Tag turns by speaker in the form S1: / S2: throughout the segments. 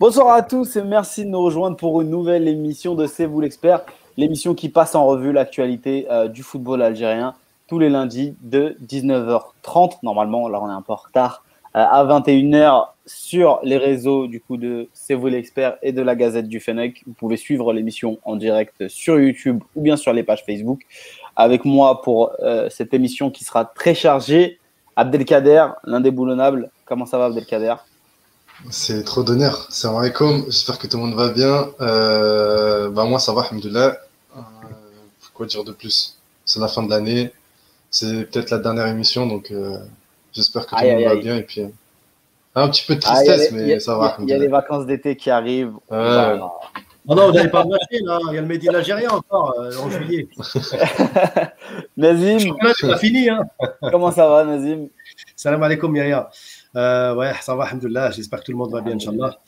S1: Bonsoir à tous et merci de nous rejoindre pour une nouvelle émission de C'est vous l'expert, l'émission qui passe en revue l'actualité euh, du football algérien tous les lundis de 19h30. Normalement, là on est un peu en retard, euh, à 21h sur les réseaux du coup de C'est vous l'expert et de la Gazette du Fennec. Vous pouvez suivre l'émission en direct sur YouTube ou bien sur les pages Facebook. Avec moi pour euh, cette émission qui sera très chargée, Abdelkader, l'indéboulonnable. Comment ça va Abdelkader?
S2: C'est trop d'honneur. Salam alaikum. J'espère que tout le monde va bien. Euh, bah moi, ça va, alhamdoulilah. Euh, quoi dire de plus? C'est la fin de l'année. C'est peut-être la dernière émission, donc euh, j'espère que tout le monde va bien. Et puis, un petit peu de ah, tristesse, mais ça va.
S1: Il y a les vacances d'été qui arrivent.
S3: Ouais. Oh non, vous n'allez pas lâcher, là. Il y a le Made algérien encore euh, en juillet.
S1: Nazim.
S3: C'est pas fini, hein.
S1: Comment ça va, Nazim?
S3: Salam alaikum, Yaya. Euh, ouais, ça va, alhamdoulilah. J'espère que tout le monde va bien, Inch'Allah.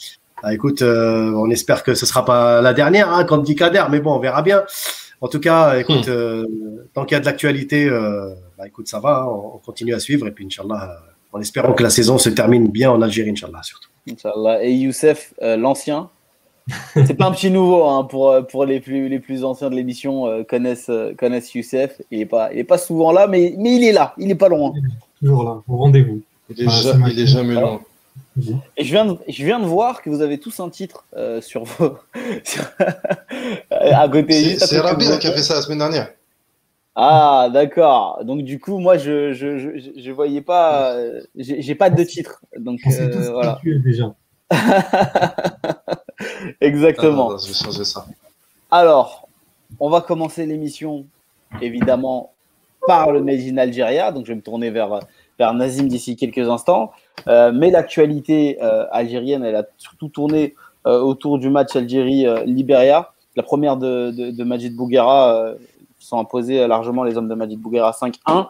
S3: Ah, écoute, euh, on espère que ce sera pas la dernière, hein, comme dit Kader, mais bon, on verra bien. En tout cas, écoute, hmm. euh, tant qu'il y a de l'actualité, euh, bah, écoute, ça va, hein, on, continue à suivre et puis, Inch'Allah, en espérant que la saison se termine bien en Algérie, Inch'Allah, surtout.
S1: Inch'Allah. Et Youssef, l'ancien, c'est pas un petit nouveau hein, pour, pour les, plus, les plus anciens de l'émission connaissent, connaissent Youssef. Il n'est pas, il est pas souvent là, mais, mais il est là, il n'est pas loin.
S4: Toujours là, au rendez-vous.
S2: Il est, jamais loin.
S1: Et je viens, de, je viens de voir que vous avez tous un titre euh, sur vos.
S2: à côté. C'est Rabia qui a fait ça la semaine dernière.
S1: Ah, d'accord. Donc, du coup, moi, je je, je, je voyais pas. Euh, j'ai pas de titre. Donc,
S4: euh, voilà. déjà.
S1: Exactement.
S2: Ah, je vais changer ça.
S1: Alors, on va commencer l'émission, évidemment, par le Made in Algeria. Donc, je vais me tourner vers vers Nazim d'ici quelques instants. Euh, mais l'actualité euh, algérienne, elle a surtout tourné euh, autour du match Algérie-Libéria. La première de, de, Majid Bouguera sont imposés largement les hommes de Majid Bouguera 5-1.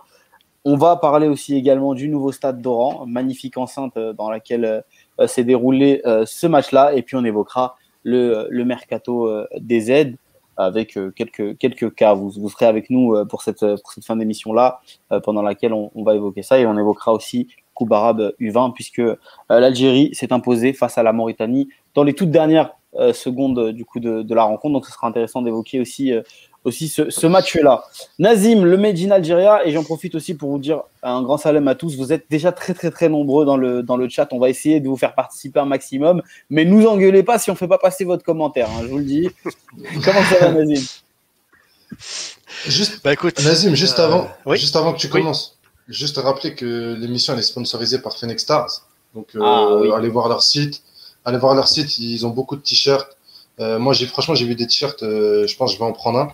S1: On va parler aussi également du nouveau stade d'Oran, magnifique enceinte dans laquelle s'est déroulé ce match-là. Et puis on évoquera le, le mercato des aides avec euh, quelques, quelques cas. Vous, vous serez avec nous euh, pour cette, cette fin d'émission-là, euh, pendant laquelle on, va évoquer ça et on évoquera aussi Coupe arabe U20, puisque l'Algérie s'est imposée face à la Mauritanie dans les toutes dernières secondes du coup de, la rencontre. Donc ce sera intéressant d'évoquer aussi aussi ce, match-là. Nazim, le Made in Algeria, et j'en profite aussi pour vous dire un grand salam à tous. Vous êtes déjà très très très nombreux dans le, dans le chat. On va essayer de vous faire participer un maximum, mais nous engueulez pas si on fait pas passer votre commentaire. Hein, je vous le dis. Comment ça va, Nazim?
S2: Juste, bah, écoute, Nazim, juste euh, avant, juste avant que tu commences, juste rappeler que l'émission est sponsorisée par Phoenix Stars. Donc euh, ah, allez voir leur site, allez voir leur site. Ils ont beaucoup de t-shirts. Euh, moi, j'ai franchement, j'ai vu des t-shirts. je pense que je vais en prendre un.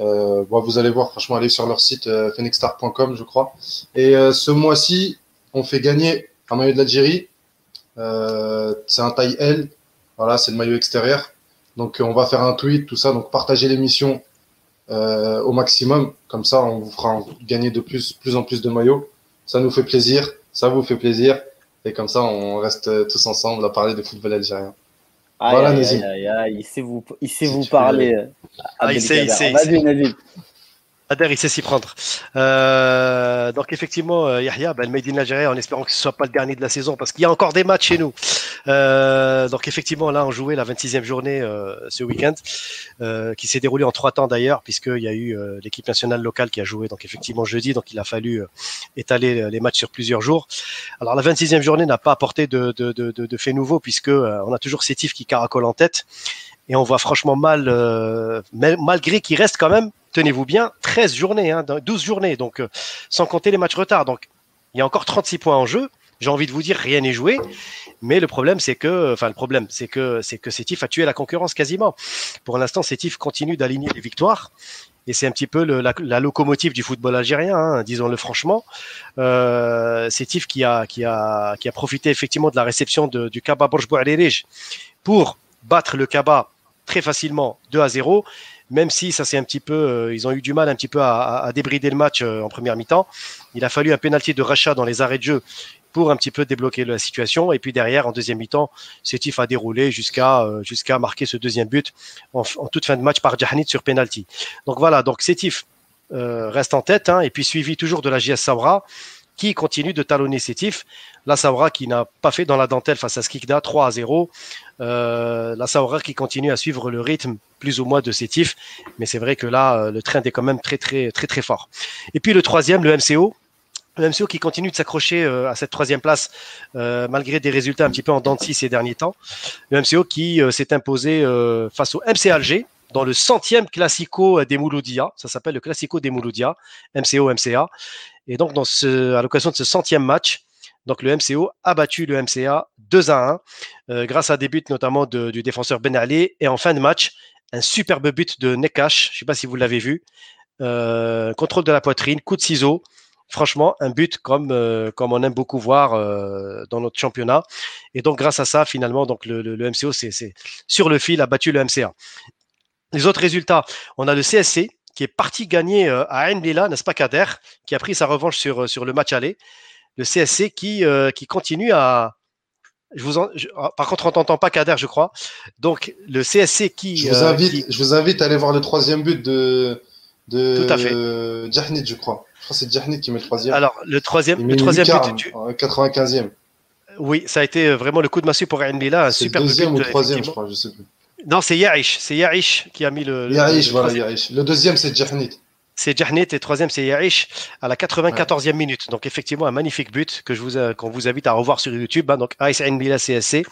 S2: Euh, vous allez voir, franchement, allez sur leur site euh, phoenixstar.com, je crois. Et euh, ce mois-ci, on fait gagner un maillot de l'Algérie. c'est un taille L. Voilà, c'est le maillot extérieur. Donc, on va faire un tweet, tout ça. Donc, partagez l'émission au maximum. Comme ça, on vous fera gagner de plus, plus en plus de maillots. Ça nous fait plaisir. Ça vous fait plaisir. Et comme ça, on reste tous ensemble à parler de football algérien
S1: voilà, il sait vous, il sait vous parler.
S3: Ah, il sait, il sait. Vas-y, Ader, il sait s'y prendre. Euh, donc effectivement, euh, Yahya, ben, le Made in Algérie, en espérant que ce soit pas le dernier de la saison, parce qu'il y a encore des matchs chez nous. Euh, donc effectivement, là, on jouait la 26e journée ce week-end, qui s'est déroulée en trois temps d'ailleurs, puisqu'il y a eu l'équipe nationale locale qui a joué, donc effectivement jeudi, donc il a fallu étaler les matchs sur plusieurs jours. Alors la 26e journée n'a pas apporté de, de, de, de, fait nouveau, puisque on a toujours Sétif qui caracole en tête et on voit franchement mal, malgré qu'il reste quand même, tenez-vous bien, 13 journées, hein, 12 journées, donc euh, sans compter les matchs retard. Donc il y a encore 36 points en jeu. J'ai envie de vous dire, rien n'est joué. Mais le problème, c'est que, enfin, le problème, c'est que, c'est que Sétif a tué la concurrence quasiment. Pour l'instant, Sétif continue d'aligner les victoires. Et c'est un petit peu la, locomotive du football algérien, hein, disons-le franchement. Euh, Sétif qui a, profité effectivement de la réception du Kaba Borj pour battre le Kaba très facilement 2 à 0 même si ça c'est un petit peu, euh, ils ont eu du mal un petit peu à, débrider le match euh, en première mi-temps. Il a fallu un penalty de rachat dans les arrêts de jeu pour un petit peu débloquer la situation. Et puis derrière, en deuxième mi-temps, Sétif a déroulé jusqu'à euh, marquer ce deuxième but en, toute fin de match par Jahanit sur penalty. Donc voilà, donc Sétif reste en tête, hein, et puis suivi toujours de la JS Sabra qui continue de talonner Sétif. La Saoura qui n'a pas fait dans la dentelle face à Skikda 3 à 0. Euh, la Saoura qui continue à suivre le rythme plus ou moins de Sétif. Mais c'est vrai que là, euh, le train est quand même très, très, très, très fort. Et puis le troisième, le MCO. Le MCO qui continue de s'accrocher euh, à cette troisième place malgré des résultats un petit peu en dents ces derniers temps. Le MCO qui s'est imposé face au MC Alger dans le centième classico des Mouloudia. Ça s'appelle le classico des Mouloudia, MCO, MCA. Et donc, à l'occasion de ce centième match, donc le MCO a battu le MCA 2 à 1 euh, grâce à des buts notamment du défenseur Ben Ali et en fin de match un superbe but de Nekash, je ne sais pas si vous l'avez vu, euh, contrôle de la poitrine, coup de ciseau, franchement un but comme euh, on aime beaucoup voir dans notre championnat et donc grâce à ça finalement donc le, le MCO c'est sur le fil a battu le MCA les autres résultats, on a le CSC qui est parti gagner euh, à Ain n'est-ce pas Kader, qui a pris sa revanche sur, euh, sur le match aller. Le CSC qui, euh, qui continue à. Je vous ah, par contre, on t'entend pas Kader, je crois. Donc, le CSC qui.
S2: Je vous invite, je vous invite à aller voir le troisième but de, de Tout à fait. Jahnid, je crois. Je crois que c'est Jahnid qui met le troisième.
S3: Alors, le troisième, le troisième but.
S2: Du... 95e.
S3: Oui, ça a été vraiment le coup de massue pour Ain un super
S2: le deuxième ou troisième, je crois, je sais plus.
S3: Non, c'est Yaish. C'est Yaish qui a mis le.
S2: le Yaish, voilà, Yaish. Le deuxième, c'est Jahnit.
S3: C'est Jahnit et le troisième, c'est Yaish à la 94e minute. Donc, effectivement, un magnifique but que je vous, qu'on vous invite à revoir sur YouTube. Hein. Donc, Ice Bila CSC.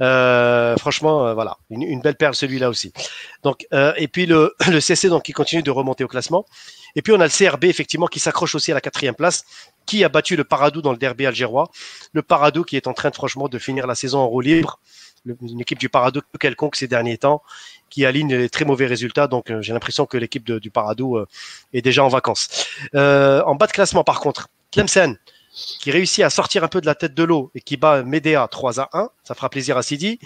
S3: Euh, franchement, euh, voilà, une, belle perle celui-là aussi. Donc, euh, et puis le, le CSC donc, qui continue de remonter au classement. Et puis, on a le CRB, effectivement, qui s'accroche aussi à la quatrième place qui a battu le Paradou dans le derby algérois. Le Paradou qui est en train de, franchement de finir la saison en roue libre une équipe du Paradou quelconque ces derniers temps qui aligne des très mauvais résultats. Donc euh, j'ai l'impression que l'équipe du Paradou euh, est déjà en vacances. Euh, en bas de classement par contre, Tlemcen qui réussit à sortir un peu de la tête de l'eau et qui bat Medea 3 à 1. Ça fera plaisir à Sidi.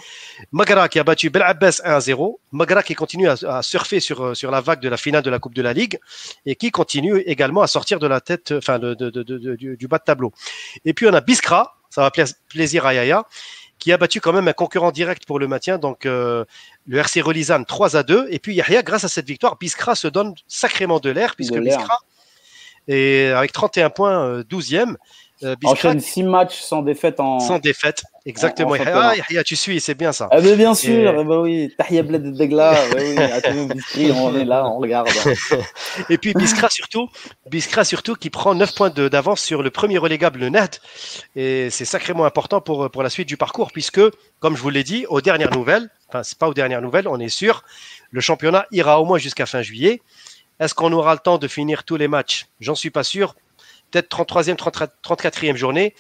S3: Magara qui a battu Bel Abbas 1 à 0. Magara qui continue à, surfer sur, sur la vague de la finale de la Coupe de la Ligue et qui continue également à sortir de la tête, enfin, du, du, bas de tableau. Et puis on a Biskra, ça va plaisir à Yaya, qui a battu quand même un concurrent direct pour le maintien, donc euh, le RC Relizan 3 à 2. Et puis Yahya, grâce à cette victoire, Biskra se donne sacrément de l'air, puisque Biskra est avec 31 points, 12e.
S1: Euh, Enchaîne 6 matchs sans défaite en.
S3: Sans défaite, exactement. ah, tu suis, c'est bien ça.
S1: Ah, mais bien sûr, et... bah oui. Tahia Bled Degla, oui, oui. on est là, on regarde.
S3: et puis Biskra surtout, Biskra surtout qui prend 9 points d'avance sur le premier relégable, le NET. Et c'est sacrément important pour, pour la suite du parcours, puisque, comme je vous l'ai dit, aux dernières nouvelles, enfin, c'est pas aux dernières nouvelles, on est sûr, le championnat ira au moins jusqu'à fin juillet. Est-ce qu'on aura le temps de finir tous les matchs? J'en suis pas sûr peut-être 33e, 34e journée.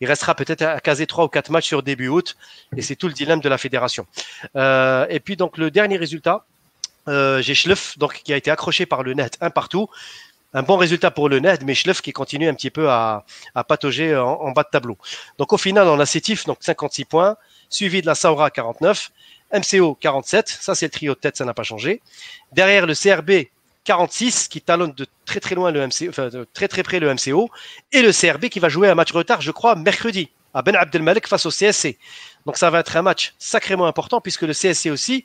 S3: Il restera peut-être à caser 3 ou 4 matchs sur début août. Et c'est tout le dilemme de la fédération. Euh, et puis, donc, le dernier résultat, euh, j'ai Schleff, donc, qui a été accroché par le net un partout. Un bon résultat pour le net, mais Schleff qui continue un petit peu à, à patauger en, bas de tableau. Donc, au final, on a Sétif, donc 56 points, suivi de la Saura 49, MCO 47. Ça, c'est le trio de tête, ça n'a pas changé. Derrière, le CRB 46 qui talonne de très très loin le MCO, près le MCO, et le CRB qui va jouer un match retard, je crois, mercredi à Ben Abdelmalek face au CSC. Donc ça va être un match sacrément important puisque le CSC aussi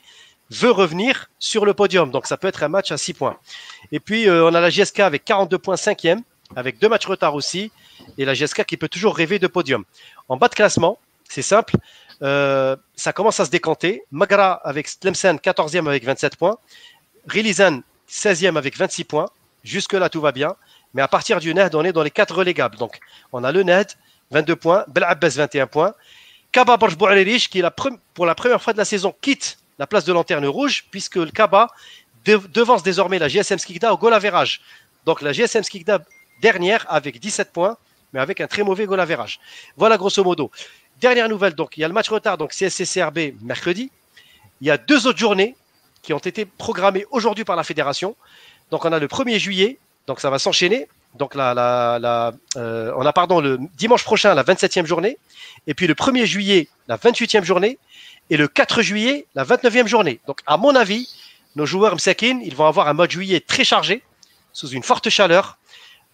S3: veut revenir sur le podium. Donc ça peut être un match à 6 points. Et puis euh, on a la GSK avec 42 points 5e, avec deux matchs retard aussi, et la GSK qui peut toujours rêver de podium. En bas de classement, c'est simple, euh, ça commence à se décanter. Magra avec Tlemcen 14e avec 27 points. Rilizan 16e avec 26 points. Jusque-là, tout va bien. Mais à partir du NED, on est dans les quatre relégables. Donc, on a le NED, 22 points. Bel Abbas, 21 points. Kaba Borj qui, la pour la première fois de la saison, quitte la place de lanterne rouge, puisque le Kaba devance désormais la GSM Skikda au goal average. Donc, la GSM Skikda dernière avec 17 points, mais avec un très mauvais goal average. Voilà, grosso modo. Dernière nouvelle, donc, il y a le match retard, donc CSC-CRB mercredi. Il y a deux autres journées qui ont été programmés aujourd'hui par la fédération. Donc on a le 1er juillet, donc ça va s'enchaîner. Donc la, euh, on a pardon le dimanche prochain la 27e journée, et puis le 1er juillet la 28e journée, et le 4 juillet la 29e journée. Donc à mon avis, nos joueurs Msakin, ils vont avoir un mois de juillet très chargé, sous une forte chaleur.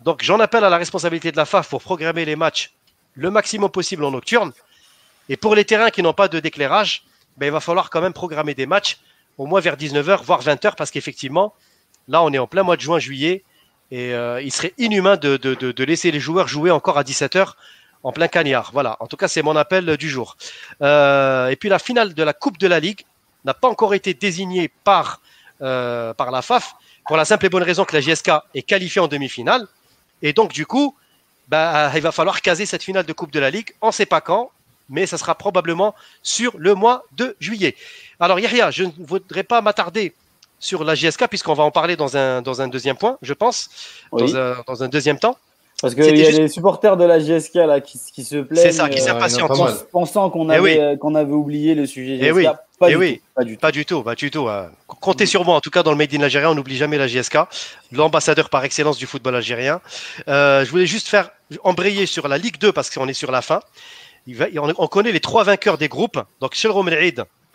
S3: Donc j'en appelle à la responsabilité de la FAF pour programmer les matchs le maximum possible en nocturne. Et pour les terrains qui n'ont pas de déclairage, ben, il va falloir quand même programmer des matchs au moins vers 19h, voire 20h, parce qu'effectivement, là, on est en plein mois de juin, juillet, Et il serait inhumain de, laisser les joueurs jouer encore à 17h en plein cagnard. Voilà, en tout cas, c'est mon appel du jour. et puis la finale de la Coupe de la Ligue n'a pas encore été désignée par, par la FAF, pour la simple et bonne raison que la JSK est qualifiée en demi-finale. Et donc, du coup, bah, il va falloir caser cette finale de Coupe de la Ligue. On ne sait pas quand, mais ça sera probablement sur le mois de juillet. Alors, Yahya, je ne voudrais pas m'attarder sur la JSK, puisqu'on va en parler dans un, dans un deuxième point, je pense, dans, un, deuxième temps.
S1: Parce qu'il y a des supporters de la JSK là, qui, se plaignent.
S3: C'est ça, qui s'impatientent.
S1: Euh, pensant qu'on eh avait, euh, qu'on avait oublié le sujet
S3: JSK. Eh oui. Pas, du oui. Tout, pas, du tout. pas du tout. Pas du tout. Comptez sur moi. En tout cas, dans le Made in Algérien, on n'oublie jamais la JSK, l'ambassadeur par excellence du football algérien. Euh, je voulais juste faire embrayer sur la Ligue 2 parce qu'on est sur la fin. on, connaît les trois vainqueurs des groupes. Donc, Shelrom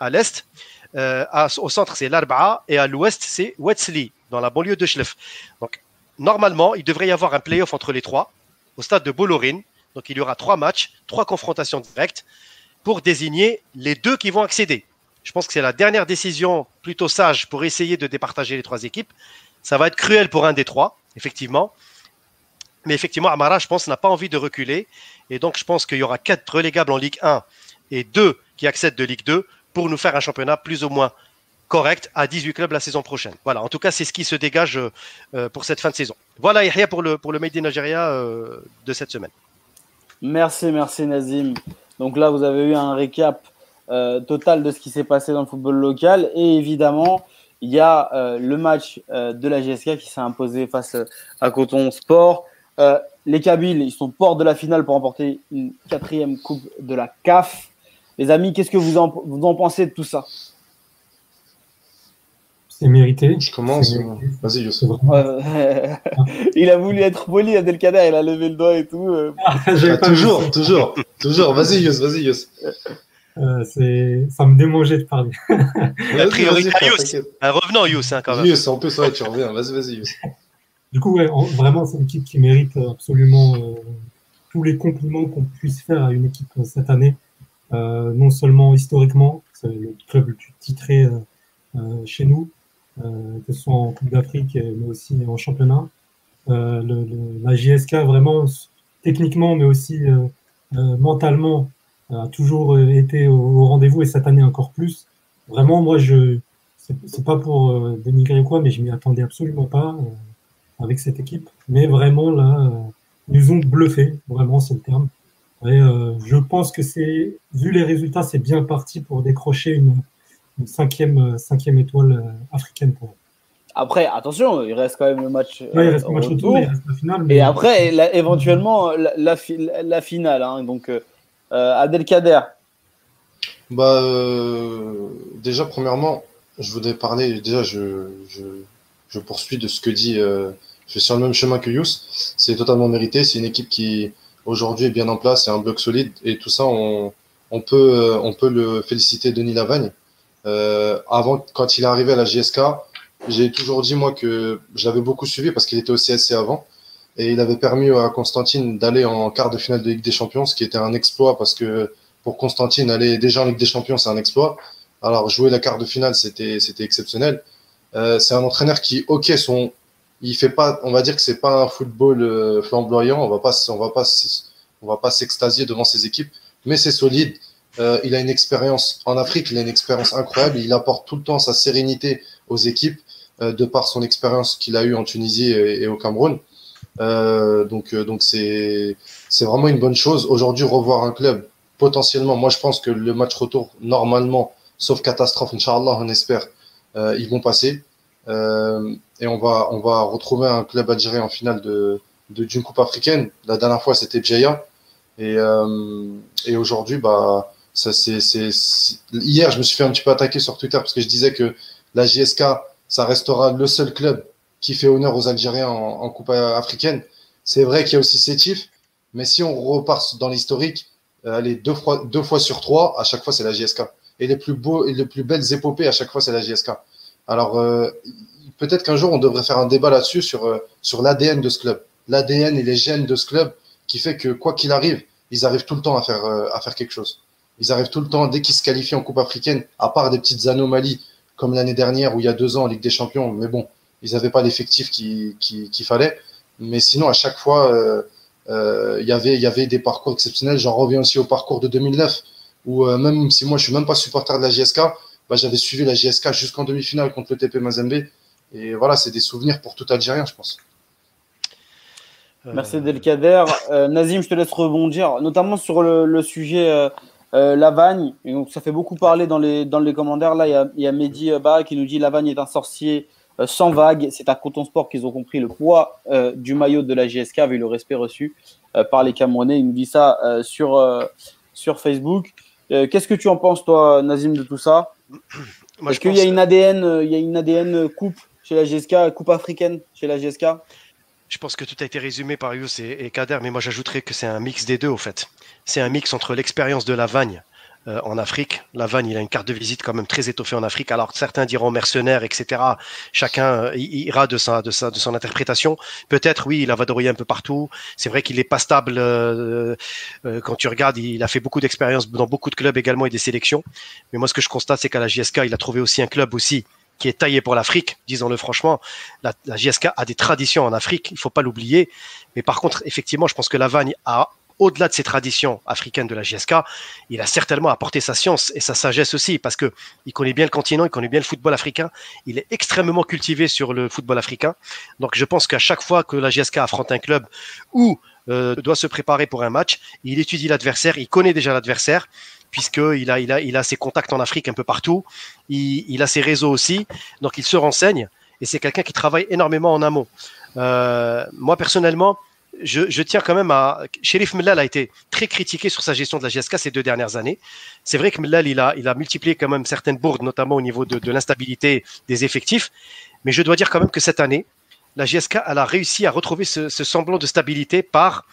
S3: à l'est. au centre, c'est l'Arba'a et à l'ouest, c'est Wetzli, dans la banlieue de Schlef. Donc, normalement, il devrait y avoir un playoff entre les trois au stade de Bolorin. Donc il y aura trois matchs, trois confrontations directes pour désigner les deux qui vont accéder. Je pense que c'est la dernière décision plutôt sage pour essayer de départager les trois équipes. Ça va être cruel pour un des trois, effectivement. Mais effectivement, Amara, je pense, n'a pas envie de reculer. Et donc, je pense qu'il y aura quatre relégables en Ligue 1 et deux qui accèdent de Ligue 2 pour nous faire un championnat plus ou moins correct à 18 clubs la saison prochaine. Voilà, en tout cas, c'est ce qui se dégage euh, pour cette fin de saison. Voilà, Yahya, pour le, pour Made in Nigeria euh, de cette semaine.
S1: Merci, merci Nazim. Donc là, vous avez eu un récap euh, total de ce qui s'est passé dans le football local. Et évidemment, il y a le match de la GSK qui s'est imposé face à Coton Sport. les Kabyles, ils sont porte de la finale pour remporter une quatrième coupe de la CAF. Les amis, qu'est-ce que vous en, vous en pensez de tout ça?
S4: C'est mérité.
S2: Je commence. Vas-y, je sais.
S1: il a voulu être poli, Abdelkader, il a levé le doigt et tout. Euh.
S2: Ah, ah, toujours, toujours, toujours. Vas-y, Yus, vas-y, Yus.
S4: Euh, ça me démangeait de parler.
S3: La priorité à Yus. Revenons, Yus, hein, quand même.
S2: Yus, en plus, ouais, tu reviens. Vas-y, vas-y, Yus.
S4: Du coup, ouais, vraiment, c'est une équipe qui mérite absolument euh, tous les compliments qu'on puisse faire à une équipe cette année. Non seulement historiquement, c'est le club le plus titré chez nous, euh, que ce soit en Coupe d'Afrique, mais aussi en championnat. Euh, le, la JSK, vraiment, techniquement, mais aussi euh, mentalement, a toujours été au, rendez-vous et cette année encore plus. Vraiment, moi, je c'est pas pour dénigrer quoi, mais je m'y attendais absolument pas avec cette équipe. Mais vraiment, là, ils nous ont bluffé, vraiment, c'est le terme. Et je pense que c'est, vu les résultats, c'est bien parti pour décrocher une, une cinquième, euh, cinquième étoile euh, africaine pour
S1: après, attention, il reste quand même le match.
S4: il reste le match retour, il reste la finale.
S1: Et après, éventuellement, la, la, finale. Hein, donc, euh, Adelkader.
S2: Bah, déjà, premièrement, je voudrais parler. Déjà, je, je, je poursuis de ce que dit. je suis sur le même chemin que Yous. C'est totalement mérité. C'est une équipe qui, aujourd'hui, est bien en place. C'est un bloc solide. Et tout ça, on, on, peut, on peut le féliciter, Denis Lavagne. Euh, avant, quand il est arrivé à la JSK, j'ai toujours dit moi que j'avais beaucoup suivi parce qu'il était au CSC avant et il avait permis à Constantine d'aller en quart de finale de Ligue des Champions, ce qui était un exploit parce que pour Constantine aller déjà en Ligue des Champions c'est un exploit. Alors jouer la quart de finale c'était c'était exceptionnel. Euh, c'est un entraîneur qui ok son il fait pas on va dire que c'est pas un football euh, flamboyant on va pas on va pas on va pas s'extasier devant ses équipes mais c'est solide euh, il a une expérience en Afrique, il a une expérience incroyable. Il apporte tout le temps sa sérénité aux équipes euh, de par son expérience qu'il a eue en Tunisie et, au Cameroun. Euh, donc, donc c'est c'est vraiment une bonne chose. Aujourd'hui, revoir un club potentiellement. Moi, je pense que le match retour normalement, sauf catastrophe, inchallah, on espère, ils vont passer. Et on va on va retrouver un club algérien en finale de d'une coupe africaine. La dernière fois, c'était Djaya. Et, et aujourd'hui, bah, ça, c'est, Hier, je me suis fait un petit peu attaquer sur Twitter parce que je disais que la JSK, ça restera le seul club qui fait honneur aux Algériens en, Coupe africaine. C'est vrai qu'il y a aussi Sétif, mais si on repart dans l'historique, euh, allez, deux fois, deux fois sur trois, à chaque fois, c'est la JSK. Et les plus beaux et les plus belles épopées, à chaque fois, c'est la JSK. Alors, euh, peut-être qu'un jour, on devrait faire un débat là-dessus sur, euh, sur l'ADN de ce club. L'ADN et les gènes de ce club qui fait que, quoi qu'il arrive, ils arrivent tout le temps à faire, à faire quelque chose. Ils arrivent tout le temps, dès qu'ils se qualifient en Coupe africaine, à part des petites anomalies comme l'année dernière ou il y a deux ans en Ligue des Champions, mais bon, ils n'avaient pas l'effectif qu'il qui, fallait. Mais sinon, à chaque fois, il y avait, il y avait des parcours exceptionnels. J'en reviens aussi au parcours de 2009, où même si moi je suis même pas supporter de la JSK, bah, j'avais suivi la JSK jusqu'en demi-finale contre le TP Mazembe. Et voilà, c'est des souvenirs pour tout Algérien, je pense.
S1: Merci Delcader. Nazim, je te laisse rebondir, notamment sur le, sujet euh, Lavagne, et donc ça fait beaucoup parler dans les, dans les commentaires. Là, il y a, y a Mehdi euh, Ba qui nous dit Lavagne est un sorcier euh, sans vague. C'est à Coton Sport qu'ils ont compris le poids du maillot de la GSK vu le respect reçu par les Camerounais. Il nous dit ça sur, sur Facebook. Qu'est-ce que tu en penses, toi, Nazim, de tout ça? Est-ce qu'il y a une ADN, il y a une ADN coupe chez la GSK, coupe africaine chez la GSK
S3: je pense que tout a été résumé par Yous et, Kader, mais moi j'ajouterais que c'est un mix des deux au fait. C'est un mix entre l'expérience de Lavagne euh, en Afrique. Lavagne, il a une carte de visite quand même très étoffée en Afrique. Alors certains diront mercenaire, etc. Chacun euh, ira de sa, de sa, de son interprétation. Peut-être, oui, il a vadrouillé un peu partout. C'est vrai qu'il n'est pas stable. Euh, quand tu regardes, il a fait beaucoup d'expériences dans beaucoup de clubs également et des sélections. Mais moi, ce que je constate, c'est qu'à la JSK, il a trouvé aussi un club aussi qui est taillé pour l'Afrique, disons-le franchement. La, la, JSK a des traditions en Afrique, il faut pas l'oublier. Mais par contre, effectivement, je pense que Lavagne a au-delà de ses traditions africaines de la JSK, il a certainement apporté sa science et sa sagesse aussi, parce que il connaît bien le continent, il connaît bien le football africain, il est extrêmement cultivé sur le football africain. Donc je pense qu'à chaque fois que la JSK affronte un club ou euh, doit se préparer pour un match, il étudie l'adversaire, il connaît déjà l'adversaire, puisqu'il a, il a, il a ses contacts en Afrique un peu partout, il, a ses réseaux aussi, donc il se renseigne, et c'est quelqu'un qui travaille énormément en amont. Euh, moi, personnellement, je, tiens quand même à. Sherif Mellal a été très critiqué sur sa gestion de la GSK ces deux dernières années. C'est vrai que Mellal, il a, il a multiplié quand même certaines bourdes, notamment au niveau de, l'instabilité des effectifs. Mais je dois dire quand même que cette année, la GSK, a réussi à retrouver ce, semblant de stabilité par,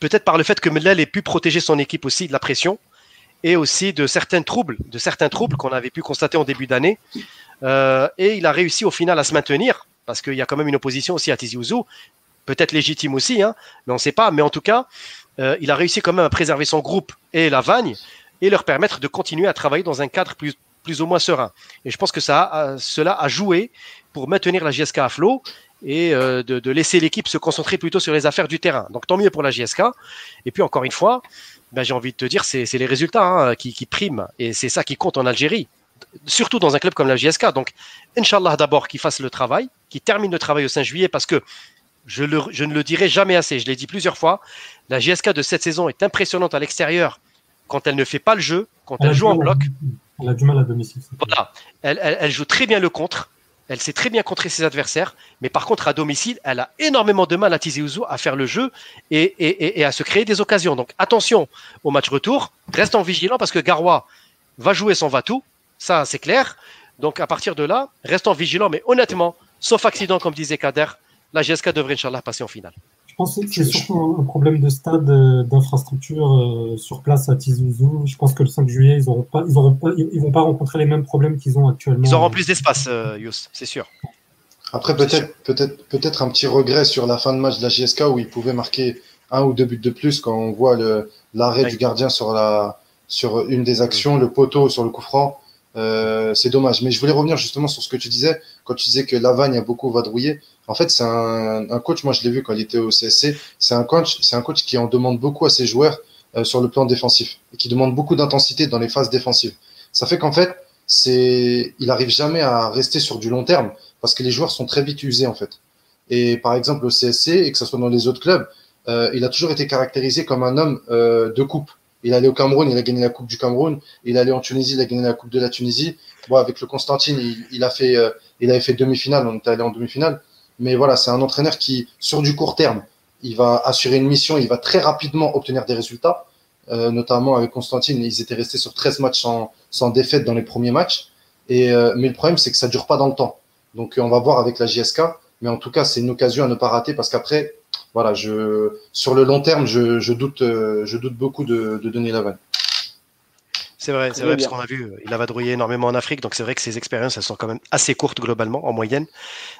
S3: peut-être par le fait que Mellal ait pu protéger son équipe aussi de la pression et aussi de certains troubles, de certains troubles qu'on avait pu constater en début d'année. Euh, et il a réussi au final à se maintenir parce qu'il y a quand même une opposition aussi à Tizi Ouzou, peut-être légitime aussi, hein, mais on ne sait pas. Mais en tout cas, euh, il a réussi quand même à préserver son groupe et la Vagne et leur permettre de continuer à travailler dans un cadre plus, plus ou moins serein. Et je pense que ça, cela a joué pour maintenir la JSK à flot et euh, de, laisser l'équipe se concentrer plutôt sur les affaires du terrain. Donc tant mieux pour la JSK. Et puis encore une fois, ben, j'ai envie de te dire, c'est les résultats hein, qui, qui, priment. Et c'est ça qui compte en Algérie. Surtout dans un club comme la JSK. Donc, Inch'Allah d'abord qu'il fasse le travail, qu'il termine le travail au 5 juillet, parce que je, ne le dirai jamais assez, je l'ai dit plusieurs fois, la GSK de cette saison est impressionnante à l'extérieur quand elle ne fait pas le jeu, quand elle, joue en bloc.
S4: Elle a du mal à domicile.
S3: Voilà, elle, joue très bien le contre, elle sait très bien contrer ses adversaires, mais par contre à domicile, elle a énormément de mal à Tizi Ouzou à faire le jeu et, à se créer des occasions. Donc attention au match retour, restons vigilants parce que Garoua va jouer son Vatou, ça c'est clair. Donc à partir de là, restons vigilants, mais honnêtement, sauf accident comme disait Kader, la GSK devrait, Inch'Allah, passer en finale.
S4: Je pense que c'est surtout un problème de stade, euh, d'infrastructure euh, sur place à Tizouzou. Je pense que le 5 juillet, ils ne pas, ils ils vont pas rencontrer les mêmes problèmes qu'ils ont actuellement.
S3: Ils auront plus d'espace, euh, Yous, c'est sûr.
S2: Après, peut-être, peut-être, peut-être un petit regret sur la fin de match de la GSK où ils pouvaient marquer un ou deux buts de plus quand on voit l'arrêt du gardien sur la, sur une des actions, le poteau sur le coup franc. c'est dommage. Mais je voulais revenir justement sur ce que tu disais quand tu disais que Lavagne a beaucoup vadrouillé. En fait, c'est un, un, coach, moi je l'ai vu quand il était au CSC, c'est un coach, c'est un coach qui en demande beaucoup à ses joueurs euh, sur le plan défensif et qui demande beaucoup d'intensité dans les phases défensives. Ça fait qu'en fait, c'est, il arrive jamais à rester sur du long terme parce que les joueurs sont très vite usés en fait. Et par exemple au CSC et que ce soit dans les autres clubs, euh, il a toujours été caractérisé comme un homme euh, de coupe. Il allait au Cameroun, il a gagné la Coupe du Cameroun. Il allait en Tunisie, il a gagné la Coupe de la Tunisie. Bon, avec le Constantine, il, il a fait, euh, il avait fait demi-finale. On était allé en demi-finale. Mais voilà, c'est un entraîneur qui, sur du court terme, il va assurer une mission, il va très rapidement obtenir des résultats. Euh, notamment avec Constantine, ils étaient restés sur 13 matchs sans, sans défaite dans les premiers matchs. Et, euh, mais le problème, c'est que ça dure pas dans le temps. Donc, on va voir avec la JSK. Mais en tout cas, c'est une occasion à ne pas rater parce qu'après, voilà, sur le long terme, je, doute, euh, je doute beaucoup de, de Denis Laval.
S3: C'est vrai, c'est vrai, parce qu'on a vu, il a vadrouillé énormément en Afrique, donc c'est vrai que ses expériences, elles sont quand même assez courtes globalement, en moyenne.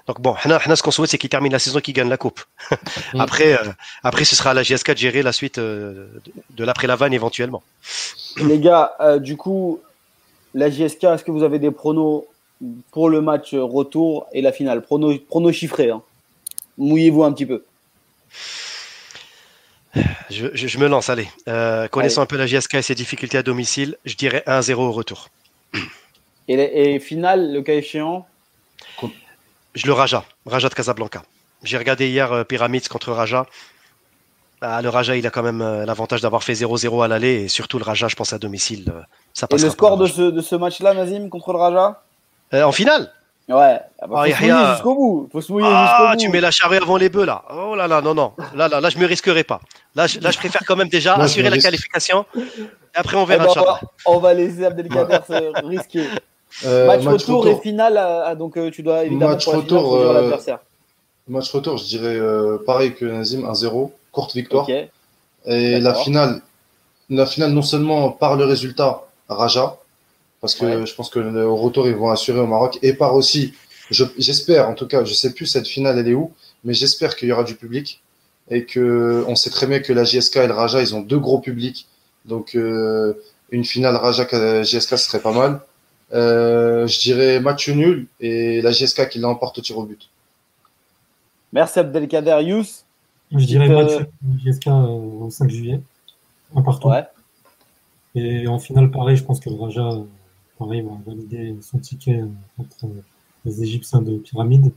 S3: Donc bon, ce qu'on souhaite, c'est qu'il termine la saison, qu'il gagne la coupe. Après, euh, après, ce sera à la GSK de gérer la suite euh, de, l'après la vanne éventuellement.
S1: Les gars, euh, du coup, la JSK, est-ce que vous avez des pronos pour le match retour et la finale? Pronos, pronos chiffrés. Hein. Mouillez-vous un petit peu.
S3: Je, me lance, allez. Euh, connaissant un peu la GSK et ses difficultés à domicile, je dirais 1-0 au retour.
S1: Et, et finale, le cas échéant?
S3: Je le Raja, Raja de Casablanca. J'ai regardé hier euh, Pyramids contre Raja. Ah, le Raja, il a quand même euh, l'avantage d'avoir fait 0-0 à l'aller et surtout le Raja, je pense, à domicile.
S1: ça et le score de ce, de ce match-là, Nazim, contre le Raja?
S3: En finale
S1: Ouais, ah bah, faut se mouiller jusqu'au bout. Faut se mouiller ah,
S3: jusqu'au bout. tu mets la charrue avant les bœufs là. Oh là là, non, non. Là, là, là, je me risquerai pas. Là, je, là, je préfère quand même déjà assurer la qualification. Et après, on verra.
S1: Eh ben, on, va, laisser Abdelkader se risquer. Euh, match, retour, et finale, euh, donc euh, tu dois évidemment
S2: match retour, euh, match retour, je dirais pareil que Nazim, 1-0, courte victoire. Et la finale, la finale non seulement par le résultat, Raja, parce que je pense que au retour, ils vont assurer au Maroc. Et par aussi, j'espère, en tout cas, je sais plus cette finale, elle est où, mais j'espère qu'il y aura du public et que on sait très bien que la JSK et le Raja, ils ont deux gros publics. Donc, euh, une finale Raja-JSK serait pas mal. Euh, je dirais match nul et la JSK qui l'emporte au tir au but.
S1: Merci Abdelkader Yous.
S4: Je dirais match JSK au 5 juillet, un partout. Ouais. Et en finale, pareil, je pense que le Raja pareil, va valider son ticket contre les Égyptiens de Pyramide.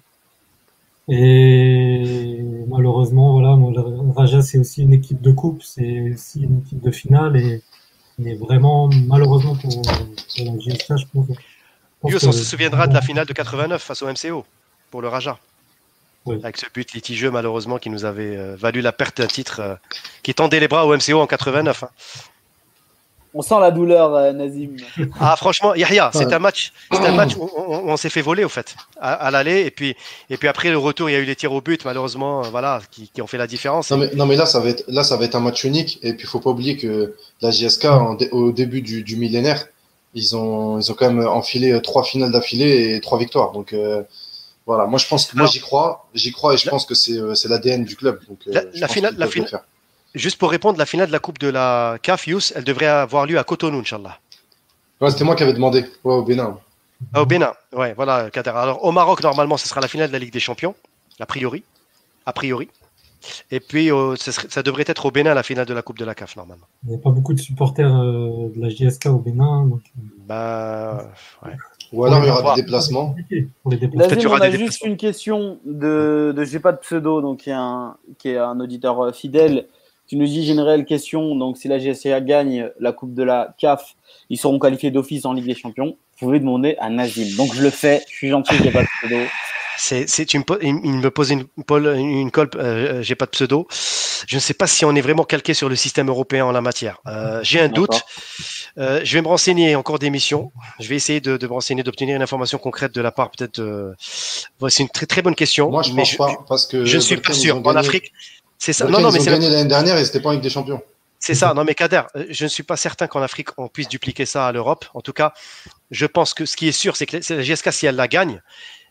S4: Et malheureusement, voilà, le Raja, c'est aussi une équipe de coupe, c'est aussi une équipe de finale. Et, mais vraiment, malheureusement pour, la GSK, je pense.
S3: on se souviendra de la finale de 89 face au MCO pour le Raja. Avec ce but litigieux, malheureusement, qui nous avait euh, valu la perte d'un titre euh, qui tendait les bras au MCO en 89.
S1: On sent la douleur, euh, Nazim.
S3: Ah, franchement, Yahya, c'est un match, un match où on, s'est fait voler, au fait, à, l'aller. Et puis, et puis après, le retour, il y a eu les tirs au but, malheureusement, euh, voilà, qui, ont fait la différence.
S2: Non mais, là, ça va être, là, ça va être un match unique. Et puis, il faut pas oublier que la JSK, au début du, millénaire, ils ont, ils ont quand même enfilé euh, trois finales d'affilée et trois victoires. Donc, voilà, moi, je pense que moi, j'y crois. J'y crois et je pense que c'est l'ADN du club. Donc,
S3: la, finale, la, finale, Juste pour répondre, la finale de la Coupe de la CAF, elle devrait avoir lieu à Cotonou, Inch'Allah.
S2: c'était moi qui avais demandé, au Bénin.
S3: Ah, au Bénin, ouais, voilà, Kader. Alors, au Maroc, normalement, ce sera la finale de la Ligue des Champions, a priori. A priori. Et puis, euh, ça, devrait être au Bénin, la finale de la Coupe de la CAF, normalement.
S4: Il n'y a pas beaucoup de supporters euh, de la JSK au Bénin. Donc... Euh,
S3: bah, ouais.
S2: Ou alors il y aura des déplacements.
S1: Déplacements. on a juste une question de, de j'ai pas de pseudo, donc qui est un, qui est un auditeur fidèle tu nous dis, j'ai une réelle question. Donc, si la GSA gagne la Coupe de la CAF, ils seront qualifiés d'office en Ligue des Champions. Vous pouvez demander à Nazim. Donc, je le fais. Je suis gentil, j'ai pas de pseudo.
S3: C'est, c'est, il me pose une, une colle, euh, j'ai pas de pseudo. Je ne sais pas si on est vraiment calqué sur le système européen en la matière. Euh, j'ai un doute. Euh, je vais me renseigner encore des missions. Je vais essayer de, de me renseigner, d'obtenir une information concrète de la part peut-être. c'est une très très bonne question.
S2: Moi, je pense pas parce que
S3: je ne suis pas sûr. En Afrique,
S2: c'est ça. non, non, mais ils ont gagné l'année dernière et c'était pas avec des champions.
S3: C'est ça. Non, mais Kader, euh, je ne suis pas certain qu'en Afrique, on puisse dupliquer ça à l'Europe. En tout cas, je pense que ce qui est sûr, c'est que la GSK, si elle la gagne,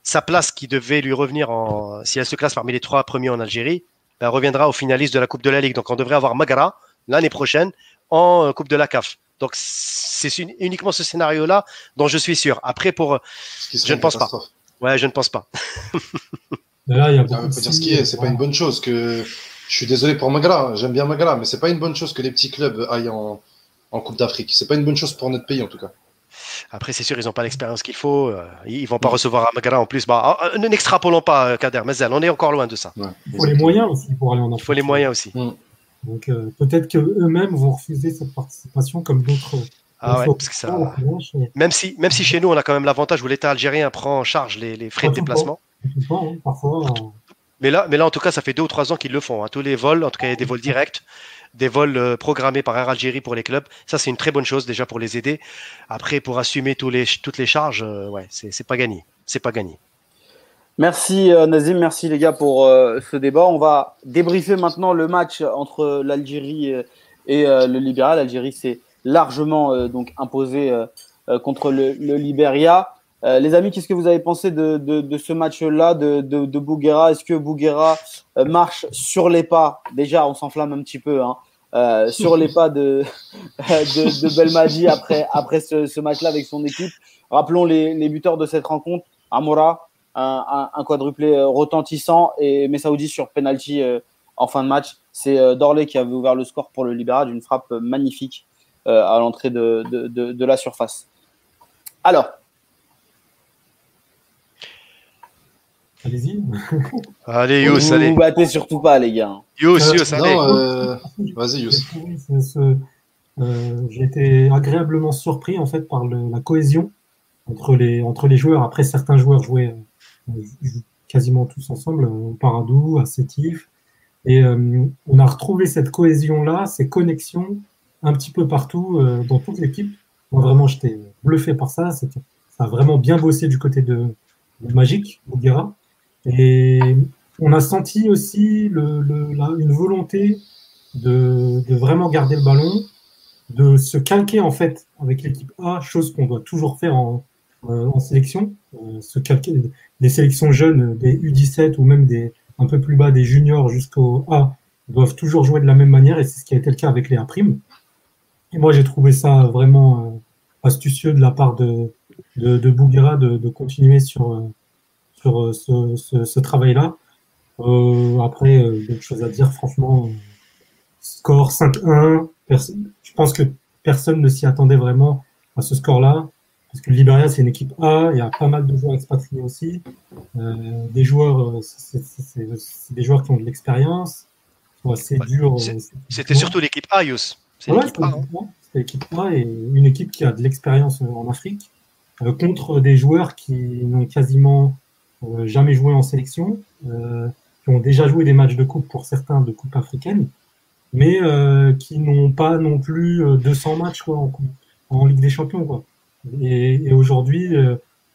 S3: sa place qui devait lui revenir en, si elle se classe parmi les trois premiers en Algérie, elle reviendra au finaliste de la Coupe de la Ligue. Donc, on devrait avoir Magara l'année prochaine en euh, Coupe de la CAF. Donc, c'est uniquement ce scénario-là dont je suis sûr. Après, pour, je ne pense pas. Ouais, je ne pense pas.
S2: Là, il y a beaucoup dire ce qui est, c'est pas une bonne chose que je suis désolé pour Magala, j'aime bien Magala, mais c'est pas une bonne chose que les petits clubs aillent en, Coupe d'Afrique. C'est pas une bonne chose pour notre pays en tout cas.
S3: Après, c'est sûr, ils n'ont pas l'expérience qu'il faut. Euh, ils vont pas recevoir à Magala en plus. Bah, ah, ah, n'extrapolons pas, euh, Kader, mais on est encore loin de ça.
S4: il faut les moyens aussi pour aller en Afrique.
S3: Il faut les moyens aussi.
S4: Mm. Donc euh, peut-être qu'eux-mêmes vont refuser cette participation comme d'autres.
S3: Ah ouais, parce que ça... même, si, même si chez nous, on a quand même l'avantage où l'État algérien prend en charge les, frais de déplacement.
S4: Hein, parfois,
S3: mais là, mais là, en tout cas, ça fait deux ou trois ans qu'ils le font. Hein. Tous les vols, en tout cas, il y a des vols directs, des vols euh, programmés par Air Algérie pour les clubs. Ça, c'est une très bonne chose déjà pour les aider. Après, pour assumer toutes les charges, euh, ouais, c'est pas gagné. C'est pas gagné.
S1: Merci euh, Nazim, merci les gars pour ce débat. On va débriefer maintenant le match entre l'Algérie et le Libéral. L'Algérie s'est largement donc imposé contre le, le Libéria. Euh, les amis, qu'est-ce que vous avez pensé de, ce match-là de, Bouguera? Est-ce que Bouguera euh, marche sur les pas? Déjà, on s'enflamme un petit peu. Hein, euh, sur les pas de, Belmadi après, ce, match-là avec son équipe. Rappelons les, buteurs de cette rencontre. Amora, un, un, quadruplé retentissant et Messaoudi sur penalty en fin de match. C'est Dorley qui avait ouvert le score pour le Libéra d'une frappe magnifique à l'entrée de, la surface. Alors,
S4: Allez-y.
S3: allez, Yous, allez.
S1: Vous vous battez surtout pas, les gars.
S3: Yous, Yous, allez.
S2: Euh, vas-y, Yous.
S4: Euh, j'ai été agréablement surpris en fait par la cohésion entre les, entre les joueurs. Après, certains joueurs jouaient euh, quasiment tous ensemble, Paradou, à Sétif. Et on a retrouvé cette cohésion-là, ces connexions un petit peu partout dans toute l'équipe. Moi, vraiment, j'étais bluffé par ça. Ça a vraiment bien bossé du côté de, de Magic, Bouguera. Et on a senti aussi le, une volonté de, vraiment garder le ballon, de se calquer en fait avec l'équipe A, chose qu'on doit toujours faire en, euh, en sélection, euh, se calquer des sélections jeunes, des U17 ou même des un peu plus bas des juniors jusqu'au A doivent toujours jouer de la même manière et c'est ce qui a été le cas avec les A'. Et moi j'ai trouvé ça vraiment euh, astucieux de la part de, de, de Bouguera de, de continuer sur sur euh, ce, ce, travail-là. Euh, après, euh, d'autres choses à dire, franchement, score 5-1, je pense que personne ne s'y attendait vraiment à ce score-là. Parce que le Liberia, c'est une équipe A, il y a pas mal de joueurs expatriés aussi. Euh, des joueurs, c'est des joueurs qui ont de l'expérience.
S3: C'était surtout l'équipe A.
S4: C'est l'équipe A et une équipe qui a de l'expérience en Afrique contre des joueurs qui n'ont quasiment jamais joué en sélection, euh, qui ont déjà joué des matchs de coupe pour certains de coupe africaine, mais euh, qui n'ont pas non plus 200 matchs quoi, en, Ligue des Champions. Quoi. Et, aujourd'hui,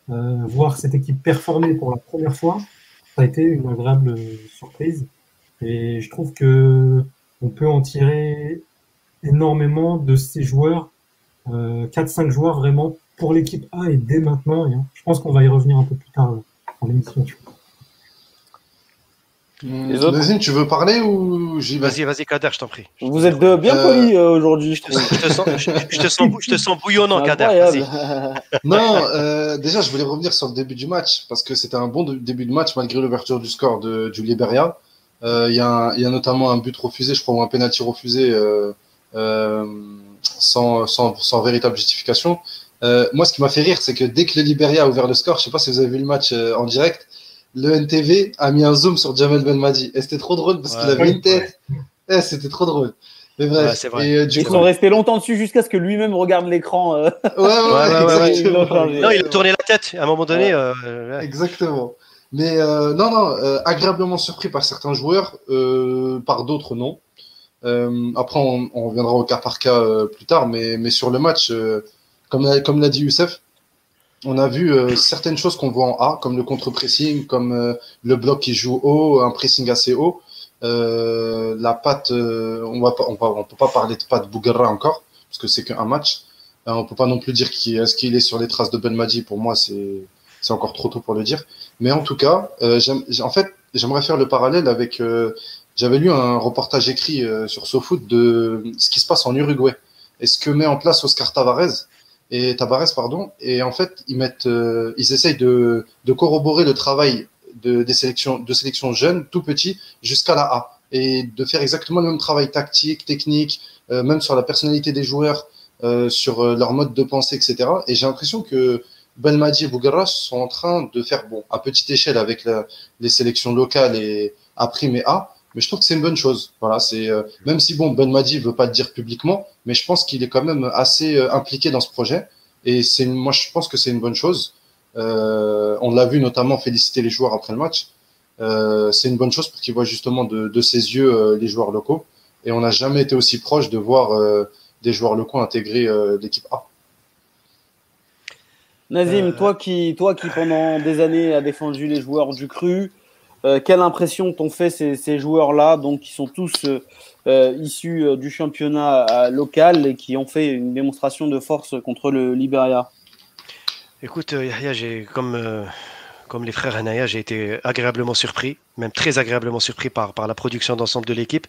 S4: voir cette équipe performer pour la première fois, ça a été une agréable surprise. Et je trouve que on peut en tirer énormément de ces joueurs, euh, 4-5 joueurs vraiment pour l'équipe A et dès maintenant. Hein. je pense qu'on va y revenir un peu plus tard l'émission.
S2: Vas-y, tu veux parler ou
S3: j'y Vas-y, vas-y, Kader, je t'en prie.
S1: Vous êtes bien euh... polis euh, aujourd'hui, je,
S3: je, te sens, je, te sens, je te sens bouillonnant, Kader.
S2: non, euh, déjà, je voulais revenir sur le début du match parce que c'était un bon début de match malgré l'ouverture du score de, du Liberia. Euh, il y, y, a notamment un but refusé, je crois, ou un penalty refusé euh, sans, sans, sans véritable justification. Euh, moi, ce qui m'a fait rire, c'est que dès que le Liberia a ouvert le score, je sais pas si vous avez vu le match euh, en direct, le NTV a mis un zoom sur Jamel Benmadi. Et c'était trop drôle parce qu'il avait une tête. Eh, c'était trop drôle. Mais bref.
S1: Et, euh, Ils sont restés longtemps dessus jusqu'à ce que lui-même regarde l'écran.
S2: Ouais, ouais, ouais,
S3: Non, il a tourné la tête à un moment donné.
S2: Exactement. Mais non, non, agréablement surpris par certains joueurs, par d'autres non. après, on, on, reviendra au cas par cas plus tard, mais, mais sur le match, comme, l'a dit Youssef, on a vu euh, certaines choses qu'on voit en A, comme le contre-pressing, comme euh, le bloc qui joue haut, un pressing assez haut. Euh, la patte, on va on, on peut pas parler de patte Bougara encore, parce que c'est qu'un match. on peut pas non plus dire qui est-ce qu'il est sur les traces de Ben Madi. Pour moi, c'est c'est encore trop tôt pour le dire. Mais en tout cas, en fait, j'aimerais faire le parallèle avec. J'avais lu un reportage écrit sur SoFoot de ce qui se passe en Uruguay. Et ce que met en place Oscar Tavares, et Tabares, pardon. Et en fait, ils mettent, euh, ils essayent de, de, corroborer le travail de, des sélections, de sélections jeunes, tout petits, jusqu'à la A, et de faire exactement le même travail tactique, technique, euh, même sur la personnalité des joueurs, euh, sur euh, leur mode de pensée, etc. Et j'ai l'impression que Belmadi et Bougara sont en train de faire, bon, à petite échelle avec les sélections locales et A prime et A, mais je trouve que c'est une bonne chose. Voilà, c'est euh, même si bon Ben Madi veut pas le dire publiquement, mais je pense qu'il est quand même assez euh, impliqué dans ce projet et c'est moi je pense que c'est une bonne chose. Euh, on l'a vu notamment féliciter les joueurs après le match. Euh, c'est une bonne chose pour qu'il voit justement de, de ses yeux euh, les joueurs locaux et on n'a jamais été aussi proche de voir des joueurs locaux intégrer l'équipe A.
S1: Nazim, toi qui toi qui pendant des années a défendu les joueurs du cru, euh, quelle impression t'ont fait ces, joueurs-là, donc qui sont tous euh, euh, issus du championnat local et qui ont fait une démonstration de force contre le Liberia?
S3: Écoute, Yahya, j'ai comme comme les frères Anaya, j'ai été agréablement surpris, même très agréablement surpris par, par la production d'ensemble de l'équipe.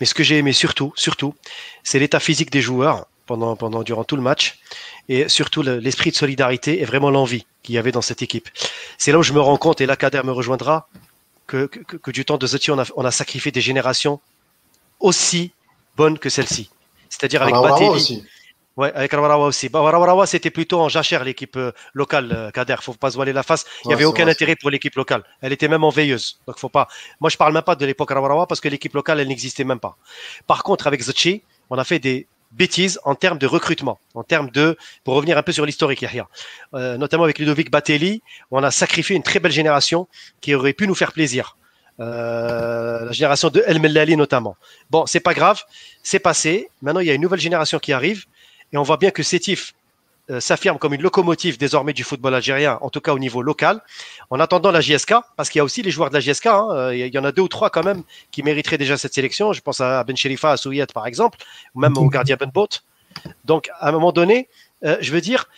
S3: Mais ce que j'ai aimé surtout, surtout, c'est l'état physique des joueurs pendant, pendant, durant tout le match et surtout l'esprit de solidarité et vraiment l'envie qu'il y avait dans cette équipe. C'est là où je me rends compte, et là Kader me rejoindra, que, que, du temps de Zeti, on a, on a sacrifié des générations aussi bonnes que celle-ci. C'est-à-dire avec Batelli. Ouais, avec Rawarawa aussi. Bah, c'était plutôt en jachère, l'équipe euh, locale, euh, Kader. Faut pas se voiler la face. Il n'y avait aucun intérêt pour l'équipe locale. Elle était même en veilleuse. Donc, faut pas. Moi, je parle même pas de l'époque Rawarawa parce que l'équipe locale, elle n'existait même pas. Par contre, avec Zotchi, on a fait des bêtises en termes de recrutement, en termes de, pour revenir un peu sur l'historique, Yahya, euh, notamment avec Ludovic Batelli, on a sacrifié une très belle génération qui aurait pu nous faire plaisir. Euh, la génération de El Mellali notamment. Bon, c'est pas grave, c'est passé. Maintenant, il y a une nouvelle génération qui arrive et on voit bien que Sétif s'affirme comme une locomotive désormais du football algérien, en tout cas au niveau local. En attendant la JSK, parce qu'il y a aussi les joueurs de la JSK, hein, euh, il y en a deux ou trois quand même qui mériteraient déjà cette sélection. Je pense à Ben Sherifa, à Souyet par exemple, ou même au gardien Ben Boat. Donc à un moment donné, je veux dire,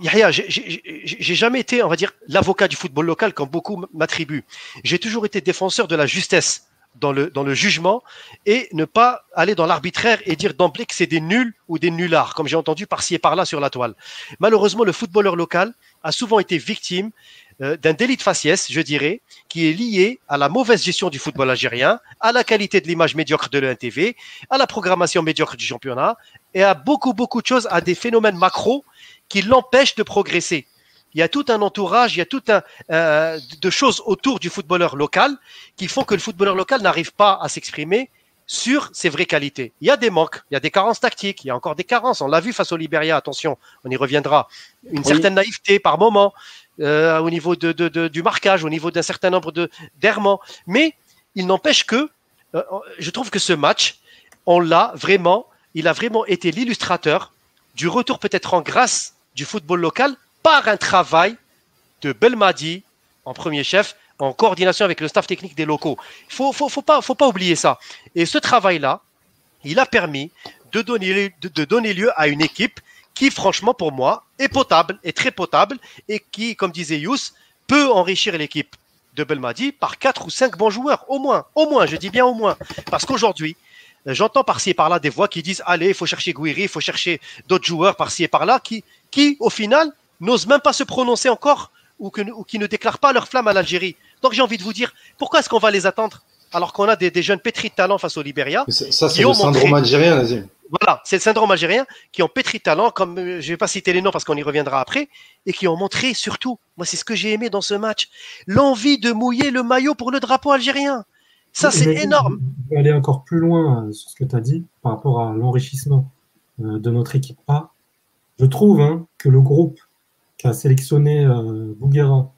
S3: Yahya, j'ai jamais été, on va dire, l'avocat du football local comme beaucoup m'attribuent. J'ai toujours été défenseur de la justesse dans le, jugement et ne pas aller dans l'arbitraire et dire d'emblée que c'est des nuls ou des nullards, comme j'ai entendu par-ci et par-là sur la toile. Malheureusement, le footballeur local a souvent été victime euh, d'un délit de faciès, je dirais, qui est lié à la mauvaise gestion du football algérien, à la qualité de l'image médiocre de l'ENTV, à la programmation médiocre du championnat et à beaucoup, beaucoup de choses, à des phénomènes macro qui l'empêche de progresser. Il y a tout un entourage, il y a tout un euh, de choses autour du footballeur local qui font que le footballeur local n'arrive pas à s'exprimer sur ses vraies qualités. Il y a des manques, il y a des carences tactiques, il y a encore des carences. On l'a vu face au Libéria, attention, on y reviendra. Une certaine naïveté par moment euh, au niveau de, de, du marquage, au niveau d'un certain nombre de d'errements. Mais il n'empêche que euh, je trouve que ce match, on l'a vraiment, il a vraiment été l'illustrateur du retour peut-être en grâce du football local par un travail de Belmadi en premier chef, en coordination avec le staff technique des locaux. Il faut, faut, pas, oublier ça. Et ce travail-là, il a permis de donner, de, donner lieu à une équipe qui, franchement, pour moi, est potable, est très potable, et qui, comme disait Yous, peut enrichir l'équipe de Belmadi par quatre ou cinq bons joueurs, au moins, au moins, je dis bien au moins. Parce qu'aujourd'hui, j'entends par-ci et par-là des voix qui disent allez, il faut chercher Guiri, il faut chercher d'autres joueurs par-ci et par-là qui, qui, au final, n'osent même pas se prononcer encore ou, qui ne déclarent pas leur flamme à l'Algérie. Donc j'ai envie de vous dire, pourquoi est-ce qu'on va les attendre alors qu'on a des, jeunes pétris de talent face au Libéria
S2: Ça, c'est le syndrome algérien, Nazim.
S3: Voilà, c'est le syndrome algérien qui ont pétri de talent, comme euh, je ne vais pas citer les noms parce qu'on y reviendra après, et qui ont montré surtout, moi c'est ce que j'ai aimé dans ce match, l'envie de mouiller le maillot pour le drapeau algérien. Ça, c'est énorme.
S4: Je vais aller encore plus loin euh, sur ce que tu as dit par rapport à l'enrichissement euh, de notre équipe A. Je trouve hein, que le groupe qui a sélectionné euh, Bouguera,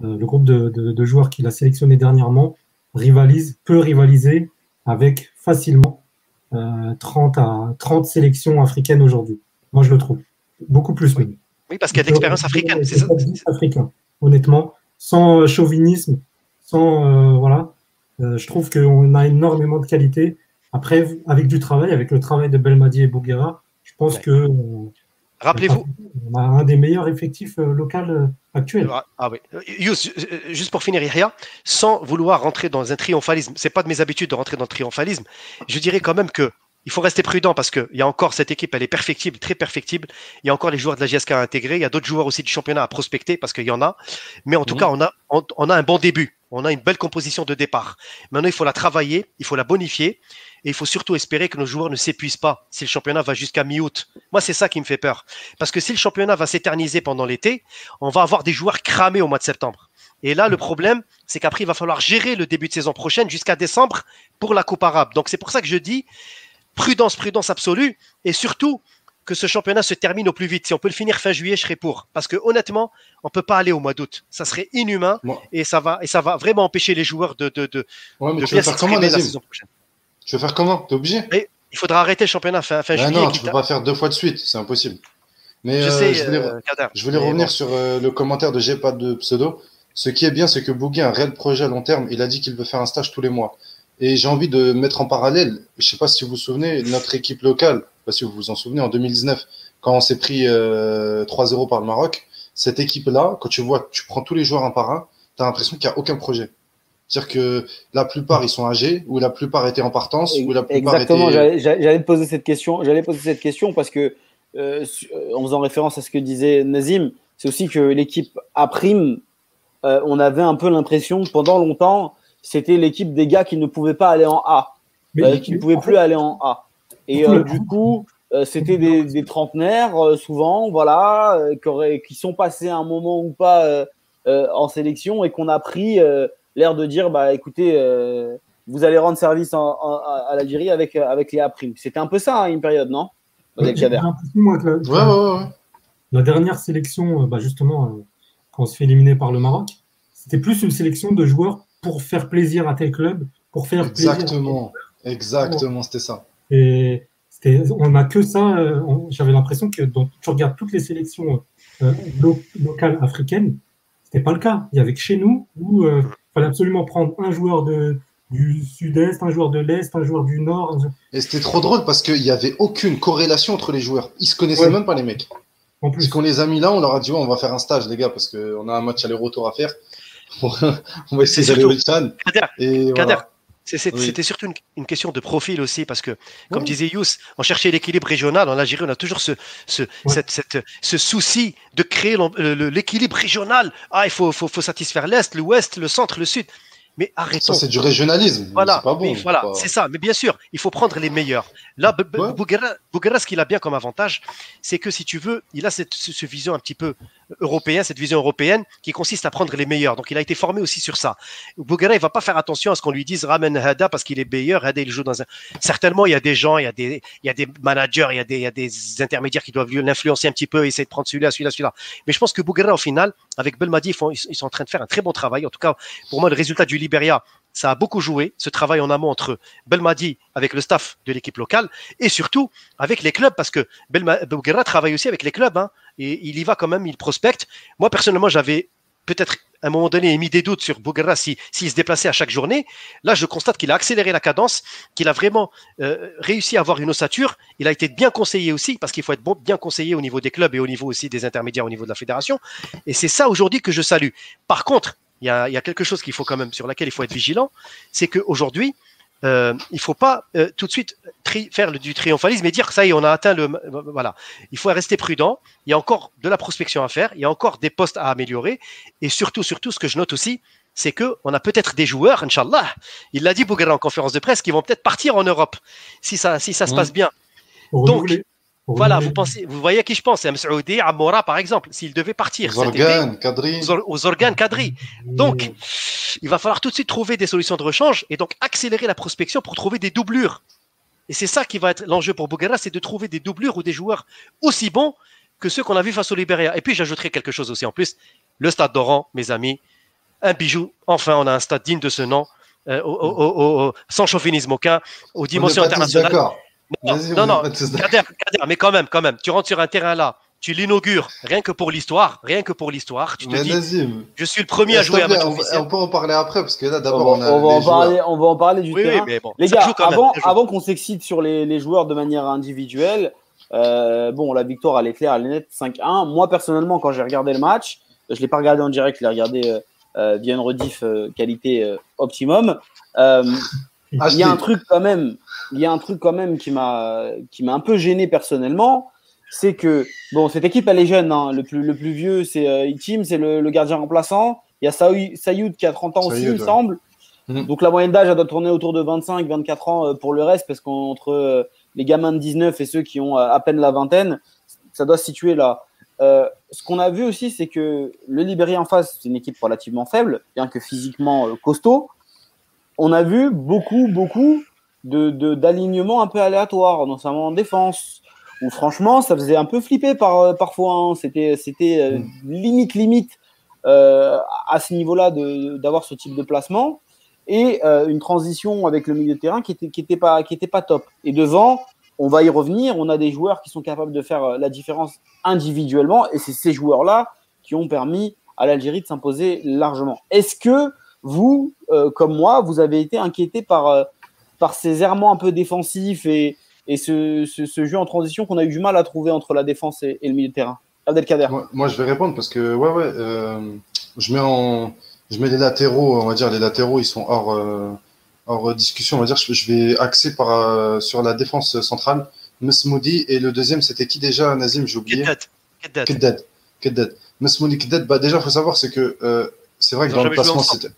S4: le groupe de, joueurs qu'il a sélectionné dernièrement, rivalise, peut rivaliser avec facilement 30 à 30 sélections africaines aujourd'hui. Moi, je le trouve. Beaucoup plus
S3: oui. Oui, parce qu'il y a de l'expérience africaine. C'est ça.
S4: Africain, honnêtement, sans chauvinisme, sans voilà, euh, je trouve qu'on a énormément de qualité. Après, avec du travail, avec le travail de Belmadi et Bouguera, je pense que euh,
S3: Rappelez-vous.
S4: On a un des meilleurs effectifs euh, locaux actuels.
S3: Ah, ah oui. juste pour finir, Yahya, sans vouloir rentrer dans un triomphalisme, c'est pas de mes habitudes de rentrer dans le triomphalisme, je dirais quand même que il faut rester prudent parce qu'il y a encore cette équipe, elle est perfectible, très perfectible. Il y a encore les joueurs de la GSK à intégrer. Il y a d'autres joueurs aussi du championnat à prospecter parce qu'il y en a. Mais en tout cas, on a, on, a un bon début. On a une belle composition de départ. Maintenant, il faut la travailler, il faut la bonifier. Et il faut surtout espérer que nos joueurs ne s'épuisent pas si le championnat va jusqu'à mi-août. Moi, c'est ça qui me fait peur. Parce que si le championnat va s'éterniser pendant l'été, on va avoir des joueurs cramés au mois de septembre. Et là, le problème, c'est qu'après, il va falloir gérer le début de saison prochaine jusqu'à décembre pour la Coupe arabe. Donc, c'est pour ça que je dis, prudence, prudence absolue, et surtout que ce championnat se termine au plus vite. Si on peut le finir fin juillet, je serais pour. Parce que honnêtement, on peut pas aller au mois d'août. Ça serait inhumain et ça va et ça va vraiment empêcher les joueurs de de de,
S2: bien s'exprimer la saison prochaine. Tu veux faire comment? T'es obligé
S3: Il faudra arrêter le championnat fin, fin juillet.
S2: Non, tu peux pas faire deux fois de suite, c'est impossible. Mais je, euh, voulais, euh, je voulais revenir sur euh, le commentaire de J'ai pas de pseudo. Ce qui est bien, c'est que Bougui a un réel projet à long terme. Il a dit qu'il veut faire un stage tous les mois. Et j'ai envie de mettre en parallèle, je sais pas si vous vous souvenez, notre équipe locale, pas si vous vous en souvenez, en 2019, quand on s'est pris 3-0 euh, par le Maroc, cette équipe-là, quand tu vois, tu prends tous les joueurs un par un, tu as l'impression qu'il n'y a aucun projet. C'est-à-dire que la plupart, ils sont âgés, ou la plupart étaient en partance, ou la plupart
S1: Exactement, j'allais te poser cette question. J'allais poser cette question parce que, euh, en faisant référence à ce que disait Nazim, c'est aussi que l'équipe A' on avait un peu l'impression pendant longtemps, c'était l'équipe des gars qui ne pouvaient pas aller en A, qui ne pouvaient plus aller en A. Et du coup, c'était des, trentenaires, souvent, voilà, qui, qui, sont passés un moment ou pas en sélection et qu'on a pris l'air de dire bah écoutez, vous allez rendre service à l'Algérie avec, avec les A'. C'était un peu ça, hein, une période, non?
S4: Que la, la, dernière sélection, bah, justement, quand on se fait éliminer par le Maroc, c'était plus une sélection de joueurs pour faire plaisir à tel club, pour faire
S2: Exactement, exactement, c'était ça.
S4: Et on n'a que ça. Euh, j'avais l'impression que quand tu regardes toutes les sélections euh, locales africaines, c'était pas le cas. Il y avait que chez nous où il euh, fallait absolument prendre un joueur de, du sud-est, un joueur de l'est, un joueur du nord.
S2: Et c'était trop drôle parce qu'il n'y avait aucune corrélation entre les joueurs. Ils se connaissaient même pas les mecs. En plus. Parce qu'on les a mis là, on leur a dit on va faire un stage les gars parce qu'on a un match aller-retour à faire. On va essayer d'aller au
S3: C'était surtout une, question de profil aussi, parce que, comme disait Yous, on cherchait l'équilibre régional. En Algérie, on a toujours ce, ce, cette, ce souci de créer l'équilibre régional. Ah, il faut, faut, faut satisfaire l'Est, l'Ouest, le centre, le Sud. Mais arrêtons.
S2: Ça, c'est du régionalisme.
S3: Voilà, voilà, c'est ça. Mais bien sûr, il faut prendre les meilleurs. Là, Bouguera, ce qu'il a bien comme avantage, c'est que si tu veux, il a cette, vision un petit peu européenne, cette vision européenne qui consiste à prendre les meilleurs. Donc, il a été formé aussi sur ça. Bouguera, il va pas faire attention à ce qu'on lui dise ramène Hada parce qu'il est meilleur. Hada, il joue dans un. Certainement, il y a des gens, il y a des, il y a des managers, il y a des, il y a des intermédiaires qui doivent l'influencer un petit peu, essayer de prendre celui-là, celui-là, celui-là. Mais je pense que Bouguera, au final, avec Belmadi, ils, ils sont en train de faire un très bon travail. En tout cas, pour moi, le résultat du Liberia, ça a beaucoup joué, ce travail en amont entre Belmadi avec le staff de l'équipe locale et surtout avec les clubs, parce que Bouguera travaille aussi avec les clubs, hein, et il y va quand même, il prospecte. Moi, personnellement, j'avais peut-être à un moment donné émis des doutes sur Bouguera s'il se déplaçait à chaque journée. Là, je constate qu'il a accéléré la cadence, qu'il a vraiment euh, réussi à avoir une ossature. Il a été bien conseillé aussi, parce qu'il faut être bon, bien conseillé au niveau des clubs et au niveau aussi des intermédiaires au niveau de la fédération. Et c'est ça aujourd'hui que je salue. Par contre, il y a, quelque chose qu'il faut quand même sur laquelle il faut être vigilant, c'est qu'aujourd'hui, euh, il ne faut pas euh, tout de suite faire du triomphalisme et dire ça y est, on a atteint le. Voilà. Il faut rester prudent. Il y a encore de la prospection à faire. Il y a encore des postes à améliorer. Et surtout, surtout, ce que je note aussi, c'est qu'on a peut-être des joueurs, Inch'Allah, il l'a dit Bouguera en conférence de presse, qui vont peut-être partir en Europe si ça, si ça se passe bien. Donc, voilà, vous pensez, vous voyez à qui je pense, à Msaoudi, à Mora par exemple, s'il devait partir.
S2: Aux organes, Kadri.
S3: Aux organes, Kadri. Donc, il va falloir tout de suite trouver des solutions de rechange et donc accélérer la prospection pour trouver des doublures. Et c'est ça qui va être l'enjeu pour Bouguera, c'est de trouver des doublures ou des joueurs aussi bons que ceux qu'on a vus face au Libéria. Et puis j'ajouterai quelque chose aussi en plus. Le stade d'Oran, mes amis, un bijou. Enfin, on a un stade digne de ce nom, euh, sans chauvinisme aucun, aux dimensions internationales. Non, non, non, mais quand même, quand même, tu rentres sur un terrain là, tu l'inaugures rien que pour l'histoire, rien que pour l'histoire. Tu te dis, je suis le premier à jouer à match
S2: on, peut en parler après parce que là d'abord on,
S1: va, en parler, on va en parler du terrain. les gars, avant, avant qu'on s'excite sur les, les, joueurs de manière individuelle, euh, bon, la victoire elle est claire, elle est nette, 5-1. Moi personnellement, quand j'ai regardé le match, je l'ai pas regardé en direct, je l'ai regardé euh, euh via une rediff euh, qualité euh, optimum. Il y a un truc quand même, il y a un truc quand même qui m'a qui m'a un peu gêné personnellement, c'est que bon cette équipe elle est jeune, hein. le plus le plus vieux c'est euh, Itim, c'est le, le, gardien remplaçant. Il y a Sayoud qui a 30 ans aussi, il semble. Mhm. Donc la moyenne d'âge elle doit tourner autour de 25-24 ans euh, pour le reste parce qu'entre euh, les gamins de 19 et ceux qui ont à peine la vingtaine, ça doit se situer là. Euh, ce qu'on a vu aussi, c'est que le Libéria en face, c'est une équipe relativement faible, bien que physiquement costaud on a vu beaucoup, beaucoup de, d'alignements un peu aléatoires, notamment en défense, où franchement, ça faisait un peu flipper par, euh, parfois. Hein. C'était, euh, mm. limite, limite euh, à ce niveau-là d'avoir ce type de placement. Et une transition avec le milieu de terrain qui n'était qui était pas, qui était pas top. Et devant, on va y revenir, on a des joueurs qui sont capables de faire la différence individuellement, et c'est ces joueurs-là qui ont permis à l'Algérie de s'imposer largement. Est-ce que vous, comme moi, vous avez été inquiété par, par ces errements un peu défensifs et, et ce, ce, jeu en transition qu'on a eu du mal à trouver entre la défense et, le milieu de terrain. Abdelkader.
S2: Moi, moi, je vais répondre parce que, ouais, ouais, euh, je, mets en, je mets les latéraux, on va dire, les latéraux, ils sont hors, hors discussion. On va dire, je, je vais axer par, sur la défense centrale. Mesmoudi et le deuxième, c'était qui déjà, Nazim? J'ai oublié.
S3: Keddad.
S2: Keddad. Keddad. Mesmoudi Keddad, bah, déjà, il faut savoir, c'est que c'est vrai que dans le placement, c'était.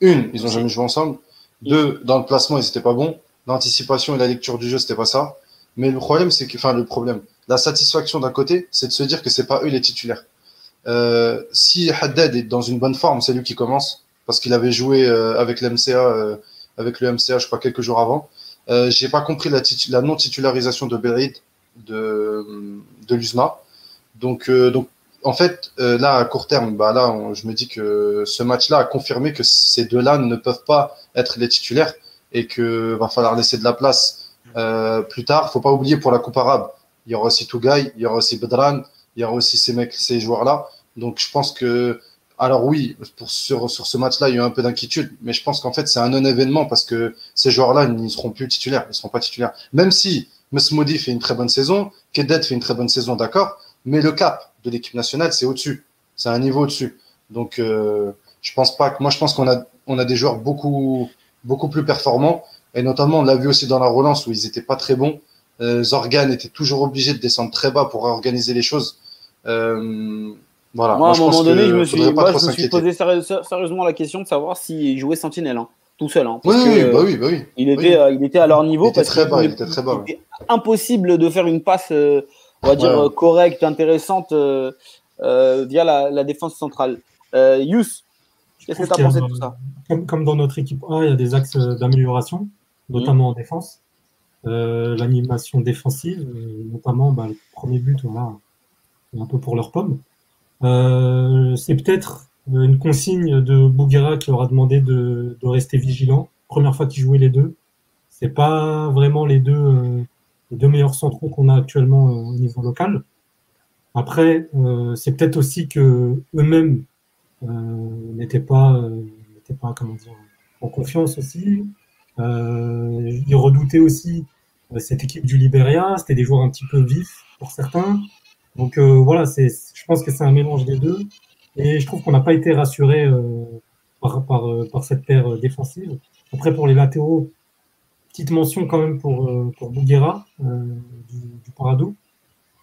S2: Une, ils n'ont jamais joué ensemble. Deux, dans le placement, ils n'étaient pas bons. L'anticipation et la lecture du jeu, c'était pas ça. Mais le problème, c'est que, enfin, le problème, la satisfaction d'un côté, c'est de se dire que c'est pas eux les titulaires. Euh, si Haddad est dans une bonne forme, c'est lui qui commence parce qu'il avait joué euh, avec l'MCA, euh, avec le MCA, je crois quelques jours avant. Euh, J'ai pas compris la, la non titularisation de Berid de de l'USMA. Donc euh, donc en fait là à court terme, bah là je me dis que ce match-là a confirmé que ces deux-là ne peuvent pas être les titulaires et que va falloir laisser de la place plus tard. Faut pas oublier pour la Coupe arabe, il y aura aussi Tougaï, il y aura aussi Bedran, il y aura aussi ces mecs, ces joueurs-là. Donc je pense que, alors oui, pour, sur, sur ce match-là, il y a eu un peu d'inquiétude, mais je pense qu'en fait c'est un non-événement parce que ces joueurs-là ils ne seront plus titulaires, ils ne seront pas titulaires. Même si Mesmoudi fait une très bonne saison, Kedet fait une très bonne saison, d'accord, mais le cap de l'équipe nationale c'est au-dessus, c'est un niveau au-dessus. Donc euh, je pense pas que, moi je pense qu'on a on a des joueurs beaucoup beaucoup plus performants et notamment on l'a vu aussi dans la relance où ils étaient pas très bons. Euh, Zorgan était toujours obligé de descendre très bas pour organiser les choses. Euh,
S1: voilà. Moi, à un moment donné, je me suis, moi, je me suis posé sérieusement la question de savoir s'il jouait Sentinelle, hein, tout seul. Hein,
S2: oui, oui, bah oui, bah oui.
S1: Il était, euh, il était à leur niveau.
S2: Il était très bas, il était très bas.
S1: impossible de faire une passe, euh, on va dire, correcte, intéressante euh, via la, la, défense centrale. Yous, qu'est-ce que tu as pensé de tout ça?
S4: Comme, comme, dans notre équipe A, il y a des axes d'amélioration, notamment en défense. L'animation défensive, notamment bah, le premier but, voilà, un peu pour leur pomme. Euh, c'est peut-être une consigne de Bouguera qui leur a demandé de, de rester vigilant. Première fois qu'ils jouaient les deux. C'est pas vraiment les deux, euh, les deux meilleurs centraux qu'on a actuellement euh, au niveau local. Après, c'est peut-être aussi que eux-mêmes n'étaient pas, n'étaient pas comment dire, en confiance aussi. ils redoutaient aussi cette équipe du Liberia. C'était des joueurs un petit peu vifs pour certains. Donc euh, voilà, c'est, je pense que c'est un mélange des deux. Et je trouve qu'on n'a pas été rassuré euh, par, par, euh, par, cette paire défensive. Après, pour les latéraux, petite mention quand même pour, pour Bouguera du, du Paradou.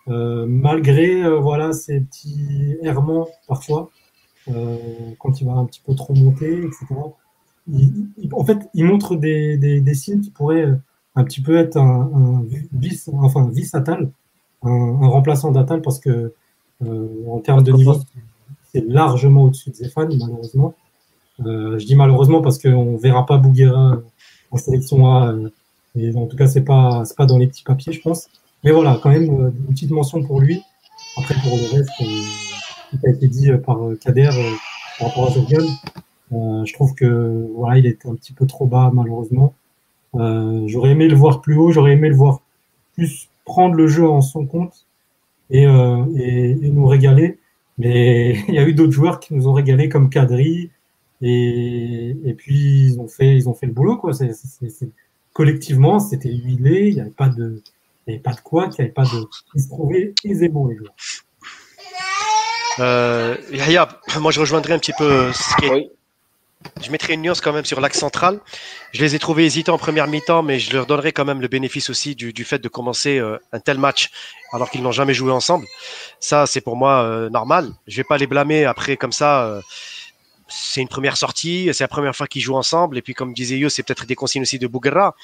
S4: malgré voilà ces petits errements parfois, quand il va un petit peu trop monter, etc. en fait, il montre des, des, des, signes qui pourraient un petit peu être un, un vice, enfin vice atal un, remplaçant d'Atal parce que euh, en termes de niveau, c'est largement au-dessus de Zéphane, malheureusement. Euh, je dis malheureusement parce qu'on ne verra pas Bouguera en sélection A. Euh, et en tout cas, c'est pas pas dans les petits papiers, je pense. Mais voilà, quand même une petite mention pour lui. Après, pour le reste, qui a été dit par Kader par rapport à Zorgan, je trouve que voilà, il était un petit peu trop bas, malheureusement. j'aurais aimé le voir plus haut, j'aurais aimé le voir plus prendre le jeu en son compte et, euh, et, nous régaler. Mais il y a eu d'autres joueurs qui nous ont régalé comme Kadri et, et puis ils ont fait ils ont fait le boulot quoi. Collectivement c'était huilé, il n'y avait pas de il n'y avait pas de quoi, il n'y avait pas de ils se trouvaient aisément les joueurs.
S3: Euh, Yahya, moi je rejoindrai un petit peu ce qui est, je mettrai une nuance quand même sur l'axe central. Je les ai trouvés hésitants en première mi-temps, mais je leur donnerai quand même le bénéfice aussi du, fait de commencer euh, un tel match alors qu'ils n'ont jamais joué ensemble. Ça, c'est pour moi euh, normal. Je vais pas les blâmer après comme ça. Euh, c'est une première sortie, c'est la première fois qu'ils jouent ensemble. Et puis, comme disait Yo, c'est peut-être des consignes aussi de Bouguera.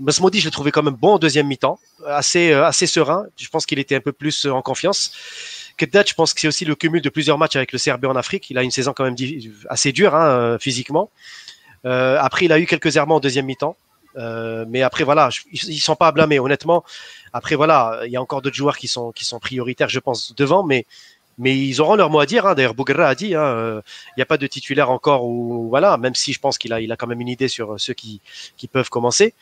S3: Masmoudi, je l'ai trouvé quand même bon en deuxième mi-temps, assez, assez serein. Je pense qu'il était un peu plus en confiance. Kedat, je pense que c'est aussi le cumul de plusieurs matchs avec le CRB en Afrique. Il a une saison quand même assez dure hein, euh, physiquement. Euh, après, il a eu quelques errements en deuxième mi-temps. Euh, mais après, voilà, ils ne sont pas à blâmer, honnêtement. Après, voilà, il y a encore d'autres joueurs qui sont, qui sont prioritaires, je pense, devant, mais, mais ils auront leur mot à dire. Hein. D'ailleurs, Bougra a dit, hein, il n'y a pas de titulaire encore, ou voilà, même si je pense qu'il a, il a quand même une idée sur ceux qui, qui peuvent commencer.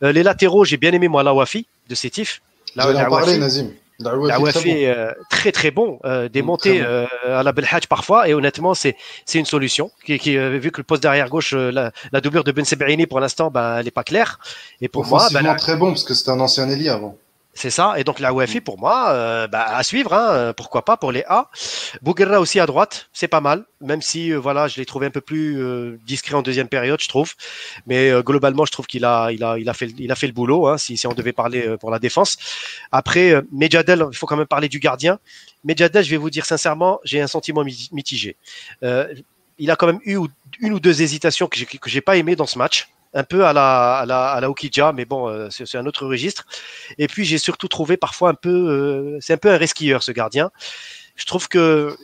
S3: les latéraux, j'ai bien aimé, moi, Lawafi de Sétif.
S2: Là, en parler, Nazim.
S3: Est euh, très très bon, euh, démonté euh, à la Belhadj parfois, et honnêtement, c'est c'est une solution. Qui, qui vu que le poste derrière gauche, la, la doublure de Ben Seberini pour l'instant, ben, elle n'est pas claire.
S2: Et pour moi, ben, très bon parce que c'était un ancien Eli avant.
S3: C'est ça. Et donc la UFI, pour moi, euh, bah, à suivre, hein, pourquoi pas pour les A. Bouguerra aussi à droite, c'est pas mal, même si euh, voilà, je l'ai trouvé un peu plus euh, discret en deuxième période, je trouve. Mais globalement, je trouve qu'il a, il a, il a fait, il a fait le boulot. Hein, si, on devait parler pour la défense. Après, Medjadel, il faut quand même parler du gardien. Medjadel, je vais vous dire sincèrement, j'ai un sentiment mitigé il a quand même eu une ou deux hésitations que j'ai pas aimé dans ce match un peu à la, à la, à la mais bon, euh, c'est un autre registre. Et puis j'ai surtout trouvé parfois un peu, euh, c'est un peu un resquilleur ce gardien. Je trouve que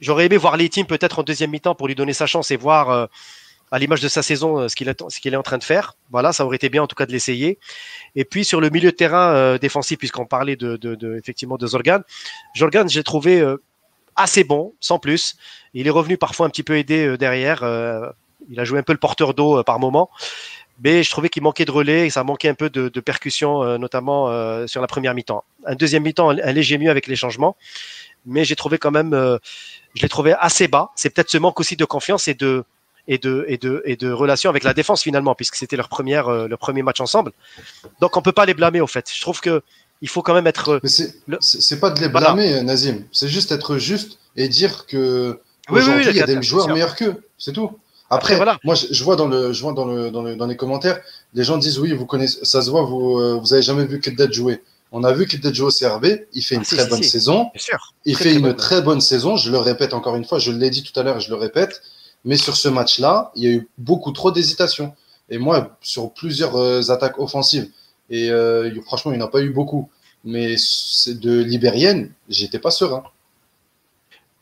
S3: j'aurais aimé voir les peut-être en deuxième mi-temps pour lui donner sa chance et voir euh, à l'image de sa saison ce qu'il est, en train de faire. Voilà, ça aurait été bien en tout cas de l'essayer. Et puis sur le milieu de terrain défensif, puisqu'on parlait de, de, de, effectivement de Zorgan, Zorgan, j'ai trouvé assez bon, sans plus. Il est revenu parfois un petit peu aidé derrière il a joué un peu le porteur d'eau euh, par moment. Mais je trouvais qu'il manquait de relais et ça manquait un peu de, de percussion, euh, notamment euh, sur la première mi-temps. Un deuxième mi-temps, un, léger mieux avec les changements. Mais j'ai trouvé quand même, je l'ai trouvé assez bas. C'est peut-être ce manque aussi de confiance et de, et de, et de, et de relation avec la défense finalement, puisque c'était leur, première, leur premier match ensemble. Donc on peut pas les blâmer au fait. Je trouve que il faut quand même être.
S2: C'est pas de les blâmer, Nazim. C'est juste être juste et dire que aujourd'hui il y a des joueurs meilleurs qu'eux. C'est tout. Après, voilà. moi, je, vois dans le, je vois dans le, dans, le, dans les commentaires, les gens disent oui, vous connaissez, ça se voit, vous, euh, vous avez jamais vu Keddad jouer. On a vu Keddad jouer au CRB, il fait une ah, très bonne saison.
S3: sûr.
S2: Il fait une très bonne saison. Je le répète encore une fois, je l'ai dit tout à l'heure, je le répète. Mais sur ce match-là, il y a eu beaucoup trop d'hésitation. Et moi, sur plusieurs euh, attaques offensives, et euh, franchement, il n'y en a pas eu beaucoup. Mais de libérienne, j'étais pas serein.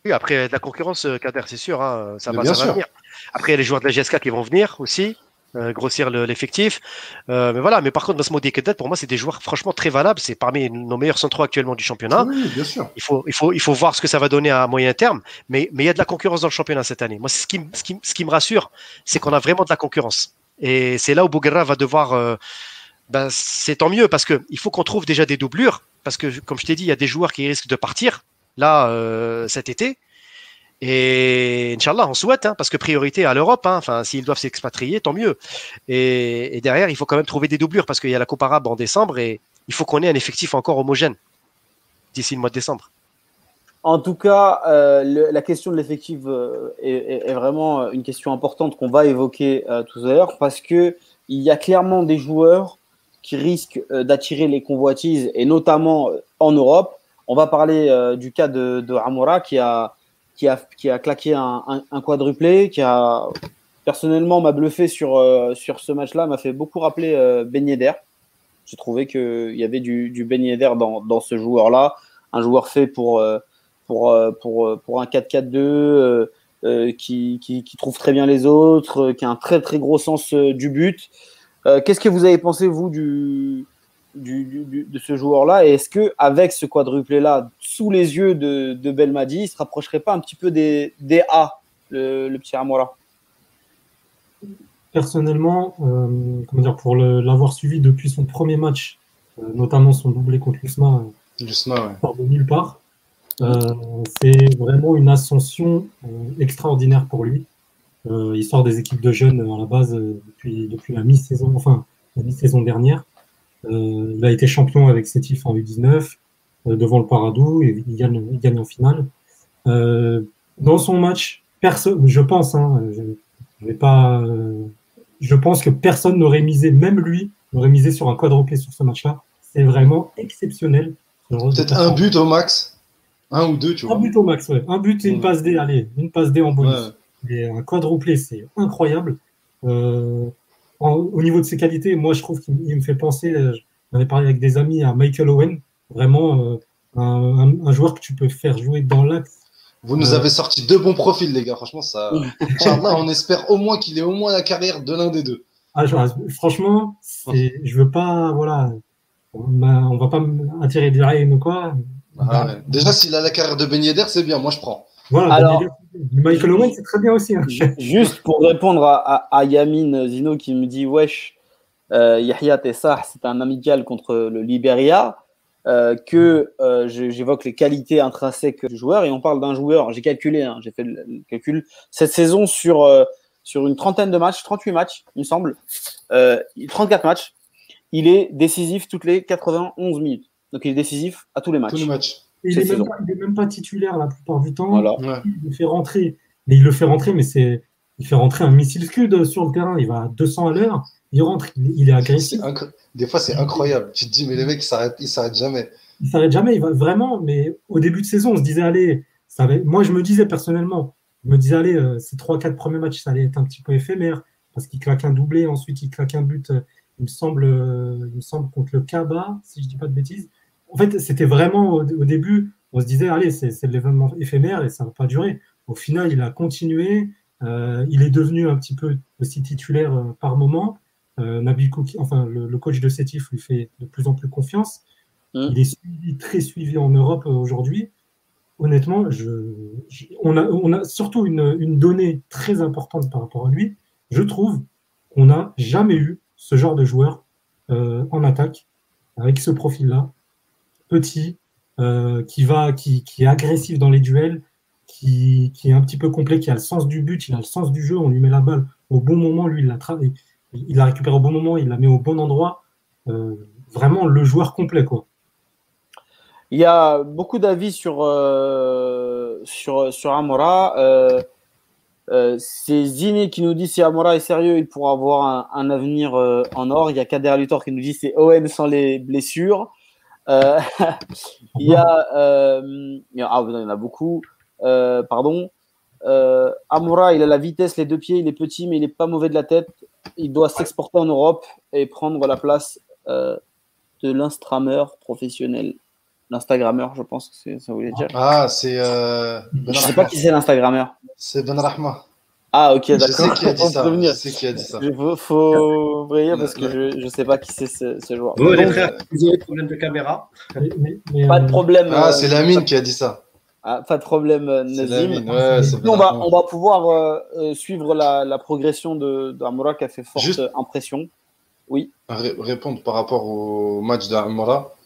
S3: Oui, après la concurrence, Kader, c'est sûr, hein, ça, va, ça va venir. Après, il y a les joueurs de la GSK qui vont venir aussi. Euh, grossir l'effectif. Euh, mais voilà, mais par contre, Masmoudi et Kedet, pour moi, c'est des joueurs franchement très valables. C'est parmi nos meilleurs centraux actuellement du championnat.
S2: Oui, bien sûr.
S3: Il faut, il faut, il faut voir ce que ça va donner à moyen terme. Mais, mais il y a de la concurrence dans le championnat cette année. Moi, ce qui, ce qui, ce qui me rassure, c'est qu'on a vraiment de la concurrence. Et c'est là où Bouguera va devoir. Euh, ben, c'est tant mieux parce que il faut qu'on trouve déjà des doublures. Parce que, comme je t'ai dit, il y a des joueurs qui risquent de partir là cet été. Et Inch'Allah, on souhaite, hein, parce que priorité à l'Europe. Hein, enfin, s'ils doivent s'expatrier, tant mieux. Et, derrière, il faut quand même trouver des doublures parce qu'il y a la Coupe arabe en décembre et il faut qu'on ait un effectif encore homogène d'ici le mois de décembre.
S1: En tout cas, euh, la question de l'effectif euh, est, vraiment une question importante qu'on va évoquer euh, tout à l'heure parce que il y a clairement des joueurs qui risquent d'attirer les convoitises et notamment en Europe. On va parler du cas de, de Amoura qui a claqué un, quadruplé, qui a personnellement m'a bluffé sur, euh, sur ce match-là, m'a fait beaucoup rappeler euh, Ben Yedder. J'ai trouvé qu'il y avait du, du Ben dans, ce joueur-là, un joueur fait pour, euh, euh, un 4-4-2, qui, qui, qui, trouve très bien les autres, qui a un très très gros sens du but. Qu'est-ce que vous avez pensé, vous, du, du, de ce joueur-là Et est-ce que avec ce quadruplé-là sous les yeux de, de Belmadi, il se rapprocherait pas un petit peu des, des A, le, petit Amora?
S4: Personnellement, euh, comment dire, pour l'avoir suivi depuis son premier match, euh, notamment son doublé contre l'USMA,
S2: ouais.
S4: de nulle part, euh, c'est vraiment une ascension extraordinaire pour lui. il sort des équipes de jeunes à la base depuis, depuis la mi-saison, enfin la mi-saison dernière. Euh, il a été champion avec Sétif en U19 euh, devant le Paradou et il gagne, il gagne en finale. Euh, dans son match, personne, je pense, hein, je, vais pas, je pense que personne n'aurait misé, même lui, n'aurait misé sur un quadruplé sur ce match-là. C'est vraiment exceptionnel.
S2: Peut-être un but au max, un ou deux, tu vois.
S4: Un but au max, ouais. Un but et une passe D, allez, une passe D en bonus. Et un quadruplé, c'est incroyable. Euh, au niveau de ses qualités, moi, je trouve qu'il me fait penser, euh, j'en ai parlé avec des amis, à Michael Owen, vraiment euh, un, joueur que tu peux faire jouer dans l'axe.
S2: Vous nous euh, avez sorti deux bons profils, les gars. Franchement, ça. on espère au moins qu'il ait au moins la carrière de l'un des deux.
S4: Ah, franchement, je veux pas, voilà, on va pas attirer des règles ou quoi.
S2: Ah Déjà, s'il a la carrière de Ben Yedder, c'est bien. Moi, je prends.
S4: Voilà, Alors, Michael Owen, c'est très bien aussi. Hein.
S1: Juste pour répondre à, à, Yamin Zino qui me dit Wesh, euh, Yahya Tessah, c'est un amical contre le Liberia, euh, que euh, j'évoque les qualités intrinsèques du joueur et on parle d'un joueur, j'ai calculé, hein, j'ai fait le calcul, cette saison sur, euh, sur une trentaine de matchs, 38 matchs, il me semble, 34 matchs, il est décisif toutes les 91 minutes. Donc il est décisif à tous les matchs. Tous
S2: les matchs
S4: il n'est même, pas titulaire la plupart du temps. Il le fait rentrer. Mais il le fait rentrer, mais c'est il fait rentrer un missile Scud sur le terrain. Il va à 200 à l'heure. Il rentre. Il, est agressif.
S2: Des fois, c'est incroyable. Tu te dis, mais les mecs, ils s'arrêtent jamais.
S4: Il s'arrête jamais. Il va vraiment. Mais au début de saison, on se disait, allez, ça va... moi, je me disais personnellement, je me disais, allez, ces trois, quatre premiers matchs, ça allait être un petit peu éphémère, parce qu'il claque un doublé, ensuite il claque un but, il me semble, il me semble contre le Kaba, si je dis pas de bêtises. En fait, c'était vraiment au, début, on se disait, allez, c'est l'événement éphémère et ça ne va pas durer. Au final, il a continué. Euh, il est devenu un petit peu aussi titulaire euh, par moment. Euh, Nabil enfin, le, coach de Sétif lui fait de plus en plus confiance. Mm. Il est très suivi en Europe aujourd'hui. Honnêtement, on, a, surtout une, donnée très importante par rapport à lui. Je trouve qu'on n'a jamais eu ce genre de joueur en attaque avec ce profil-là, petit, qui va, qui, est agressif dans les duels, qui, est un petit peu complet, qui a le sens du but, il a le sens du jeu, on lui met la balle au bon moment, lui, il la, il la récupère au bon moment, il la met au bon endroit. Euh, vraiment le joueur complet, quoi.
S1: Il y a beaucoup d'avis sur, euh, sur, sur Amora. Euh, c'est Ziné qui nous dit si Amora est sérieux, il pourra avoir un, avenir en or. Il y a Kader Luthor qui nous dit c'est Owen sans les blessures. il y a, ah, il y en a beaucoup. Euh, pardon. Euh, Amoura, il a la vitesse, les deux pieds, il est petit, mais il n'est pas mauvais de la tête. Il doit s'exporter en Europe et prendre la place euh, de l'instrameur professionnel. L'Instagrammeur, je pense que ça voulait dire.
S2: Ah, c'est. Euh,
S1: je ne sais pas qui c'est l'Instagrammeur.
S2: C'est Ben Rahma.
S1: Ah, ok, d'accord.
S2: Je sais qui a dit ça. Je sais qui a dit ça.
S1: Il faut, briller parce que je ne sais pas qui c'est ce, joueur.
S3: Bon, les frères, vous avez des problèmes de caméra
S1: Pas de problème.
S2: Ah, c'est Lamine qui a dit ça.
S1: Ah, pas de problème, euh, Nazim. on, va, on va pouvoir euh, euh, suivre la, progression d'Amora qui a fait forte impression. Oui.
S2: Répondre par rapport au match d'Amora.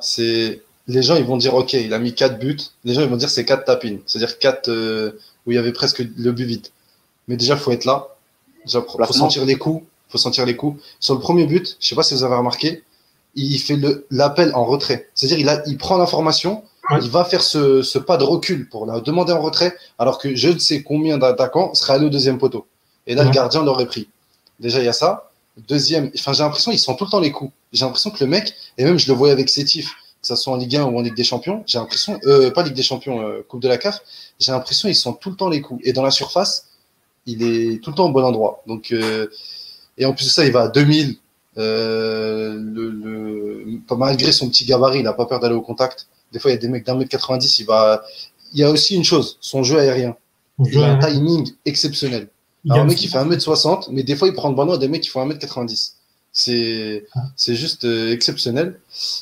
S2: C'est les gens ils vont dire ok, il a mis 4 buts. Les gens ils vont dire c'est 4 tapines, c'est-à-dire 4 où il y avait presque le but vite. Mais déjà, il faut être là. Il faut sentir les coups. faut sentir les coups. Sur le premier but, je sais pas si vous avez remarqué, il fait l'appel en retrait. C'est-à-dire il, il prend l'information il va faire ce, pas de recul pour la demander en retrait, alors que je ne sais combien d'attaquants seraient allés au deuxième poteau. Et là, le gardien l'aurait pris. Déjà, il y a ça. Deuxième, enfin, j'ai l'impression qu'ils sont tout le temps les coups. J'ai l'impression que le mec, et même je le voyais avec Sétif, que ce soit en Ligue 1 ou en Ligue des Champions, j'ai l'impression, euh, pas Ligue des Champions, euh, Coupe de la CAF, j'ai l'impression qu'ils sont tout le temps les coups. Et dans la surface, il est tout le temps au bon endroit. Donc, euh, et en plus de ça, il va à 2000. Euh, le, le, malgré son petit gabarit, il n'a pas peur d'aller au contact. Des fois, il y a des mecs d'un mètre 90, il va. Il y a aussi une chose, son jeu aérien. Il a un timing exceptionnel. Alors, un mec qui fait 1m60, mais des fois, il prend le ballon à des mecs qui font 1m90. C'est ah. c'est juste euh, exceptionnel.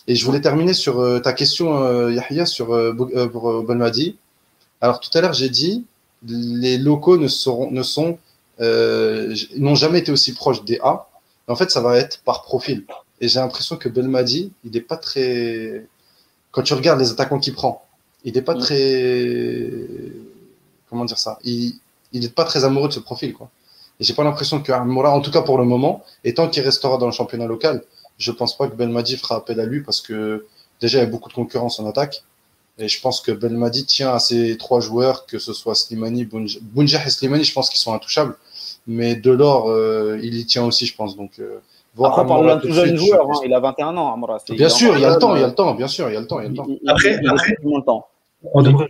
S2: Et je voulais terminer sur euh, ta question, Yahya, sur Bonmadi. Alors, tout à l'heure, j'ai dit les locaux ne, seront, ne sont n'ont jamais été aussi proches des A. En fait, ça va être par profil. Et j'ai l'impression que Belmadi, il n'est pas très quand tu regardes les attaquants qu'il prend, il n'est pas mm. très. Comment dire ça? Il n'est pas très amoureux de ce profil. Quoi. Et j'ai pas l'impression que Moura, en tout cas pour le moment, et tant qu'il restera dans le championnat local, je pense pas que Belmadi fera appel à lui parce que déjà il y a beaucoup de concurrence en attaque. Et je pense que Belmadi tient à ces trois joueurs, que ce soit Slimani, Bunjah et Slimani, je pense qu'ils sont intouchables. Mais Delors, euh, il y tient aussi, je pense. Donc, euh,
S1: après, parle d'un tout jeune joueur, hein, il a 21 ans, Amora.
S2: Bien sûr, il y a le temps, il y a le temps, bien sûr, il y a le temps. Il y a le temps.
S3: après, il après le temps. On devrait...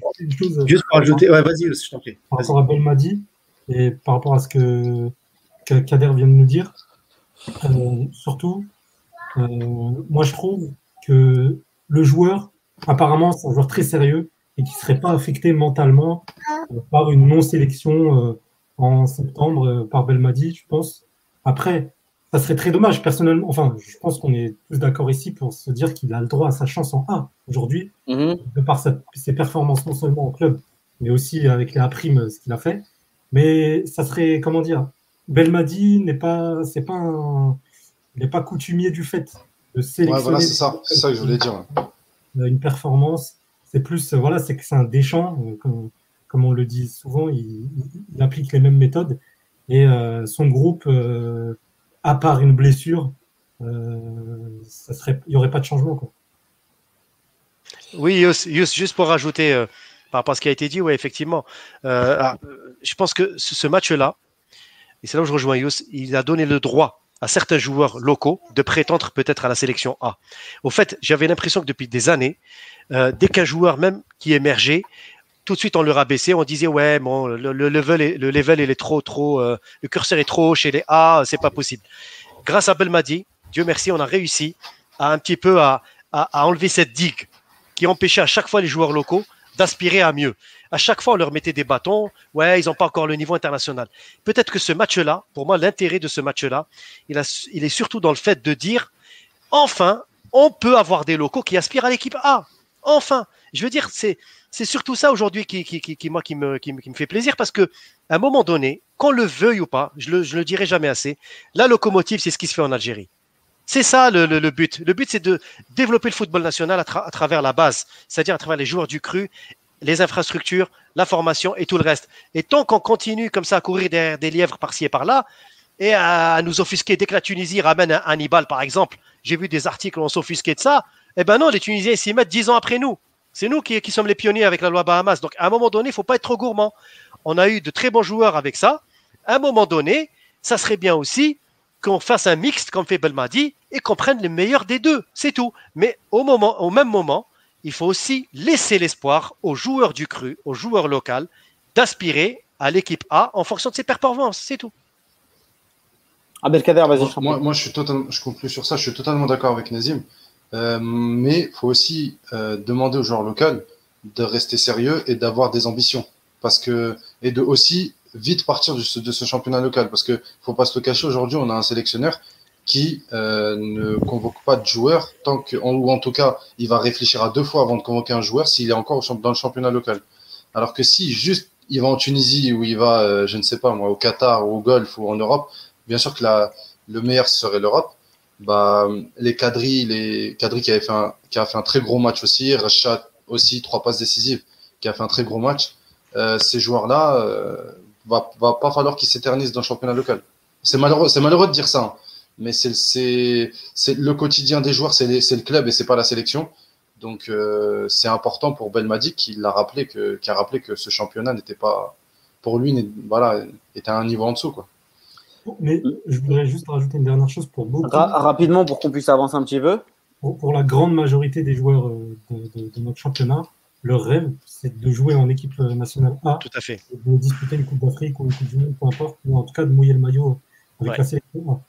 S3: Juste pour ajouter, ouais, vas-y, je t'en prie.
S4: Par rapport à Belmadi et par rapport à ce que Kader vient de nous dire, euh, surtout, euh, moi je trouve que le joueur, apparemment, c'est un joueur très sérieux et qui ne serait pas affecté mentalement euh, par une non-sélection en septembre par Belmadi, je pense. Après, ça serait très dommage, personnellement. Enfin, je pense qu'on est tous d'accord ici pour se dire qu'il a le droit à sa chance en A aujourd'hui, mhm. de par ses performances non seulement au club, mais aussi avec les primes, ce qu'il a fait. Mais ça serait, comment dire, Belmadi n'est pas, c'est pas n'est pas coutumier du fait de sélectionner. Ouais,
S2: voilà, c'est ça, c'est ça que je voulais dire.
S4: Une performance, c'est plus, voilà, c'est que c'est un déchant, euh, comme, on le dit souvent, il, applique les mêmes méthodes et euh, son groupe. Euh, à part une blessure, euh, il n'y aurait pas de changement. Quoi.
S3: Oui, juste pour rajouter euh, par rapport à ce qui a été dit, oui, effectivement. Euh, ah, je pense que ce, match-là, et c'est là où je rejoins Yus, il a donné le droit à certains joueurs locaux de prétendre peut-être à la sélection A. Au fait, j'avais l'impression que depuis des années, dès qu'un joueur même qui émergeait, tout de suite on le rabaissait, on disait ouais bon le, level est, trop trop euh, le curseur est trop haut chez les A, c'est pas possible. Grâce à Belmadi, Dieu merci, on a réussi à un petit peu à, enlever cette digue qui empêchait à chaque fois les joueurs locaux d'aspirer à mieux. À chaque fois, on leur mettait des bâtons. Ouais, ils n'ont pas encore le niveau international. Peut-être que ce match-là, pour moi, l'intérêt de ce match-là, il, est surtout dans le fait de dire, enfin, on peut avoir des locaux qui aspirent à l'équipe A. Enfin, je veux dire, c'est surtout ça aujourd'hui qui, moi, qui me, fait plaisir parce que à un moment donné, qu'on le veuille ou pas, je le, je le dirai jamais assez, la locomotive, c'est ce qui se fait en Algérie. C'est ça le, but. Le but, c'est de développer le football national à travers la base, c'est-à-dire à travers les joueurs du cru, les infrastructures, la formation et tout le reste. Et tant qu'on continue comme ça à courir derrière des lièvres par-ci et par-là, et à nous offusquer dès que la Tunisie ramène un Hannibal, par exemple, j'ai vu des articles où on s'offusquait de ça, eh ben non, les Tunisiens s'y mettent dix ans après nous. C'est nous qui, sommes les pionniers avec la loi Bahamas. Donc, à un moment donné, il ne faut pas être trop gourmand. On a eu de très bons joueurs avec ça. À un moment donné, ça serait bien aussi qu'on fasse un mixte, comme fait Belmadi, et qu'on prenne le meilleur des deux. C'est tout. Mais au, moment, au même moment, il faut aussi laisser l'espoir aux joueurs du cru, aux joueurs locaux, d'aspirer à l'équipe A en fonction de ses performances. C'est tout.
S2: Abdelkader, vas-y. Moi, moi, je, suis totalement, je conclue sur ça. Je suis totalement d'accord avec Nazim. Euh, mais il faut aussi euh, demander aux joueurs locaux de rester sérieux et d'avoir des ambitions. Parce que, et de aussi vite partir de ce, de ce championnat local. Parce que faut pas se le cacher, aujourd'hui, on a un sélectionneur qui euh, ne convoque pas de joueurs tant que, ou en tout cas, il va réfléchir à deux fois avant de convoquer un joueur s'il est encore dans le championnat local. Alors que si juste il va en Tunisie ou il va, euh, je ne sais pas moi, au Qatar ou au Golfe ou en Europe, bien sûr que la, le meilleur serait l'Europe bah, les Cadri, les qui avait fait un, qui a fait un très gros match aussi, Rachat aussi, trois passes décisives, qui a fait un très gros match. Euh, ces joueurs-là, va, va pas falloir qu'ils s'éternisent dans le championnat local. C'est malheureux, c'est malheureux de dire ça, hein. Mais c'est, le quotidien des joueurs, c'est, le club et c'est pas la sélection. Donc euh, c'est important pour Belmadi qui l'a rappelé que, qui a rappelé que ce championnat n'était pas, pour lui, voilà, était à un niveau en dessous, quoi.
S4: Mais je voudrais juste rajouter une dernière chose pour beaucoup.
S1: rapidement, pour qu'on puisse avancer un petit peu.
S4: Pour, la grande majorité des joueurs euh, de, notre championnat, leur rêve, c'est de jouer en équipe euh, nationale A.
S3: Tout à fait.
S4: De disputer une Coupe d'Afrique ou une Coupe du Monde, peu importe, ou en tout cas de mouiller le maillot avec la sélection A.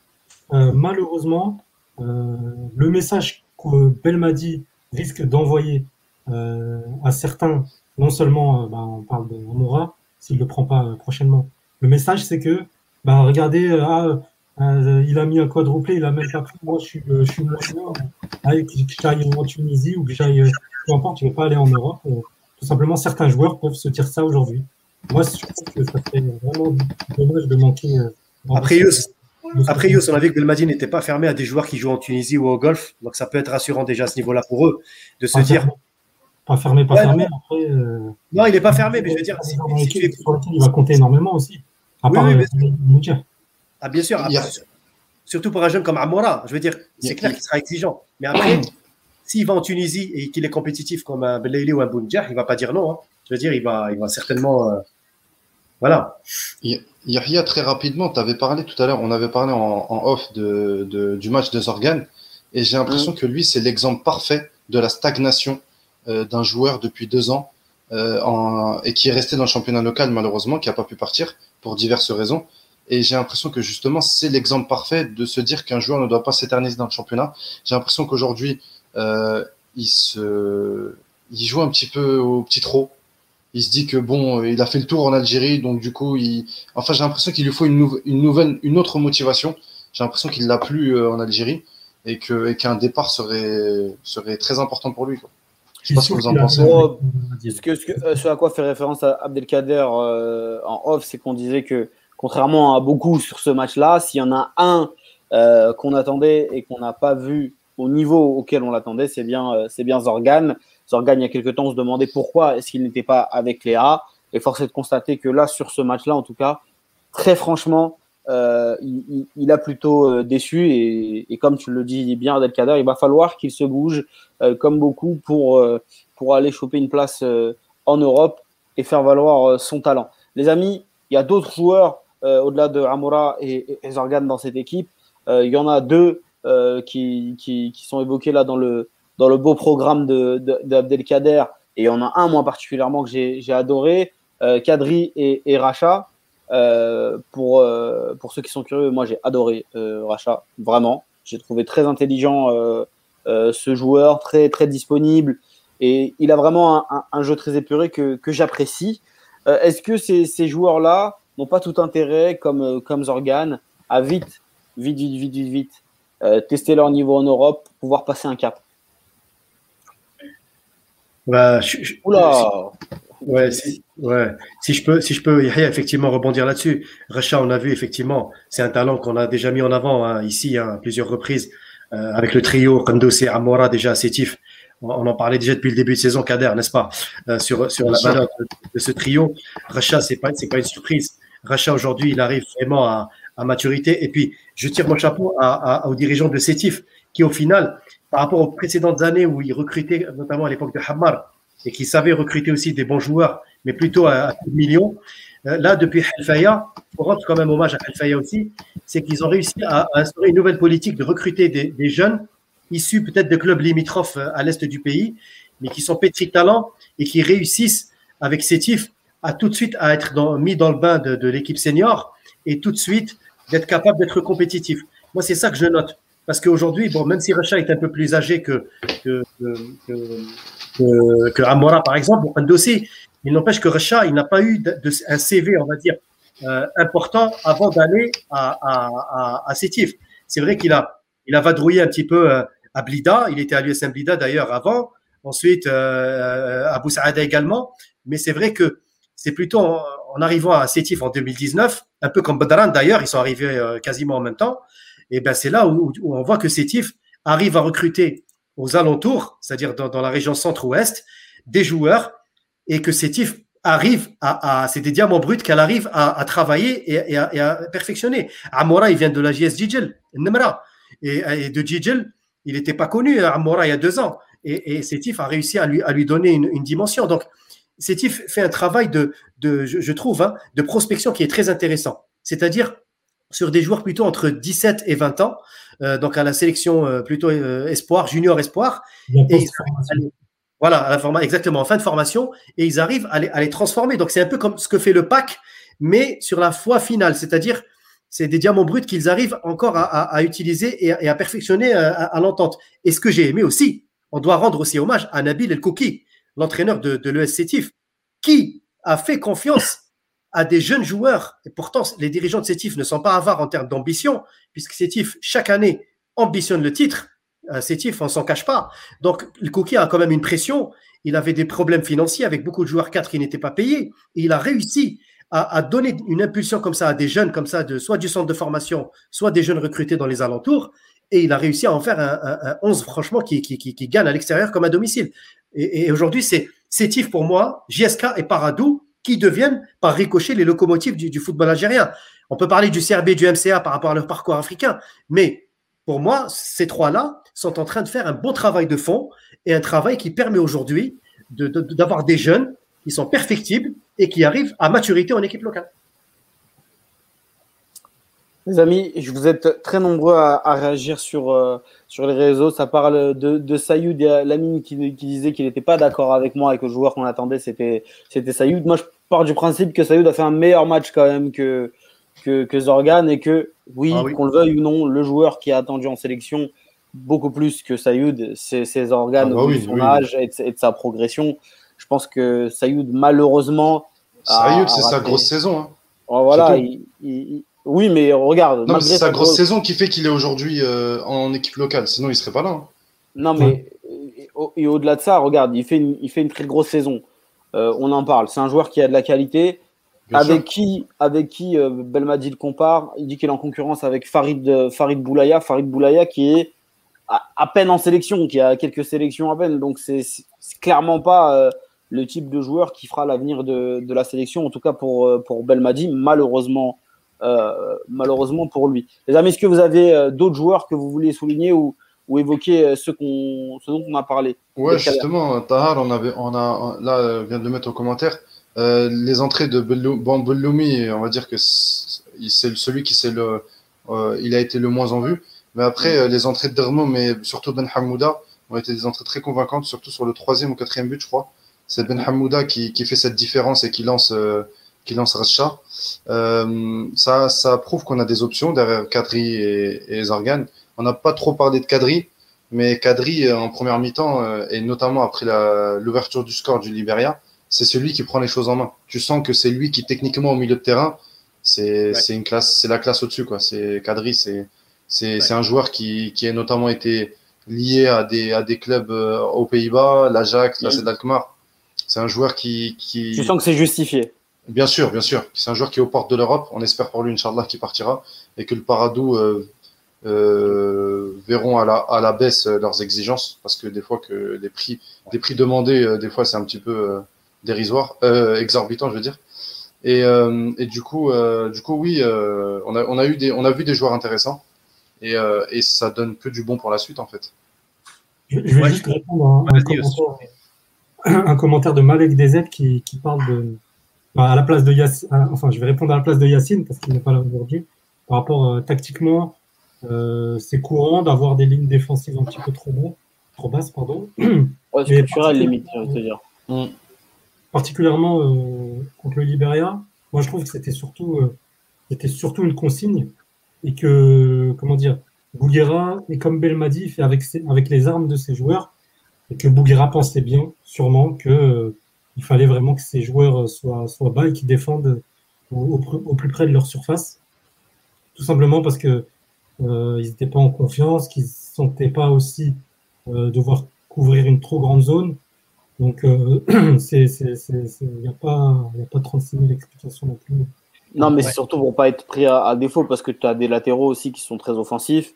S4: Euh, malheureusement, le message que Belmadi risque d'envoyer à certains, non seulement, ben, on parle de Mora, s'il ne le prend pas prochainement, le message c'est que bah regardez, euh, ah, euh, il a mis un quadruplé, il a même pas pris. Moi, je suis, euh, je suis. Ah, que j'aille en Tunisie ou que j'aille, peu importe, tu ne veux pas aller en Europe. tout simplement, certains joueurs peuvent se dire ça aujourd'hui. Moi, je trouve que ça serait vraiment dommage de manquer.
S5: Après, Yous, après Yous, on a vu que Belmadi n'était pas fermé à des joueurs qui jouent en Tunisie ou au golf. Donc, ça peut être rassurant déjà à ce niveau-là pour eux de se dire.
S4: Pas fermé, pas fermé. Non.
S5: Après, non, il n'est pas fermé, mais je veux dire. Si,
S4: il va compter énormément aussi.
S5: Ah, oui, oui, ah, bien sûr. Surtout pour un jeune comme Amora. Je veux dire, c'est clair qu'il sera exigeant. Mais après, s'il va en Tunisie et qu'il est compétitif comme un Belaïli ou un Bounjah, il ne va pas dire non. Hein. Je veux dire, il va, il va certainement. Euh, voilà.
S2: Yahya, très rapidement, tu avais parlé tout à l'heure, on avait parlé en, off de, du match de Zorgan, et j'ai l'impression mm. que lui, c'est l'exemple parfait de la stagnation euh, d'un joueur depuis deux ans euh, en, et qui est resté dans le championnat local, malheureusement, qui n'a pas pu partir pour diverses raisons. Et j'ai l'impression que justement, c'est l'exemple parfait de se dire qu'un joueur ne doit pas s'éterniser dans le championnat. J'ai l'impression qu'aujourd'hui, euh, il, se, il joue un petit peu au petit trop. Il se dit que bon, il a fait le tour en Algérie, donc du coup, il... enfin, j'ai l'impression qu'il lui faut une, une, nouvelle, une autre motivation. J'ai l'impression qu'il l'a plus euh, en Algérie et que et qu'un départ serait serait très important pour lui. Quoi. Je sais pas ce que vous en pensez.
S1: ce, que, euh, ce, à quoi fait référence à Abdelkader euh, en off, c'est qu'on disait que, contrairement à beaucoup sur ce match-là, s'il y en a un euh, qu'on attendait et qu'on n'a pas vu au niveau auquel on l'attendait, c'est bien, c'est bien Zorgan. Zorgan, il y a quelques temps, on se demandait pourquoi est-ce qu'il n'était pas avec Léa. Et force est de constater que là, sur ce match-là, en tout cas, très franchement, euh, il, a plutôt euh, déçu et, comme tu le dis bien, Adelkader, il va falloir qu'il se bouge euh, comme beaucoup pour, aller choper une place en Europe et faire valoir son talent. Les amis, il y a d'autres joueurs au-delà de Amora et, Zorgan dans cette équipe. il y en a deux qui, qui, sont évoqués là dans le, dans le beau programme d'Abdelkader. Et il y en a un, moi particulièrement, que j'ai adoré, Kadri et, et Racha. pour, pour ceux qui sont curieux, moi j'ai adoré Racha, vraiment. J'ai trouvé très intelligent ce joueur, très, très disponible. Et il a vraiment un, jeu très épuré que, que j'apprécie. Est-ce que ces, joueurs-là n'ont pas tout intérêt, comme, comme Zorgan, à vite, vite, vite, vite, vite, vite euh, tester leur niveau en Europe, pouvoir passer un cap?
S3: Bah, Oula ouais, si, ouais. si je peux, si je peux effectivement rebondir là-dessus. Racha, on a vu effectivement, c'est un talent qu'on a déjà mis en avant hein, ici à plusieurs reprises euh, avec le trio Kandossé, Amora déjà Sétif. On, on en parlait déjà depuis le début de saison, Kader, n'est-ce pas, euh, sur sur la valeur de, ce trio. Racha, c'est pas c'est pas une surprise. Racha aujourd'hui, il arrive vraiment à, à maturité. Et puis, je tire mon chapeau à, aux dirigeants de Sétif, qui au final, par rapport aux précédentes années où ils recrutaient, notamment à l'époque de Hamar, et qui savaient recruter aussi des bons joueurs, mais plutôt à, millions, euh, là, depuis Helfaya, on rendre quand même hommage à Helfaya aussi, c'est qu'ils ont réussi à, instaurer une nouvelle politique de recruter des, jeunes issus peut-être de clubs limitrophes euh, à l'est du pays, mais qui sont pétris de talent et qui réussissent avec Sétif à tout de suite à être mis dans le bain de, de l'équipe senior et tout de suite d'être capable d'être compétitif. Moi, c'est ça que je note. Parce qu'aujourd'hui, bon, même si Racha est un peu plus âgé que, que, que, Amora, par exemple, un dossier, il n'empêche que Racha, il n'a pas eu un CV, on va dire, euh, important avant d'aller à, à, à, à Sétif. C'est vrai qu'il a, il a vadrouillé un petit peu euh, à Blida. Il était à l'USM Blida d'ailleurs avant. Ensuite, euh, à Boussaada également. Mais c'est vrai que c'est plutôt en, en, arrivant à Sétif en 2019 un peu comme Badran d'ailleurs, ils sont arrivés euh, quasiment en même temps. Et ben c'est là où, on voit que Sétif arrive à recruter aux alentours, c'est-à-dire dans, la région centre-ouest, des joueurs et que Sétif arrive à, c'est des diamants bruts qu'elle arrive à, travailler et, à, perfectionner. Amora, il vient de la JS Jijel, et, et de Jijel, il n'était pas connu Amora il y a deux ans. Et, et Sétif a réussi à lui, à lui donner une, dimension. Donc, Sétif fait un travail de, de je, trouve, hein, de prospection qui est très intéressant. C'est-à-dire sur des joueurs plutôt entre 17 et 20 ans, euh, donc à la sélection euh, plutôt euh, espoir, junior espoir. Et voilà, à la forma, exactement, en fin de formation, et ils arrivent à les, à les transformer. Donc c'est un peu comme ce que fait le PAC, mais sur la foi finale, c'est-à-dire c'est des diamants bruts qu'ils arrivent encore à, à, à utiliser et, et, à perfectionner à, à l'entente. Et ce que j'ai aimé aussi, on doit rendre aussi hommage à Nabil El Kouki, l'entraîneur de, de l'ES qui a fait confiance à des jeunes joueurs. Et pourtant, les dirigeants de Sétif ne sont pas avares en termes d'ambition, puisque Sétif, chaque année, ambitionne le titre. Euh, Sétif, on s'en cache pas. Donc, le Cookie a quand même une pression. Il avait des problèmes financiers avec beaucoup de joueurs 4 qui n'étaient pas payés. Et il a réussi à, donner une impulsion comme ça à des jeunes, comme ça, de, soit du centre de formation, soit des jeunes recrutés dans les alentours. Et il a réussi à en faire un, un, un 11, franchement, qui, qui, qui, qui gagne à l'extérieur comme à domicile. Et, et aujourd'hui, c'est Sétif pour moi, JSK et Paradou qui deviennent par ricochet les locomotives du, football algérien. On peut parler du CRB du MCA par rapport à leur parcours africain, mais pour moi, ces trois-là sont en train de faire un bon travail de fond et un travail qui permet aujourd'hui d'avoir de, de, des jeunes qui sont perfectibles et qui arrivent à maturité en équipe locale.
S1: Les amis, je vous êtes très nombreux à, à réagir sur, euh, sur les réseaux. Ça parle de, de Sayoud, Lamine qui, qui disait qu'il n'était pas d'accord avec moi et que le joueur qu'on attendait, c'était Sayoud. Moi, je pars du principe que Sayoud a fait un meilleur match quand même que, que, que Zorgan et que, oui, ah oui. qu'on le veuille ou non, le joueur qui a attendu en sélection beaucoup plus que Sayoud, c'est Zorgan ah bah oui, de son oui, âge et de, et de, sa progression. Je pense que Sayoud, malheureusement.
S2: Sayoud, c'est sa grosse saison. Hein.
S1: Voilà, il, il, oui, mais regarde.
S2: C'est sa grosse saison qui fait qu'il est aujourd'hui euh, en équipe locale. Sinon, il serait pas là. Hein.
S1: Non, mais et au-delà de ça, regarde, il fait une, il fait une très grosse saison. Euh, on en parle. C'est un joueur qui a de la qualité. Bien avec sûr. qui, avec qui euh, Belmadi le compare? Il dit qu'il est en concurrence avec Farid, euh, Farid Boulaya. Farid Boulaya qui est à, à, peine en sélection, qui a quelques sélections à peine. Donc, c'est clairement pas euh, le type de joueur qui fera l'avenir de, de, la sélection, en tout cas pour, euh, pour Belmadi, malheureusement euh, malheureusement pour lui. Les amis, est-ce que vous avez euh, d'autres joueurs que vous voulez souligner ou, ou évoquer euh, qu'on, ceux dont on a parlé
S2: Ouais, justement, Tahar, on, avait, on a, là, vient de le mettre au commentaire. Euh, les entrées de Bambeloumi, on va dire que c'est celui qui le, euh, il a été le moins en vue. Mais après, mm. les entrées de Dermo, mais surtout Ben Hamouda, ont été des entrées très convaincantes, surtout sur le troisième ou quatrième but, je crois. c'est Ben Hamouda qui, qui, fait cette différence et qui lance, qui lance Racha. ça, ça prouve qu'on a des options derrière Kadri et, et Zargan. On n'a pas trop parlé de Kadri, mais Kadri, en première mi-temps, et notamment après l'ouverture du score du Liberia, c'est celui qui prend les choses en main. Tu sens que c'est lui qui, techniquement, au milieu de terrain, c'est une classe, c'est la classe au-dessus, quoi. C'est Kadri, c'est c'est un joueur qui, qui a notamment été lié à des, à des clubs euh, aux Pays-Bas, l'Ajax, la mmh. Alkmaar. C'est un joueur qui, qui.
S1: Tu sens que c'est justifié.
S2: Bien sûr, bien sûr. C'est un joueur qui est aux portes de l'Europe. On espère pour lui, Inch'Allah, qu'il partira et que le Paradou euh, euh, verront à la, à la baisse leurs exigences parce que des fois que les prix, des prix demandés, des fois c'est un petit peu dérisoire, exorbitant, je veux dire. Et, et du coup, du coup, oui, on a, on a eu des, on a vu des joueurs intéressants et, et ça donne que du bon pour la suite en fait.
S4: Je, vais juste répondre à un, commentaire, un, commentaire, de Malek DZ qui, qui parle de à la place de Yacine, enfin je vais répondre à la place de Yacine parce qu'il n'est pas là aujourd'hui. Par rapport euh, tactiquement, euh, c'est courant d'avoir des lignes défensives un petit peu trop, bon, trop basses, pardon.
S1: Ouais, structurel limite, je veux dire. Mm.
S4: Particulièrement euh, contre le Liberia, moi je trouve que c'était surtout, euh, c'était surtout une consigne et que, comment dire, Bouguera, et comme Belmadi, fait avec, avec les armes de ses joueurs, et que Bouguera pensait bien, sûrement, que euh, il fallait vraiment que ses joueurs soient, soient bas et qu'ils défendent au, au, plus près de leur surface. Tout simplement parce que euh, ils n'étaient pas en confiance, qu'ils ne sentaient pas aussi euh, devoir couvrir une trop grande zone. Donc, il n'y a, pas, a pas 36 000 explications non plus.
S1: Non, mais c'est surtout pour pas être pris à, défaut parce que tu as des latéraux aussi qui sont très offensifs,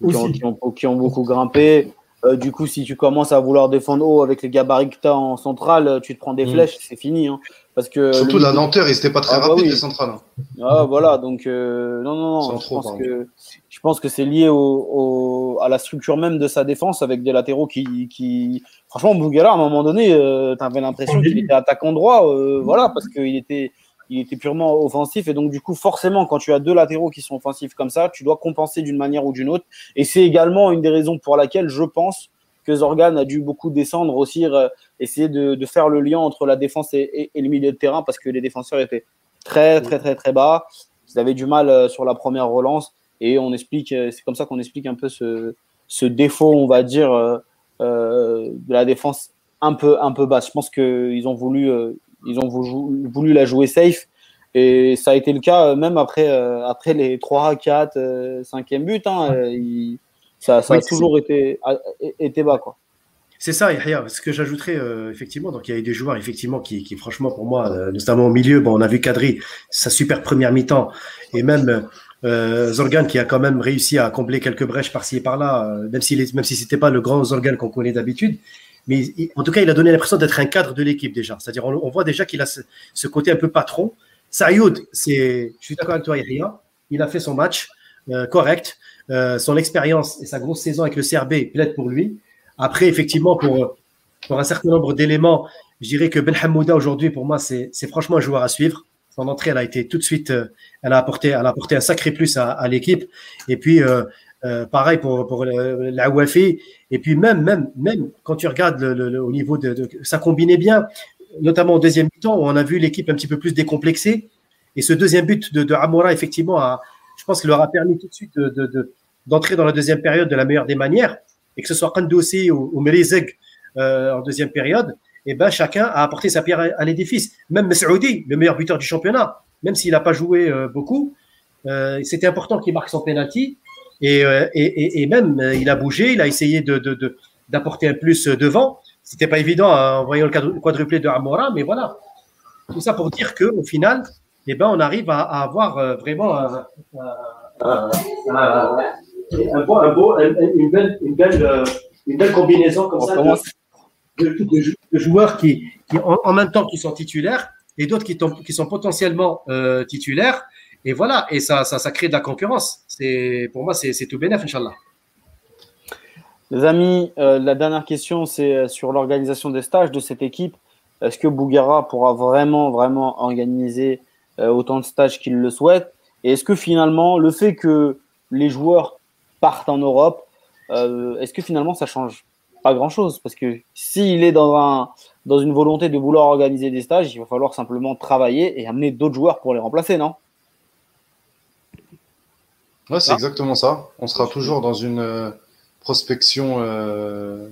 S1: qui ont, qui, ont, beaucoup grimpé. Euh, du coup, si tu commences à vouloir défendre haut avec les gabarits que tu as en centrale, tu te prends des mm. flèches, c'est fini. Hein. parce que
S2: Surtout la lenteur, il n'était pas très ah, bah rapide, les centrales. Hein.
S1: Ah, voilà, donc euh, non, non, non. Je pense, que, je pense, que, c'est lié au, à la structure même de sa défense avec des latéraux qui. qui... Franchement, Bougala, à un moment donné, euh, tu avais l'impression qu'il était attaquant droit, voilà, parce qu'il était il était purement offensif. Et donc, du coup, forcément, quand tu as deux latéraux qui sont offensifs comme ça, tu dois compenser d'une manière ou d'une autre. Et c'est également une des raisons pour laquelle je pense que Zorgan a dû beaucoup descendre aussi, euh, essayer de, faire le lien entre la défense et, le milieu de terrain parce que les défenseurs étaient très, très, très, très bas. Ils avaient du mal euh, sur la première relance. Et on explique, euh, c'est comme ça qu'on explique un peu ce, défaut, on va dire, de la défense un peu, un peu basse. Je pense qu'ils ont voulu, ils ont voulu la jouer safe. Et ça a été le cas euh, même après, euh, après les 3, 4, 5e buts. Hein, euh, ça, ça a toujours été, été bas. Quoi.
S3: C'est ça, Ce que j'ajouterais, effectivement, donc il y a eu des joueurs, effectivement, qui, qui franchement, pour moi, notamment au milieu, bon, on a vu Kadri, sa super première mi-temps, et même Zorgan qui a quand même réussi à combler quelques brèches par-ci et par-là, même si, même si c'était pas le grand Zorgan qu'on connaît d'habitude. Mais en tout cas, il a donné l'impression d'être un cadre de l'équipe déjà. C'est-à-dire, on, voit déjà qu'il a ce, côté un peu patron. Sayoud, je suis d'accord avec toi, Yahya, il a fait son match euh, correct. Euh, son expérience et sa grosse saison avec le CRB plaident pour lui. Après, effectivement, pour, un certain nombre d'éléments, je dirais que Ben Hamouda aujourd'hui, pour moi, c'est franchement un joueur à suivre. Son entrée, elle a été tout de suite, euh, elle a apporté, elle a apporté un sacré plus à, l'équipe. Et puis, pareil pour, pour la Wafi. Et puis même, même, même quand tu regardes au niveau de, ça combinait bien, notamment au deuxième temps on a vu l'équipe un petit peu plus décomplexée. Et ce deuxième but de, Amora, effectivement, je pense qu'il leur a permis tout de suite de, d'entrer dans la deuxième période de la meilleure des manières. Et que ce soit Kandoussi ou, ou Melizeg euh, en deuxième période, et eh ben chacun a apporté sa pierre à, l'édifice. Même Mesroudi, le meilleur buteur du championnat, même s'il n'a pas joué euh, beaucoup, euh, c'était important qu'il marque son penalty. Euh, et, et, et, même, euh, il a bougé, il a essayé de, d'apporter un plus devant. C'était pas évident en voyant le quadruplé de Amora, mais voilà. Tout ça pour dire que au final, eh ben, on arrive à, avoir euh, vraiment un, un, un, beau, un beau, une, belle, une, belle, une belle combinaison comme ça de, de, joueurs qui, qui en, même temps qui sont titulaires et d'autres qui, qui, sont potentiellement euh, titulaires et voilà, et ça, ça, crée de la concurrence. C'est, pour moi, c'est, tout bénéf, Inch'Allah.
S1: Les amis, euh, la dernière question, c'est euh, sur l'organisation des stages de cette équipe. Est-ce que Bouguera pourra vraiment, vraiment organiser euh, autant de stages qu'il le souhaite? Et est-ce que finalement, le fait que les joueurs partent en Europe, est-ce que finalement ça change pas grand-chose? Parce que s'il est dans un, dans une volonté de vouloir organiser des stages, il va falloir simplement travailler et amener d'autres joueurs pour les remplacer, non?
S2: Ouais, c'est exactement ça. On sera toujours dans une euh, prospection euh,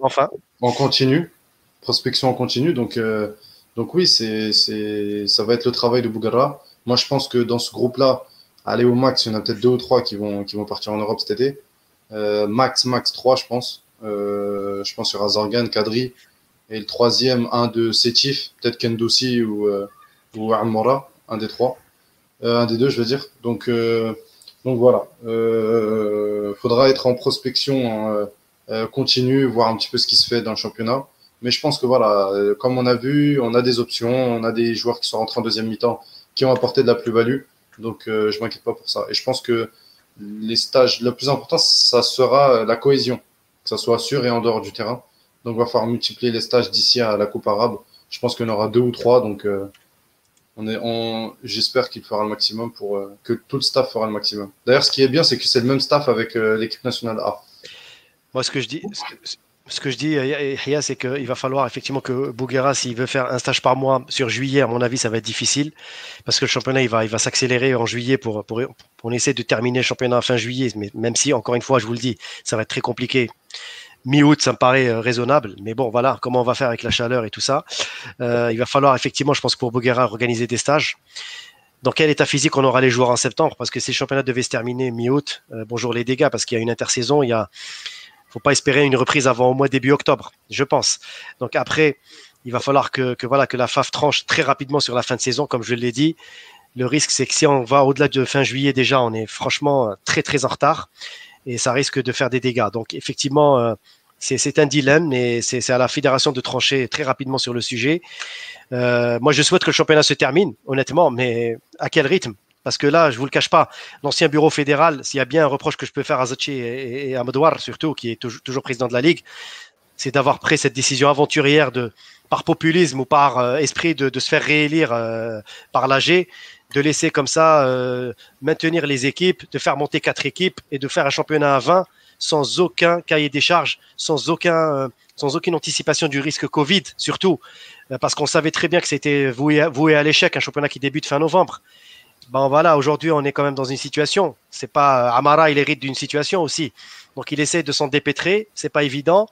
S3: enfin
S2: en continu, prospection en continu. Donc, euh, donc oui, c'est, c'est, ça va être le travail de Bougara. Moi, je pense que dans ce groupe-là, aller au max, il y en a peut-être deux ou trois qui vont, qui vont partir en Europe cet été. max, max trois, je pense. je pense sur Azargan, Kadri. Et le troisième, un de Sétif, peut-être Kendoussi ou, ou Amora, un des trois. un des deux, je veux dire. Donc, donc voilà, euh, faudra être en prospection hein, euh, continue, voir un petit peu ce qui se fait dans le championnat. Mais je pense que voilà, euh, comme on a vu, on a des options, on a des joueurs qui sont rentrés en deuxième mi-temps qui ont apporté de la plus-value. Donc euh, je m'inquiète pas pour ça. Et je pense que les stages, le plus important, ça sera la cohésion, que ça soit sûr et en dehors du terrain. Donc il va falloir multiplier les stages d'ici à la Coupe arabe. Je pense qu'il y en aura deux ou trois. Donc euh, on est, j'espère qu'il fera le maximum pour euh, que tout le staff fera le maximum. D'ailleurs, ce qui est bien, c'est que c'est le même staff avec euh, l'équipe nationale A.
S3: Moi, ce que je dis, ce que, je dis, c'est qu'il va falloir effectivement que Bouguera, s'il veut faire un stage par mois sur juillet, à mon avis, ça va être difficile parce que le championnat, il va, il va s'accélérer en juillet pour, pour, pour, on essaie de terminer le championnat fin juillet. Mais même si, encore une fois, je vous le dis, ça va être très compliqué mi-août, ça me paraît euh, raisonnable. Mais bon, voilà, comment on va faire avec la chaleur et tout ça. Euh, il va falloir effectivement, je pense, pour Boguera, organiser des stages. Dans quel état physique on aura les joueurs en septembre? Parce que si le championnat devait se terminer mi-août, euh, bonjour les dégâts, parce qu'il y a une intersaison, il y a, faut pas espérer une reprise avant au mois début octobre, je pense. Donc après, il va falloir que voilà que la FAF tranche très rapidement sur la fin de saison, comme je l'ai dit. Le risque, c'est que si on va au-delà de fin juillet déjà, on est franchement très très en retard et ça risque de faire des dégâts. Donc effectivement, euh, c'est un dilemme, mais c'est à la fédération de trancher très rapidement sur le sujet. Euh, moi, je souhaite que le championnat se termine, honnêtement, mais à quel rythme? Parce que là, je vous le cache pas, l'ancien bureau fédéral, s'il y a bien un reproche que je peux faire à Zachi et, à Madouar, surtout, qui est toujours, président de la Ligue, c'est d'avoir pris cette décision aventurière de, par populisme ou par euh, esprit de, se faire réélire par l'AG, de laisser comme ça euh, maintenir les équipes, de faire monter quatre équipes et de faire un championnat à 20 sans aucun cahier des charges, sans aucun, euh, sans aucune anticipation du risque Covid, surtout euh, parce qu'on savait très bien que c'était voué, voué à l'échec un championnat qui débute fin novembre. Ben voilà, aujourd'hui on est quand même dans une situation. C'est pas Amara, il hérite d'une situation aussi, donc il essaie de s'en dépêtrer. C'est pas évident.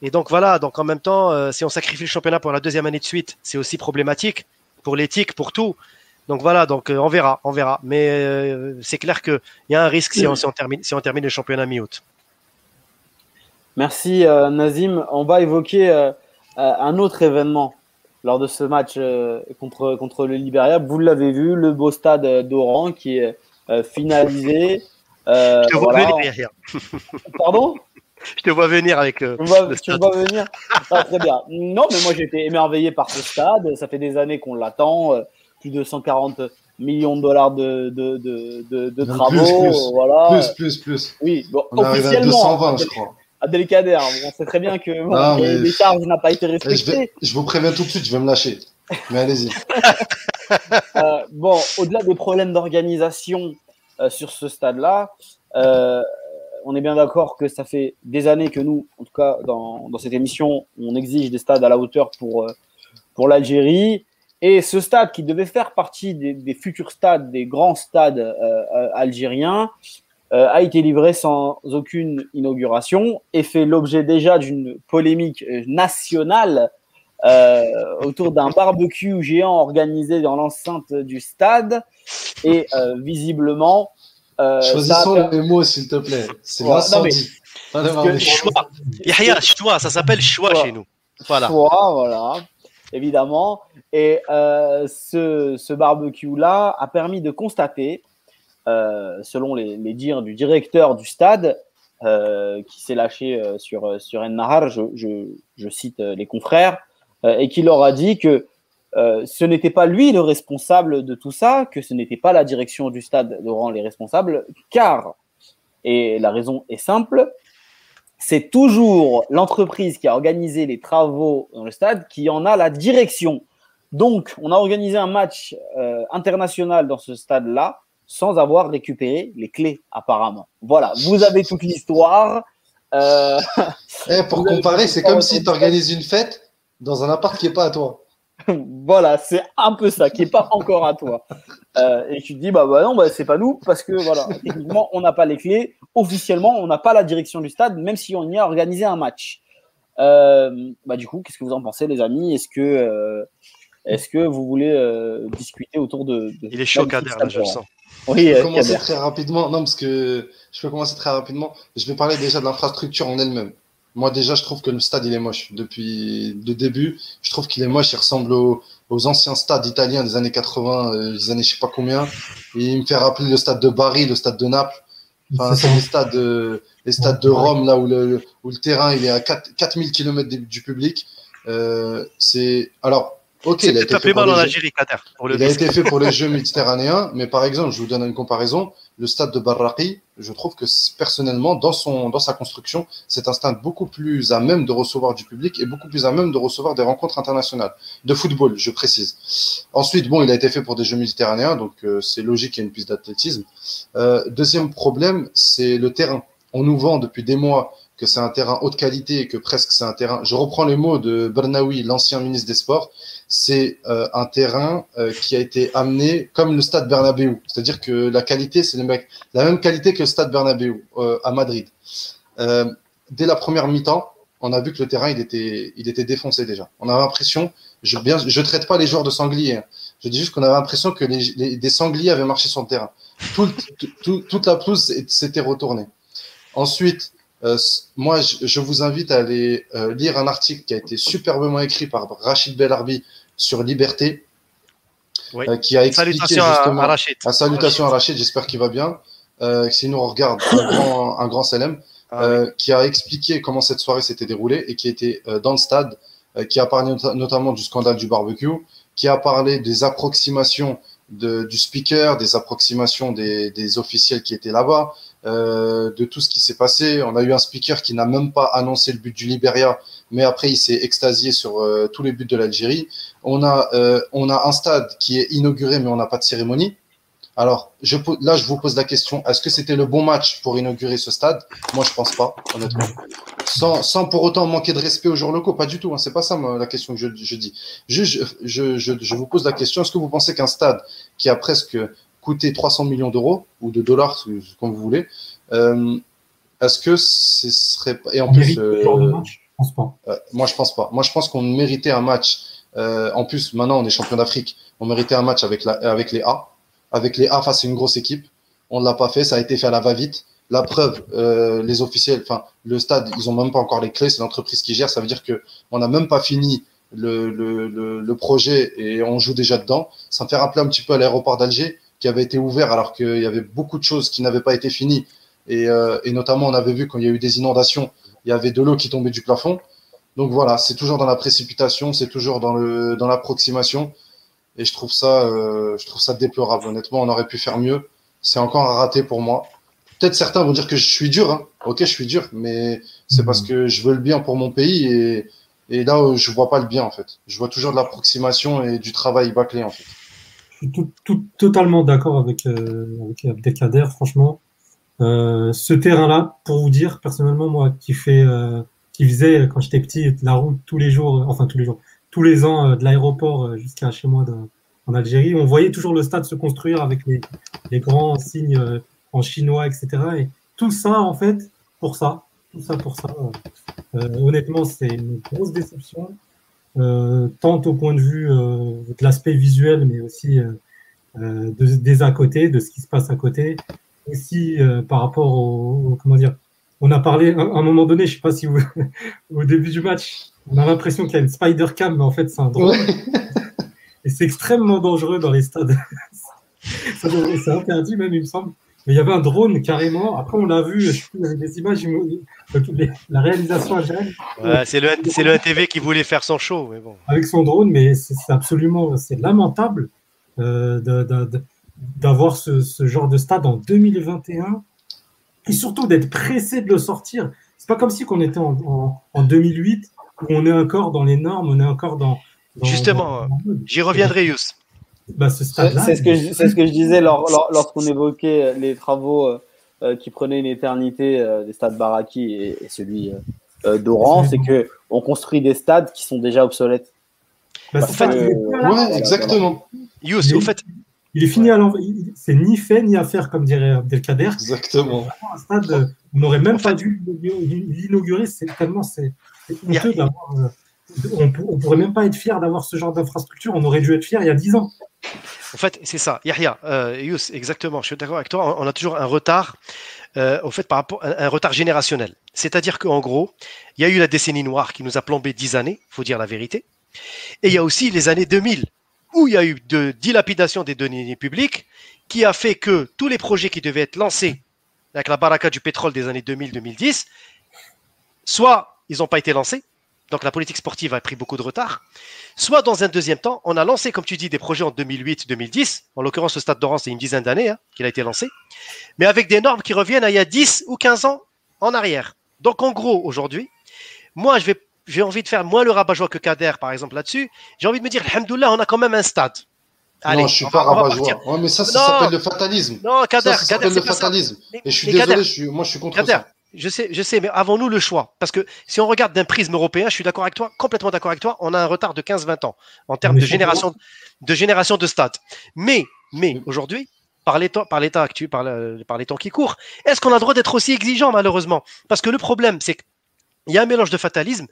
S3: Et donc voilà, donc en même temps, si on sacrifie le championnat pour la deuxième année de suite, c'est aussi problématique pour l'éthique, pour tout. Donc voilà, donc euh, on verra, on verra. Mais euh, c'est clair qu'il y a un risque si on, termine, si on termine le championnat mi-août.
S1: Merci euh, Nazim. On va évoquer un autre événement lors de ce match contre, contre le Liberia. Vous l'avez vu, le beau stade d'Oran qui est finalisé.
S3: Je te vois venir.
S1: Pardon?
S3: Je te vois venir avec. tu
S1: me vois venir? Ah, Très bien. Non, mais moi j'étais émerveillé par ce stade. Ça fait des années qu'on l'attend plus de 140 millions de dollars de, de, de, de, travaux.
S2: Plus,
S1: voilà.
S2: plus, plus, plus.
S1: Oui, bon,
S2: On officiellement. À 220, je crois.
S1: Abdelkader, on sait très bien que les, charges n'ont pas été respectées.
S2: Je, vous préviens tout de suite, je vais me lâcher. Mais allez-y.
S1: Euh, bon, au-delà des problèmes d'organisation euh, sur ce stade-là, euh, on est bien d'accord que ça fait des années que nous, en tout cas dans, dans cette émission, on exige des stades à la hauteur pour, pour l'Algérie. Et ce stade qui devait faire partie des, futurs stades, des grands stades euh, euh, algériens, euh, a été livré sans aucune inauguration et fait l'objet déjà d'une polémique nationale autour d'un barbecue géant organisé dans l'enceinte du stade. Et visiblement.
S2: Choisissons les mots, s'il te plaît. C'est l'incendie.
S3: Choix. Yahya, choix, ça s'appelle choix chez nous.
S1: Voilà. Choix, voilà évidemment. Et euh, ce, barbecue-là a permis de constater, euh, selon les, dires du directeur du stade, euh, qui s'est lâché sur, sur Nahar, je, je, cite les confrères, et qui leur a dit que ce n'était pas lui le responsable de tout ça, que ce n'était pas la direction du stade de rendre les responsables, car, et la raison est simple, c'est toujours l'entreprise qui a organisé les travaux dans le stade qui en a la direction. Donc, on a organisé un match euh, international dans ce stade-là sans avoir récupéré les clés, apparemment. Voilà, vous avez toute l'histoire.
S2: Euh... Eh, pour comparer, c'est comme si tu organises une fête, Dans un appart qui n'est pas à toi.
S1: voilà, c'est un peu ça, qui n'est pas encore à toi. Euh, et tu te dis, bah, bah non, bah, c'est pas nous, parce que voilà, techniquement, on n'a pas les clés. Officiellement, on n'a pas la direction du stade, même si on y a organisé un match. Euh, bah, du coup, qu'est-ce que vous en pensez, les amis? Est-ce que, euh, est-ce que vous voulez discuter autour de,
S3: Il est chaud, Kader, là, je le sens.
S2: Oui, je peux commencer très rapidement. Non, parce que je peux commencer très rapidement. Je vais parler déjà de l'infrastructure en elle-même. Moi, déjà, je trouve que le stade, il est moche. Depuis le début, je trouve qu'il est moche. Il ressemble aux, anciens stades italiens des années 80, euh, des années je sais pas combien. Et il me fait rappeler le stade de Bari, le stade de Naples. Enfin, c'est les stades, de, les stades de Rome, là où le, où le terrain, il est à 4, 4000 km du public. Euh, c'est, alors, Ok, il a été fait pour les jeux... il a été fait pour les Jeux méditerranéens, mais par exemple, je vous donne une comparaison. Le stade de Barraqi, je trouve que personnellement, dans sa construction, c'est un stade beaucoup plus à même de recevoir du public et beaucoup plus à même de recevoir des rencontres internationales de football, je précise. Ensuite, bon, il a été fait pour des Jeux méditerranéens, donc euh, c'est logique qu'il y ait une piste d'athlétisme. Euh, deuxième problème, c'est le terrain. On nous vend depuis des mois que c'est un terrain haute qualité et que presque c'est un terrain. Je reprends les mots de Bernaoui, l'ancien ministre des Sports c'est euh, un terrain euh, qui a été amené comme le stade Bernabeu. C'est-à-dire que la qualité, c'est la même qualité que le stade Bernabeu euh, à Madrid. dès la première mi-temps, on a vu que le terrain, il était, il était défoncé déjà. On avait l'impression, je je traite pas les joueurs de sangliers. Hein. Je dis juste qu'on avait l'impression que des sangliers avaient marché sur le terrain. toute la pelouse s'était retournée. Ensuite, moi, je, vous invite à aller lire un article qui a été superbement écrit par Rachid Belarbi sur Liberté, euh, qui a expliqué
S3: justement. À, Rachid.
S2: À à Rachid, j'espère qu'il va bien. Euh, Sinon, on regarde, un grand, un grand CLM, ah euh, qui a expliqué comment cette soirée s'était déroulée et qui était euh, dans le stade, qui a parlé notamment du scandale du barbecue, qui a parlé des approximations de, du speaker, des approximations des, des officiels qui étaient là-bas, de tout ce qui s'est passé. On a eu un speaker qui n'a même pas annoncé le but du Liberia, mais après il s'est extasié sur euh, tous les buts de l'Algérie. On a euh, on a un stade qui est inauguré, mais on n'a pas de cérémonie. Alors je, là, je vous pose la question est-ce que c'était le bon match pour inaugurer ce stade? Moi, je pense pas, honnêtement. Sans, sans pour autant manquer de respect aux joueurs locaux, pas du tout. Hein, c'est pas ça la question que je, je dis. Je, je, je, je vous pose la question est-ce que vous pensez qu'un stade qui a presque coûté 300 millions d'euros ou de dollars, comme vous voulez. Euh, est-ce que ce serait
S4: et en plus, euh,
S2: Euh, moi je pense pas. Moi je pense qu'on méritait un match. en plus, maintenant on est champion d'Afrique. On méritait un match avec les A, avec les A face à une grosse équipe. On ne l'a pas fait. Ça a été fait à la va-vite. La preuve, les officiels, enfin le stade, ils ont même pas encore les clés. C'est l'entreprise qui gère. Ça veut dire que on n'a même pas fini le, projet et on joue déjà dedans. Ça me fait rappeler un petit peu à l'aéroport d'Alger qui avait été ouvert alors qu'il y avait beaucoup de choses qui n'avaient pas été finies. Et, euh, et, notamment, on avait vu quand il y a eu des inondations, il y avait de l'eau qui tombait du plafond. Donc voilà, c'est toujours dans la précipitation, c'est toujours dans le dans l'approximation. Et je trouve ça, euh, je trouve ça déplorable. Honnêtement, on aurait pu faire mieux. C'est encore un raté pour moi. Peut-être certains vont dire que je suis dur. Hein. Ok, je suis dur, mais c'est parce que je veux le bien pour mon pays et, et là, je vois pas le bien en fait. Je vois toujours de l'approximation et du travail bâclé en fait
S4: tout, totalement d'accord avec, euh, avec Abdelkader, franchement. Euh, ce terrain-là, pour vous dire, personnellement, moi, qui fait, euh, qui faisait quand j'étais petit la route tous les jours, enfin tous les jours, tous les ans euh, de l'aéroport euh, jusqu'à chez moi en Algérie, on voyait toujours le stade se construire avec les, les grands signes en chinois, etc. Et tout ça, en fait, pour ça, tout ça pour ça. honnêtement, c'est une grosse déception. Euh, tant au point de vue euh, de l'aspect visuel, mais aussi euh, de, des à côté, de ce qui se passe à côté, aussi par rapport au, comment dire. On a parlé à un moment donné, je sais pas si vous, au début du match, on a l'impression qu'il y a une spider cam, mais en fait c'est un drone. Et c'est extrêmement dangereux dans les stades. c'est interdit même, il me semble. Mais il y avait un drone carrément. Après, on l'a vu, des images, la réalisation algérienne.
S3: Ouais, c'est le, c'est le ATV qui voulait faire son show. Mais bon.
S4: Avec son drone, mais c'est absolument c'est lamentable euh, d'avoir ce, ce, genre de stade en 2021 et surtout d'être pressé de le sortir. C'est pas comme si qu'on était en, en, 2008 où on est encore dans les normes, on est encore dans.
S3: Justement, j'y reviendrai, Yous.
S1: Bah, c'est ce, que je, ce que je disais lorsqu'on évoquait les travaux euh, euh, qui prenaient une éternité euh, des stades Baraki et, celui d'Oran, c'est que on construit des stades qui sont déjà obsolètes.
S2: Bah, ouais, exactement.
S4: Youss, au fait, il est fini à l'envers. C'est ni fait ni à faire, comme dirait Abdelkader.
S2: Exactement.
S4: Un stade, on n'aurait même pas dû l'inaugurer. C'est tellement c'est honteux d'avoir. Euh, on, ne pourrait même pas être fier d'avoir ce genre d'infrastructure. On aurait dû être fier il y a 10 ans.
S3: En fait, c'est ça. Yahya, euh, Yous, exactement. Je suis d'accord avec toi. On a toujours un retard, euh, au fait, par rapport un, un retard générationnel. C'est-à-dire qu'en gros, il y a eu la décennie noire qui nous a plombé 10 années, faut dire la vérité. Et il y a aussi les années 2000 où il y a eu de dilapidation des données publiques qui a fait que tous les projets qui devaient être lancés avec la baraka du pétrole des années 2000-2010, soit ils n'ont pas été lancés, donc la politique sportive a pris beaucoup de retard, soit dans un deuxième temps, on a lancé, comme tu dis, des projets en 2008-2010, en l'occurrence le Stade d'Oran, c'est une dizaine d'années hein, qu'il a été lancé, mais avec des normes qui reviennent à il y a 10 ou 15 ans en arrière. Donc en gros, aujourd'hui, moi je vais j'ai envie de faire moins le rabat-joie que Kader, par exemple, là-dessus. J'ai envie de me dire, Alhamdoulilah, on a quand même un stade.
S2: Allez, non, je suis pas rabat-joie. Ouais, mais ça, ça s'appelle le fatalisme.
S3: Non, Kader,
S2: ça, s'appelle le fatalisme. Et je suis désolé, je suis, moi, je suis contre Kader, ça.
S3: Je sais, je sais, mais avons-nous le choix Parce que si on regarde d'un prisme européen, je suis d'accord avec toi, complètement d'accord avec toi, on a un retard de 15-20 ans en termes de génération, de génération de stades. Mais, mais aujourd'hui, par l'état, par l'état actuel, par, par les temps qui courent, est-ce qu'on a le droit d'être aussi exigeant malheureusement? Parce que le problème, c'est qu'il y a un mélange de fatalisme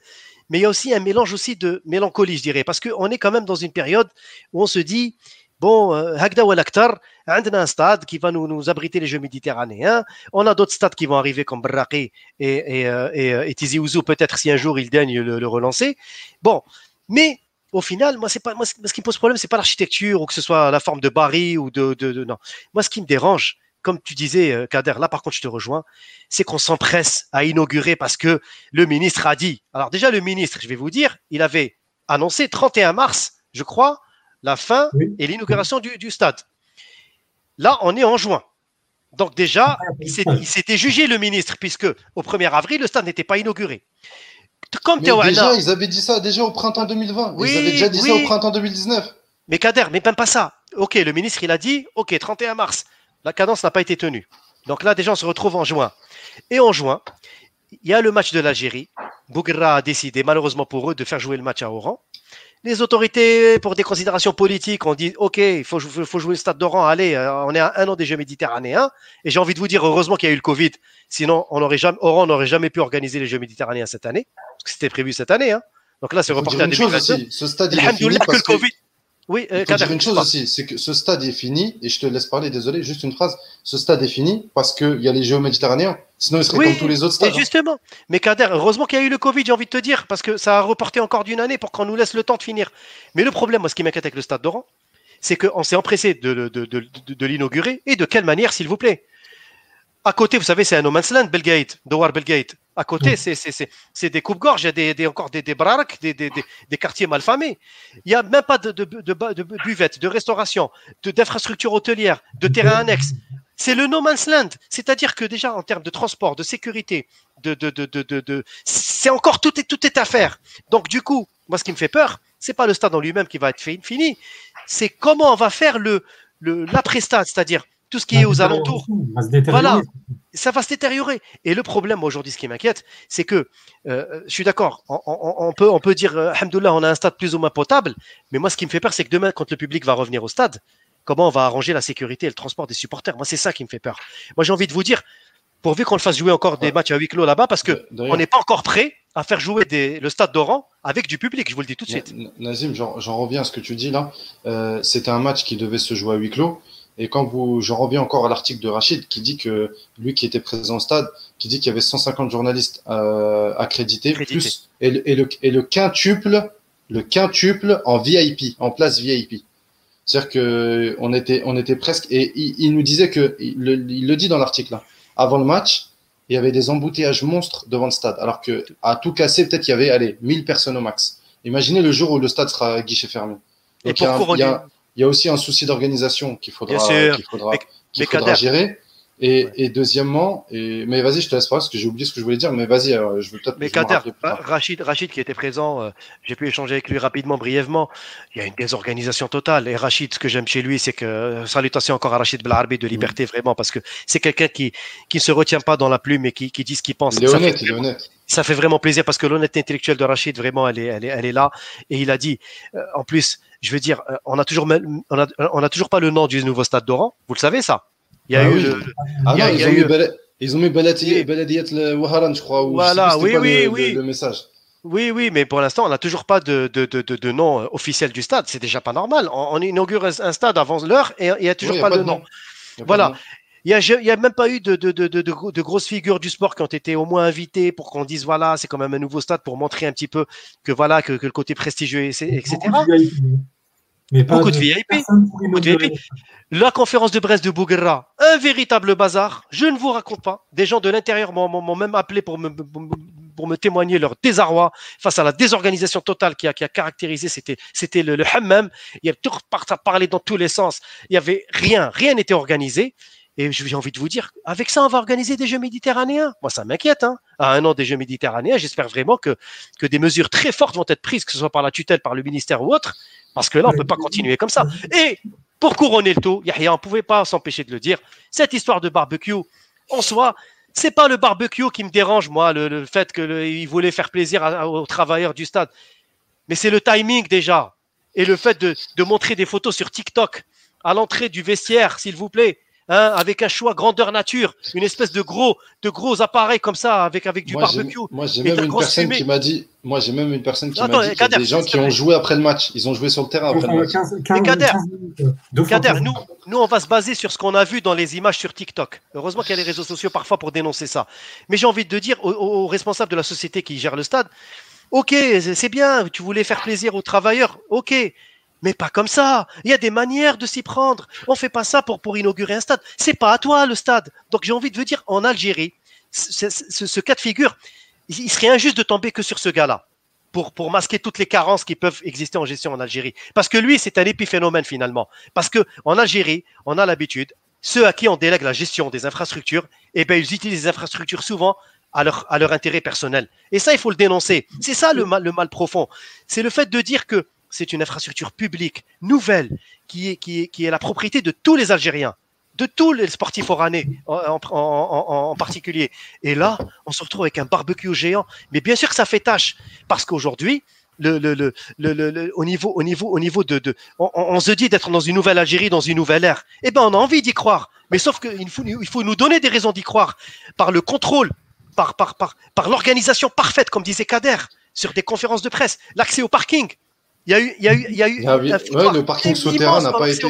S3: mais il y a aussi un mélange aussi de mélancolie, je dirais, parce qu'on est quand même dans une période où on se dit, bon, euh, Hagda ou Akhtar, on a un stade qui va nous, abriter les Jeux méditerranéens. On a d'autres stades qui vont arriver comme Braqi et, euh, euh, Tizi Ouzou, peut-être si un jour il daigne le, relancer. Bon, mais au final, moi, c'est pas, moi, ce qui me pose problème, c'est pas l'architecture ou que ce soit la forme de Barry ou de, de, de, non. Moi, ce qui me dérange, comme tu disais, euh, Kader, là par contre je te rejoins, c'est qu'on s'empresse à inaugurer parce que le ministre a dit. Alors déjà le ministre, je vais vous dire, il avait annoncé 31 mars, je crois, la fin et l'inauguration du, stade. Là, on est en juin. Donc déjà, il s'était jugé le ministre puisque au 1er avril, le stade n'était pas inauguré.
S2: Comme déjà, ils avaient dit ça déjà au printemps 2020. ils avaient déjà dit ça au printemps 2019.
S3: Mais Kader, mais même pas ça. Ok, le ministre, il a dit, ok, 31 mars la cadence n'a pas été tenue. Donc là, déjà, on se retrouve en juin. Et en juin, il y a le match de l'Algérie. Bougra a décidé, malheureusement pour eux, de faire jouer le match à Oran. Les autorités, pour des considérations politiques, ont dit OK, il faut, faut, jouer le stade d'Oran. Allez, euh, on est à un an des Jeux méditerranéens. Et j'ai envie de vous dire, heureusement qu'il y a eu le Covid. Sinon, on aurait jamais, Oran n'aurait jamais pu organiser les Jeux méditerranéens cette année. Parce que c'était prévu cette année. Hein. Donc là, c'est reporté à 2022.
S2: Ce stade, il est fini parce que... COVID,
S3: oui,
S2: euh, dire une chose aussi, c'est que ce stade est fini, et je te laisse parler, désolé, juste une phrase. Ce stade est fini parce qu'il y a les Jeux méditerranéens. Sinon, il serait comme tous les autres stades.
S3: Hein. justement. Mais Kader, heureusement qu'il y a eu le Covid, j'ai envie de te dire, parce que ça a reporté encore d'une année pour qu'on nous laisse le temps de finir. Mais le problème, moi, ce qui m'inquiète avec le stade d'Oran, c'est qu'on s'est empressé de, de, de, de l'inaugurer. Et de quelle manière, s'il vous plaît? À côté, vous savez, c'est un no man's land, Belgate, Dowar Belgate. À côté, c'est des coupes-gorges, il y a des, des, encore des, des baraques, des, des, des, quartiers malfamés. Il n'y a même pas de, de, de, de buvettes, de restauration, d'infrastructures hôtelières, de terrains annexes. C'est le no man's land. C'est-à-dire que déjà, en termes de transport, de sécurité, de, de, de, de, de, c'est encore tout est, tout est à faire. Donc, du coup, moi, ce qui me fait peur, c'est pas le stade en lui-même qui va être fini, c'est comment on va faire le, le l'après-stade, c'est-à-dire tout ce qui est aux alentours. Voilà, ça va se détériorer. Et le problème aujourd'hui, ce qui m'inquiète, c'est que euh, je suis d'accord, on, peut, on peut dire, euh, on a un stade plus ou moins potable, mais moi, ce qui me fait peur, c'est que demain, quand le public va revenir au stade, comment on va arranger la sécurité et le transport des supporters? Moi, c'est ça qui me fait peur. Moi, j'ai envie de vous dire, pourvu qu'on le fasse jouer encore des matchs à huis clos là-bas, parce que on n'est pas encore prêt à faire jouer le stade d'Oran avec du public, je vous le dis tout de suite.
S2: Nazim, j'en reviens à ce que tu dis là. Euh, C'était un match qui devait se jouer à huis clos. Et quand vous, je reviens encore à l'article de Rachid qui dit que lui qui était présent au stade, qui dit qu'il y avait 150 journalistes euh, accrédités, plus et le, et, le, et le quintuple, le quintuple en VIP, en place VIP. C'est-à-dire que on était, on était presque, et il, nous disait que, il le, il le dit dans l'article, hein, avant le match, il y avait des embouteillages monstres devant le stade, alors que à tout casser, peut-être il y avait, allez, 1000 personnes au max. Imaginez le jour où le stade sera guichet fermé.
S3: Donc, et pour il
S2: il y a aussi un souci d'organisation qu'il faudra, qu'il faudra, qu'il faudra gérer. Et, et, deuxièmement, et, mais vas-y, je te laisse parler parce que j'ai oublié ce que je voulais dire, mais vas-y, euh, je veux peut-être.
S3: Mais Kader, Rachid, Rachid qui était présent, euh, j'ai pu échanger avec lui rapidement, brièvement. Il y a une désorganisation totale. Et Rachid, ce que j'aime chez lui, c'est que, euh, salutations encore à Rachid Blarbi de Liberté, vraiment, parce que c'est quelqu'un qui, ne se retient pas dans la plume et qui, qui dit ce qu'il pense.
S2: Il est honnête, il est honnête
S3: ça fait vraiment plaisir parce que l'honnêteté intellectuelle de Rachid, vraiment, elle est, elle est, elle est là. Et il a dit, euh, en plus, je veux dire, euh, on a toujours, on a, on a toujours pas le nom du nouveau stade d'Oran. Vous le savez ça?
S2: Il y a ah eu. Le, ah non, ils, ont eu... mis ils ont mis le Waharan, je crois.
S3: voilà, oui, oui, oui.
S2: Le, message.
S3: Oui, oui, mais pour l'instant, on n'a toujours pas de, de, de, de, nom officiel du stade. C'est déjà pas normal. On, inaugure un stade avant l'heure et il n'y a toujours pas, de nom. Voilà. Il n'y a, a, même pas eu de, de, de, de, grosses figures du sport qui ont été au moins invitées pour qu'on dise voilà, c'est quand même un nouveau stade pour montrer un petit peu que voilà que, que le côté prestigieux, etc. Mais beaucoup de, VIP. Beaucoup de VIP. La conférence de Brest de Bouguera, un véritable bazar. Je ne vous raconte pas. Des gens de l'intérieur m'ont même appelé pour me, pour me témoigner leur désarroi face à la désorganisation totale qui a, qui a caractérisé. C'était, c'était le, le hammam. Il y avait tout parler dans tous les sens. Il y avait rien, rien n'était organisé. Et j'ai envie de vous dire, avec ça, on va organiser des Jeux méditerranéens. Moi, ça m'inquiète. Hein. À un an des Jeux méditerranéens, j'espère vraiment que, que des mesures très fortes vont être prises, que ce soit par la tutelle, par le ministère ou autre, parce que là, on ne peut pas continuer comme ça. Et pour couronner le tout, Yahya, on ne pouvait pas s'empêcher de le dire, cette histoire de barbecue, en soi, c'est pas le barbecue qui me dérange, moi, le, fait qu'il voulait faire plaisir aux travailleurs du stade. Mais c'est le timing déjà. Et le fait de, de montrer des photos sur TikTok à l'entrée du vestiaire, s'il vous plaît. Hein, avec un choix grandeur nature, une espèce de gros, de gros appareils comme ça, avec, avec du barbecue.
S2: Moi, j'ai même une personne qui m'a dit, moi, j'ai même une personne qui m'a dit qu'il y a des gens qui ont joué après le match. Ils ont joué sur le terrain après le match.
S3: Kader, Kader nous, nous, on va se baser sur ce qu'on a vu dans les images sur TikTok. Heureusement qu'il y a les réseaux sociaux parfois pour dénoncer ça. Mais j'ai envie de dire aux responsables de la société qui gère le stade, Ok, c'est bien, tu voulais faire plaisir aux travailleurs, ok, mais pas comme ça. Il y a des manières de s'y prendre. On fait pas ça pour, inaugurer un stade. C'est pas à toi le stade. Donc j'ai envie de vous dire, en Algérie, ce, cas de figure, il serait injuste de tomber que sur ce gars-là. Pour, masquer toutes les carences qui peuvent exister en gestion en Algérie. Parce que lui, c'est un épiphénomène finalement. Parce que en Algérie, on a l'habitude, ceux à qui on délègue la gestion des infrastructures, eh ben, ils utilisent les infrastructures souvent à leur, à leur intérêt personnel. Et ça, il faut le dénoncer. C'est ça le mal, le mal profond. C'est le fait de dire que c'est une infrastructure publique, nouvelle, qui est, la propriété de tous les Algériens, de tous les sportifs oranais en, particulier. Et là, on se retrouve avec un barbecue géant. Mais bien sûr que ça fait tâche, parce qu'aujourd'hui, le, au niveau, au niveau, au niveau de, de on, se dit d'être dans une nouvelle Algérie, dans une nouvelle ère. Eh ben, on a envie d'y croire. Mais sauf qu'il faut, nous donner des raisons d'y croire par le contrôle, par l'organisation parfaite, comme disait Kader, sur des conférences de presse, l'accès au parking. Il y a eu, il y a eu, il y a eu.
S2: ouais, le parking souterrain n'a pas été.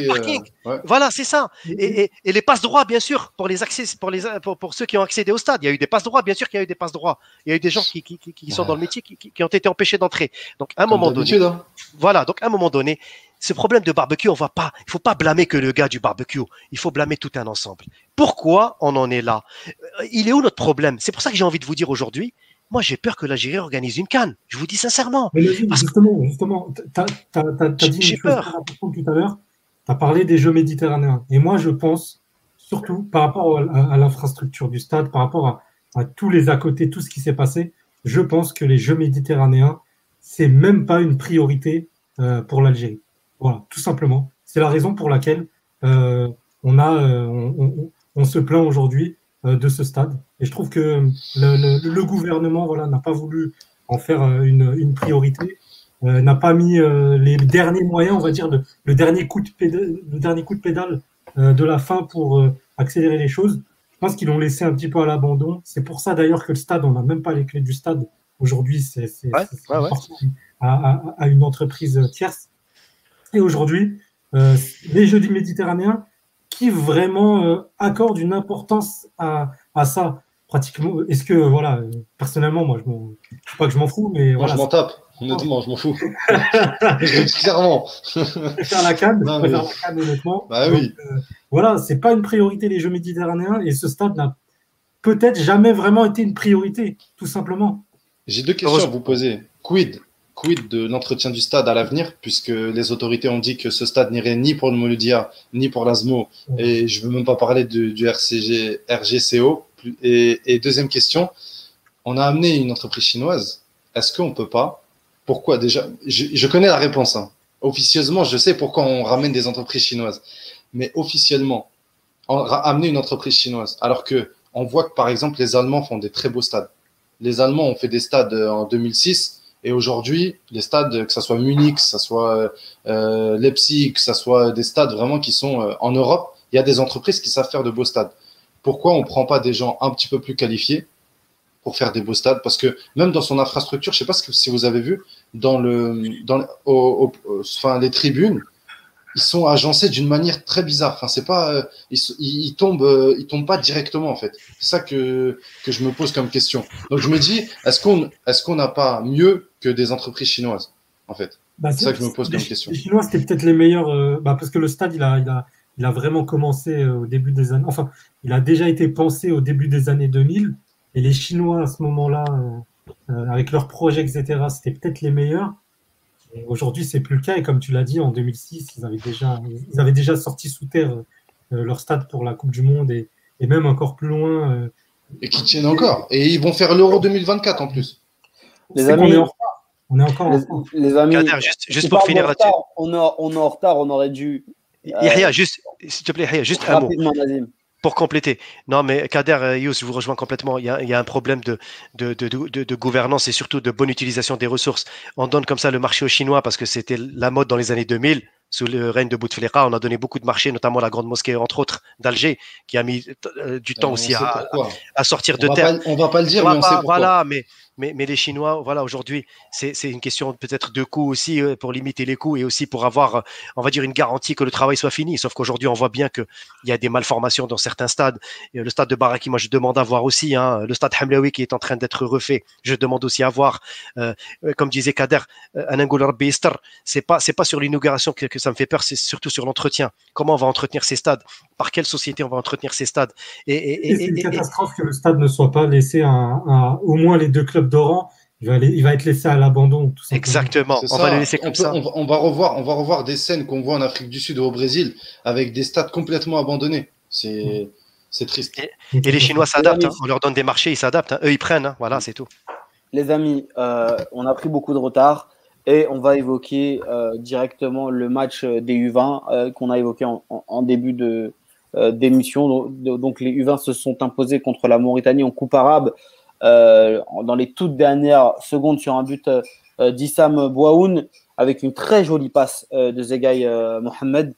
S3: Euh, voilà, c'est ça. Et, et, et, les passes droits, bien sûr, pour les accès, pour les, pour, pour, ceux qui ont accédé au stade, il y a eu des passes droits. Bien sûr qu'il y a eu des passes droits. Il y a eu des gens qui, qui, qui, sont dans le métier qui, ont été empêchés d'entrer. Donc, à un moment donné. Hein. Voilà. Donc, à un moment donné, ce problème de barbecue, on va pas, il faut pas blâmer que le gars du barbecue. Il faut blâmer tout un ensemble. Pourquoi on en est là? Euh, il est où notre problème? C'est pour ça que j'ai envie de vous dire aujourd'hui, moi, j'ai peur que l'Algérie organise une canne. Je vous dis sincèrement.
S4: justement, justement, tu as, dit une chose peur. tout à l'heure. Tu as parlé des Jeux méditerranéens. Et moi, je pense, surtout par rapport à, l'infrastructure du stade, par rapport à, tous les à côté, tout ce qui s'est passé, je pense que les Jeux méditerranéens, c'est même pas une priorité euh, pour l'Algérie. Voilà, tout simplement. C'est la raison pour laquelle euh, on, a, euh, on, se plaint aujourd'hui de ce stade. Et je trouve que le, gouvernement voilà, n'a pas voulu en faire euh, une, une priorité, euh, n'a pas mis les derniers moyens, on va dire, le, dernier, coup de pédale, le dernier coup de pédale de la fin pour accélérer les choses. Je pense qu'ils l'ont laissé un petit peu à l'abandon. C'est pour ça d'ailleurs que le stade, on n'a même pas les clés du stade. Aujourd'hui, c'est à, à, une entreprise tierce. Et aujourd'hui, les Jeux du Méditerranéen, qui vraiment euh, accorde une importance à, à ça pratiquement Est-ce que, voilà, personnellement, moi, je ne sais pas que je m'en fous, mais.
S2: Moi,
S4: je
S2: m'en tape. Honnêtement, je m'en fous. clairement.
S4: Je faire la canne, faire la canne, honnêtement.
S2: Bah oui.
S4: Euh, voilà, c'est pas une priorité les Jeux méditerranéens et ce stade n'a peut-être jamais vraiment été une priorité, tout simplement.
S2: J'ai deux questions à vous poser. Quid quid de l'entretien du stade à l'avenir, puisque les autorités ont dit que ce stade n'irait ni pour le Moludia, ni pour l'ASMO, et je ne veux même pas parler du, RCG, RGCO. Et, deuxième question, on a amené une entreprise chinoise. Est-ce qu'on ne peut pas Pourquoi déjà je, connais la réponse. Hein. Officieusement, je sais pourquoi on ramène des entreprises chinoises. Mais officiellement, on a amené une entreprise chinoise, alors que on voit que par exemple les Allemands font des très beaux stades les Allemands ont fait des stades en 2006 et aujourd'hui, les stades, que ce soit Munich, que ce soit euh, Leipzig, que ce soit des stades vraiment qui sont euh, en Europe, il y a des entreprises qui savent faire de beaux stades. Pourquoi on ne prend pas des gens un petit peu plus qualifiés pour faire des beaux stades? Parce que même dans son infrastructure, je ne sais pas si vous avez vu, dans, le, dans enfin, les tribunes, ils sont agencés d'une manière très bizarre. Enfin, c'est pas, euh, ils, ils, tombent, euh, ils tombent pas directement en fait. C'est ça que que je me pose comme question. Donc je me dis, est-ce qu'on est-ce qu'on n'a pas mieux que des entreprises chinoises en fait? Bah, C'est ça que je me pose comme question.
S4: Les Chinois c'était peut-être les meilleurs, euh, bah, parce que le stade il a, il a il a vraiment commencé au début des années, enfin il a déjà été pensé au début des années 2000 et les Chinois à ce moment-là avec leurs projets etc c'était peut-être les meilleurs. Aujourd'hui, c'est plus le cas. Et comme tu l'as dit, en 2006, ils avaient déjà, ils avaient déjà sorti sous terre euh, leur stade pour la Coupe du Monde et, et même encore plus loin. Euh,
S2: et qui tiennent encore. Et ils vont faire l'Euro 2024 en plus.
S4: Les amis, on est, en retard. On est encore
S1: les, amis, juste, pour finir là-dessus. On, on est en retard, on aurait dû.
S3: Yahya, juste, s'il te plaît, Yahya, juste un mot pour compléter. Non, mais Kader, euh, Yous, je vous rejoins complètement. Il y a, un problème de, de, de, de, gouvernance et surtout de bonne utilisation des ressources. On donne comme ça le marché aux Chinois parce que c'était la mode dans les années 2000 sous le règne de Bouteflika, on a donné beaucoup de marchés, notamment la grande mosquée, entre autres, d'Alger, qui a mis euh, du temps aussi à, à, sortir de terre.
S2: on va pas le dire, mais on sait pourquoi.
S3: Voilà, mais mais, mais les Chinois, voilà, aujourd'hui, c'est une question peut-être de coût aussi euh, pour limiter les coûts et aussi pour avoir, euh, on va dire, une garantie que le travail soit fini. Sauf qu'aujourd'hui, on voit bien qu'il y a des malformations dans certains stades. Le stade de Baraki, moi, je demande à voir aussi. Hein, le stade Hamlaoui qui est en train d'être refait, je demande aussi à voir. Euh, comme disait Kader, un angular c'est pas c'est pas sur l'inauguration que, que, ça me fait peur, c'est surtout sur l'entretien. Comment on va entretenir ces stades? Par quelle société on va entretenir ces stades?
S4: Et, et, c'est une catastrophe que le stade ne soit pas laissé à au moins les deux clubs d'Oran, il va, il va être laissé à l'abandon.
S3: Exactement. On va le laisser comme ça.
S2: On va, revoir, on va revoir des scènes qu'on voit en Afrique du Sud ou au Brésil avec des stades complètement abandonnés. C'est, c'est triste.
S3: Et, les Chinois s'adaptent. Hein. On leur donne des marchés, ils s'adaptent. Hein. Eux, ils prennent. Hein. Voilà, c'est tout.
S1: Les amis, euh, on a pris beaucoup de retard et on va évoquer euh, directement le match des U20 euh, qu'on a évoqué en, début de d'émission. Donc les U20 se sont imposés contre la Mauritanie en Coupe arabe euh, dans les toutes dernières secondes sur un but euh, d'Issam Bouaoun avec une très jolie passe euh, de Zegay Mohamed.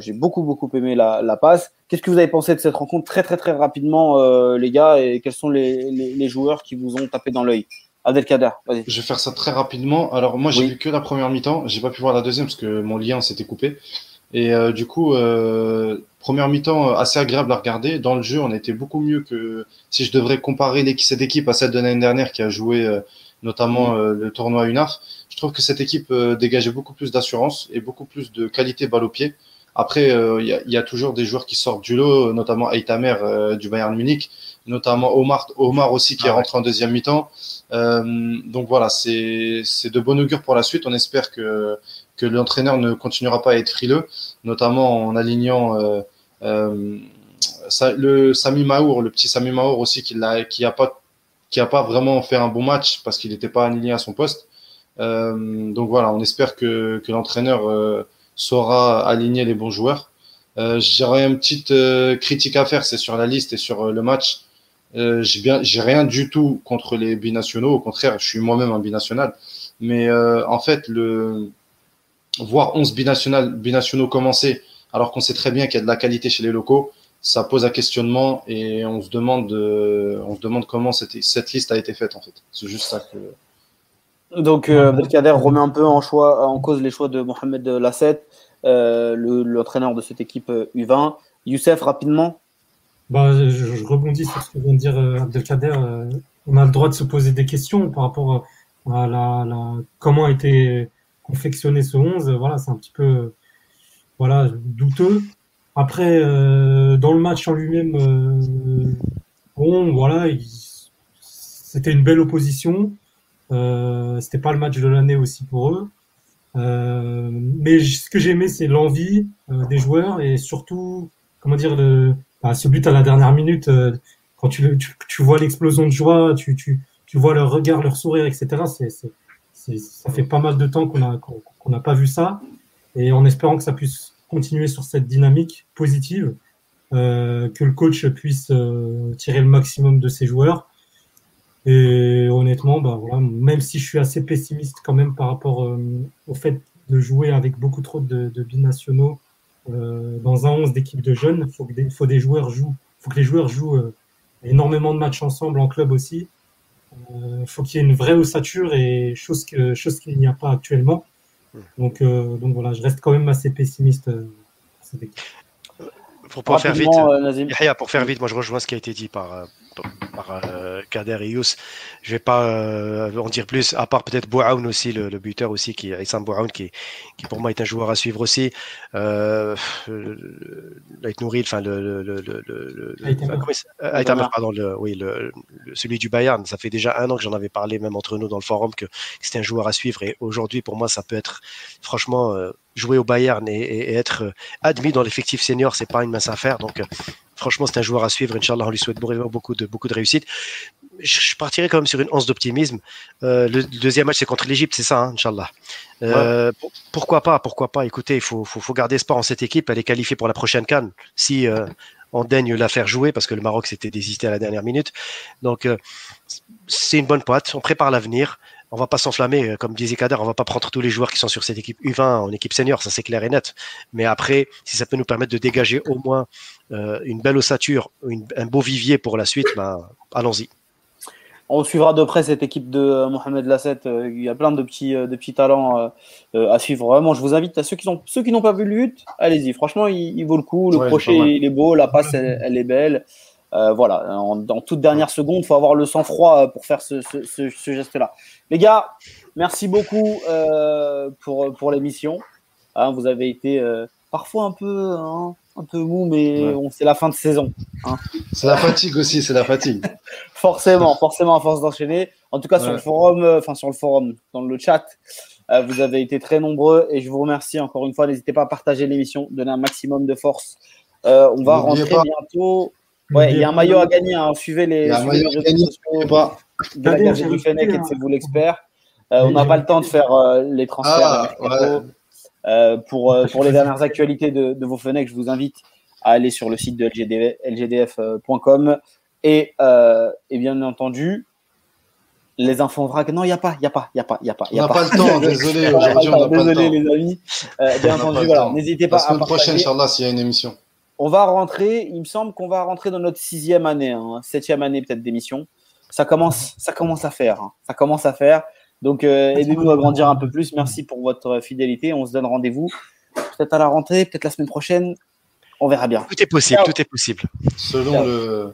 S1: J'ai beaucoup, beaucoup aimé la, passe. Qu'est-ce que vous avez pensé de cette rencontre très, très, très rapidement, les gars, et quels sont les, joueurs qui vous ont tapé dans l'œil? Abdelkader, vas-y.
S2: Je vais faire ça très rapidement. Alors, moi, j'ai vu que la première mi-temps. J'ai pas pu voir la deuxième parce que mon lien s'était coupé. Et du coup, Première mi-temps euh, assez agréable à regarder. Dans le jeu, on était beaucoup mieux que si je devrais comparer cette équipe à celle de l'année dernière qui a joué euh, notamment euh, le tournoi UNAF. Je trouve que cette équipe dégageait beaucoup plus d'assurance et beaucoup plus de qualité balle au pied. Après, il y, a, toujours des joueurs qui sortent du lot, notamment Aitamer du Bayern Munich, notamment Omar, Omar aussi qui est ah rentré en deuxième mi-temps. donc voilà, c'est de bon augure pour la suite. On espère que, que l'entraîneur ne continuera pas à être frileux, notamment en alignant euh, le Sami Maour, le petit Sami Maour aussi, qui n'a qui a pas qui a pas vraiment fait un bon match parce qu'il n'était pas aligné à son poste. Euh, donc voilà, on espère que, que l'entraîneur euh, saura aligner les bons joueurs. Euh, J'aurais une petite euh, critique à faire, c'est sur la liste et sur le match. bien, j'ai rien du tout contre les binationaux. Au contraire, je suis moi-même un binational. Mais en fait, le voir 11 binationaux, binationaux commencer alors qu'on sait très bien qu'il y a de la qualité chez les locaux, ça pose un questionnement et on se demande, euh, on se demande comment cette, cette, liste a été faite en fait. C'est juste ça que.
S1: Donc euh, Abdelkader remet un peu en, choix, en cause les choix de Mohamed Lasset, euh, l'entraîneur de cette équipe U20. Youssef, rapidement
S4: bah, je, rebondis sur ce que vient de dire Abdelkader. on a le droit de se poser des questions par rapport à la, la comment a été confectionné ce 11. Voilà, c'est un petit peu voilà, douteux. Après, euh, dans le match en lui-même, euh, bon, voilà, c'était une belle opposition. Euh, c'était pas le match de l'année aussi pour eux. Euh, mais ce que j'ai aimé, c'est l'envie euh, des joueurs et surtout, comment dire, le, bah, ce but à la dernière minute, quand tu, tu, tu vois l'explosion de joie, tu, tu, tu vois leur regard, leur sourire, etc. C'est, ça fait pas mal de temps qu'on a qu'on n'a pas vu ça et en espérant que ça puisse continuer sur cette dynamique positive, euh, que le coach puisse euh, tirer le maximum de ses joueurs. Et honnêtement, bah, voilà, même si je suis assez pessimiste quand même par rapport au fait de jouer avec beaucoup trop de, binationaux dans un 11 d'équipe de jeunes, il faut, faut joueurs jouent, faut que les joueurs jouent énormément de matchs ensemble en club aussi. Il euh, faut qu'il y ait une vraie ossature et chose que chose qu'il n'y a pas actuellement. Hmm. Donc euh, donc voilà, je reste quand même assez pessimiste. Euh,
S3: pour, faire vite, pour faire vite, moi je rejoins ce qui a été dit par par euh, Kader et Yous. Je vais pas euh, en dire plus, à part peut-être Bouaoun aussi, le, buteur aussi, qui Issam Bouaoun, qui, qui pour moi est un joueur à suivre aussi. Euh, Nouril, enfin le, le, le, le pardon, le, oui, le, celui du Bayern. Ça fait déjà un an que j'en avais parlé même entre nous dans le forum que c'était un joueur à suivre et aujourd'hui pour moi ça peut être franchement euh, jouer au Bayern et, et, être admis dans l'effectif senior, c'est pas une mince affaire. Donc franchement, c'est un joueur à suivre. Inch'Allah, on lui souhaite beaucoup de, beaucoup de réussite. Je partirai quand même sur une once d'optimisme. Euh, le, deuxième match, c'est contre l'Égypte, c'est ça, hein, Inch'Allah. Euh, pourquoi pas Pourquoi pas Écoutez, il faut, faut, faut, garder espoir en cette équipe. Elle est qualifiée pour la prochaine Cannes. Si euh, on daigne la faire jouer, parce que le Maroc s'était désisté à la dernière minute. Donc, c'est une bonne pointe. On prépare l'avenir on va pas s'enflammer, euh, comme disait Kader, on va pas prendre tous les joueurs qui sont sur cette équipe U20 en équipe senior, ça c'est clair et net. Mais après, si ça peut nous permettre de dégager au moins euh, une belle ossature, un beau vivier pour la suite, ben, allons-y.
S1: On suivra de près cette équipe de euh, Mohamed Lasset. Il y a plein de petits, de petits talents à suivre. Vraiment, je vous invite à ceux qui, ceux qui n'ont pas vu le but, allez-y. Franchement, il, vaut le coup. Le crochet, il est beau. La passe, elle est belle. Euh, voilà, en, toute dernière seconde, il faut avoir le sang-froid pour faire ce, geste-là. Les gars, merci beaucoup euh, pour, pour l'émission. Hein, vous avez été parfois un peu, hein, un peu mou, mais c'est la fin de saison. Hein.
S2: C'est la fatigue aussi, c'est la fatigue.
S1: forcément, forcément, à force d'enchaîner. En tout cas, sur le forum, enfin sur le forum, dans le chat, vous avez été très nombreux et je vous remercie encore une fois. N'hésitez pas à partager l'émission, donner un maximum de force. on va rentrer bientôt Ouais, il y a un maillot à gagner. Suivez les, réseaux sociaux de la du Fennec et de C'est vous l'expert. Euh, on n'a pas le temps de faire euh, les transferts. Ah, euh, pour, pour les dernières actualités de, de, vos Fennec, je vous invite à aller sur le site de lgdf.com et, et bien entendu, les infos vrac. Non, il n'y a pas, il n'y a pas, il n'y a pas, il n'y a pas.
S2: On n'a pas le temps, désolé. Aujourd'hui,
S1: on n'a pas le temps. Désolé, les amis. bien entendu, voilà. N'hésitez pas
S2: La semaine prochaine, Inch'Allah, s'il y a une émission
S1: on va rentrer, il me semble qu'on va rentrer dans notre sixième année, hein, septième année peut-être d'émission. Ça commence, ça commence à faire, hein. ça commence à faire. Donc euh, aidez-nous à grandir un peu plus. Merci pour votre fidélité. On se donne rendez-vous peut-être à la rentrée, peut-être la semaine prochaine. On verra bien.
S3: Tout est possible, tout est possible.
S2: Selon le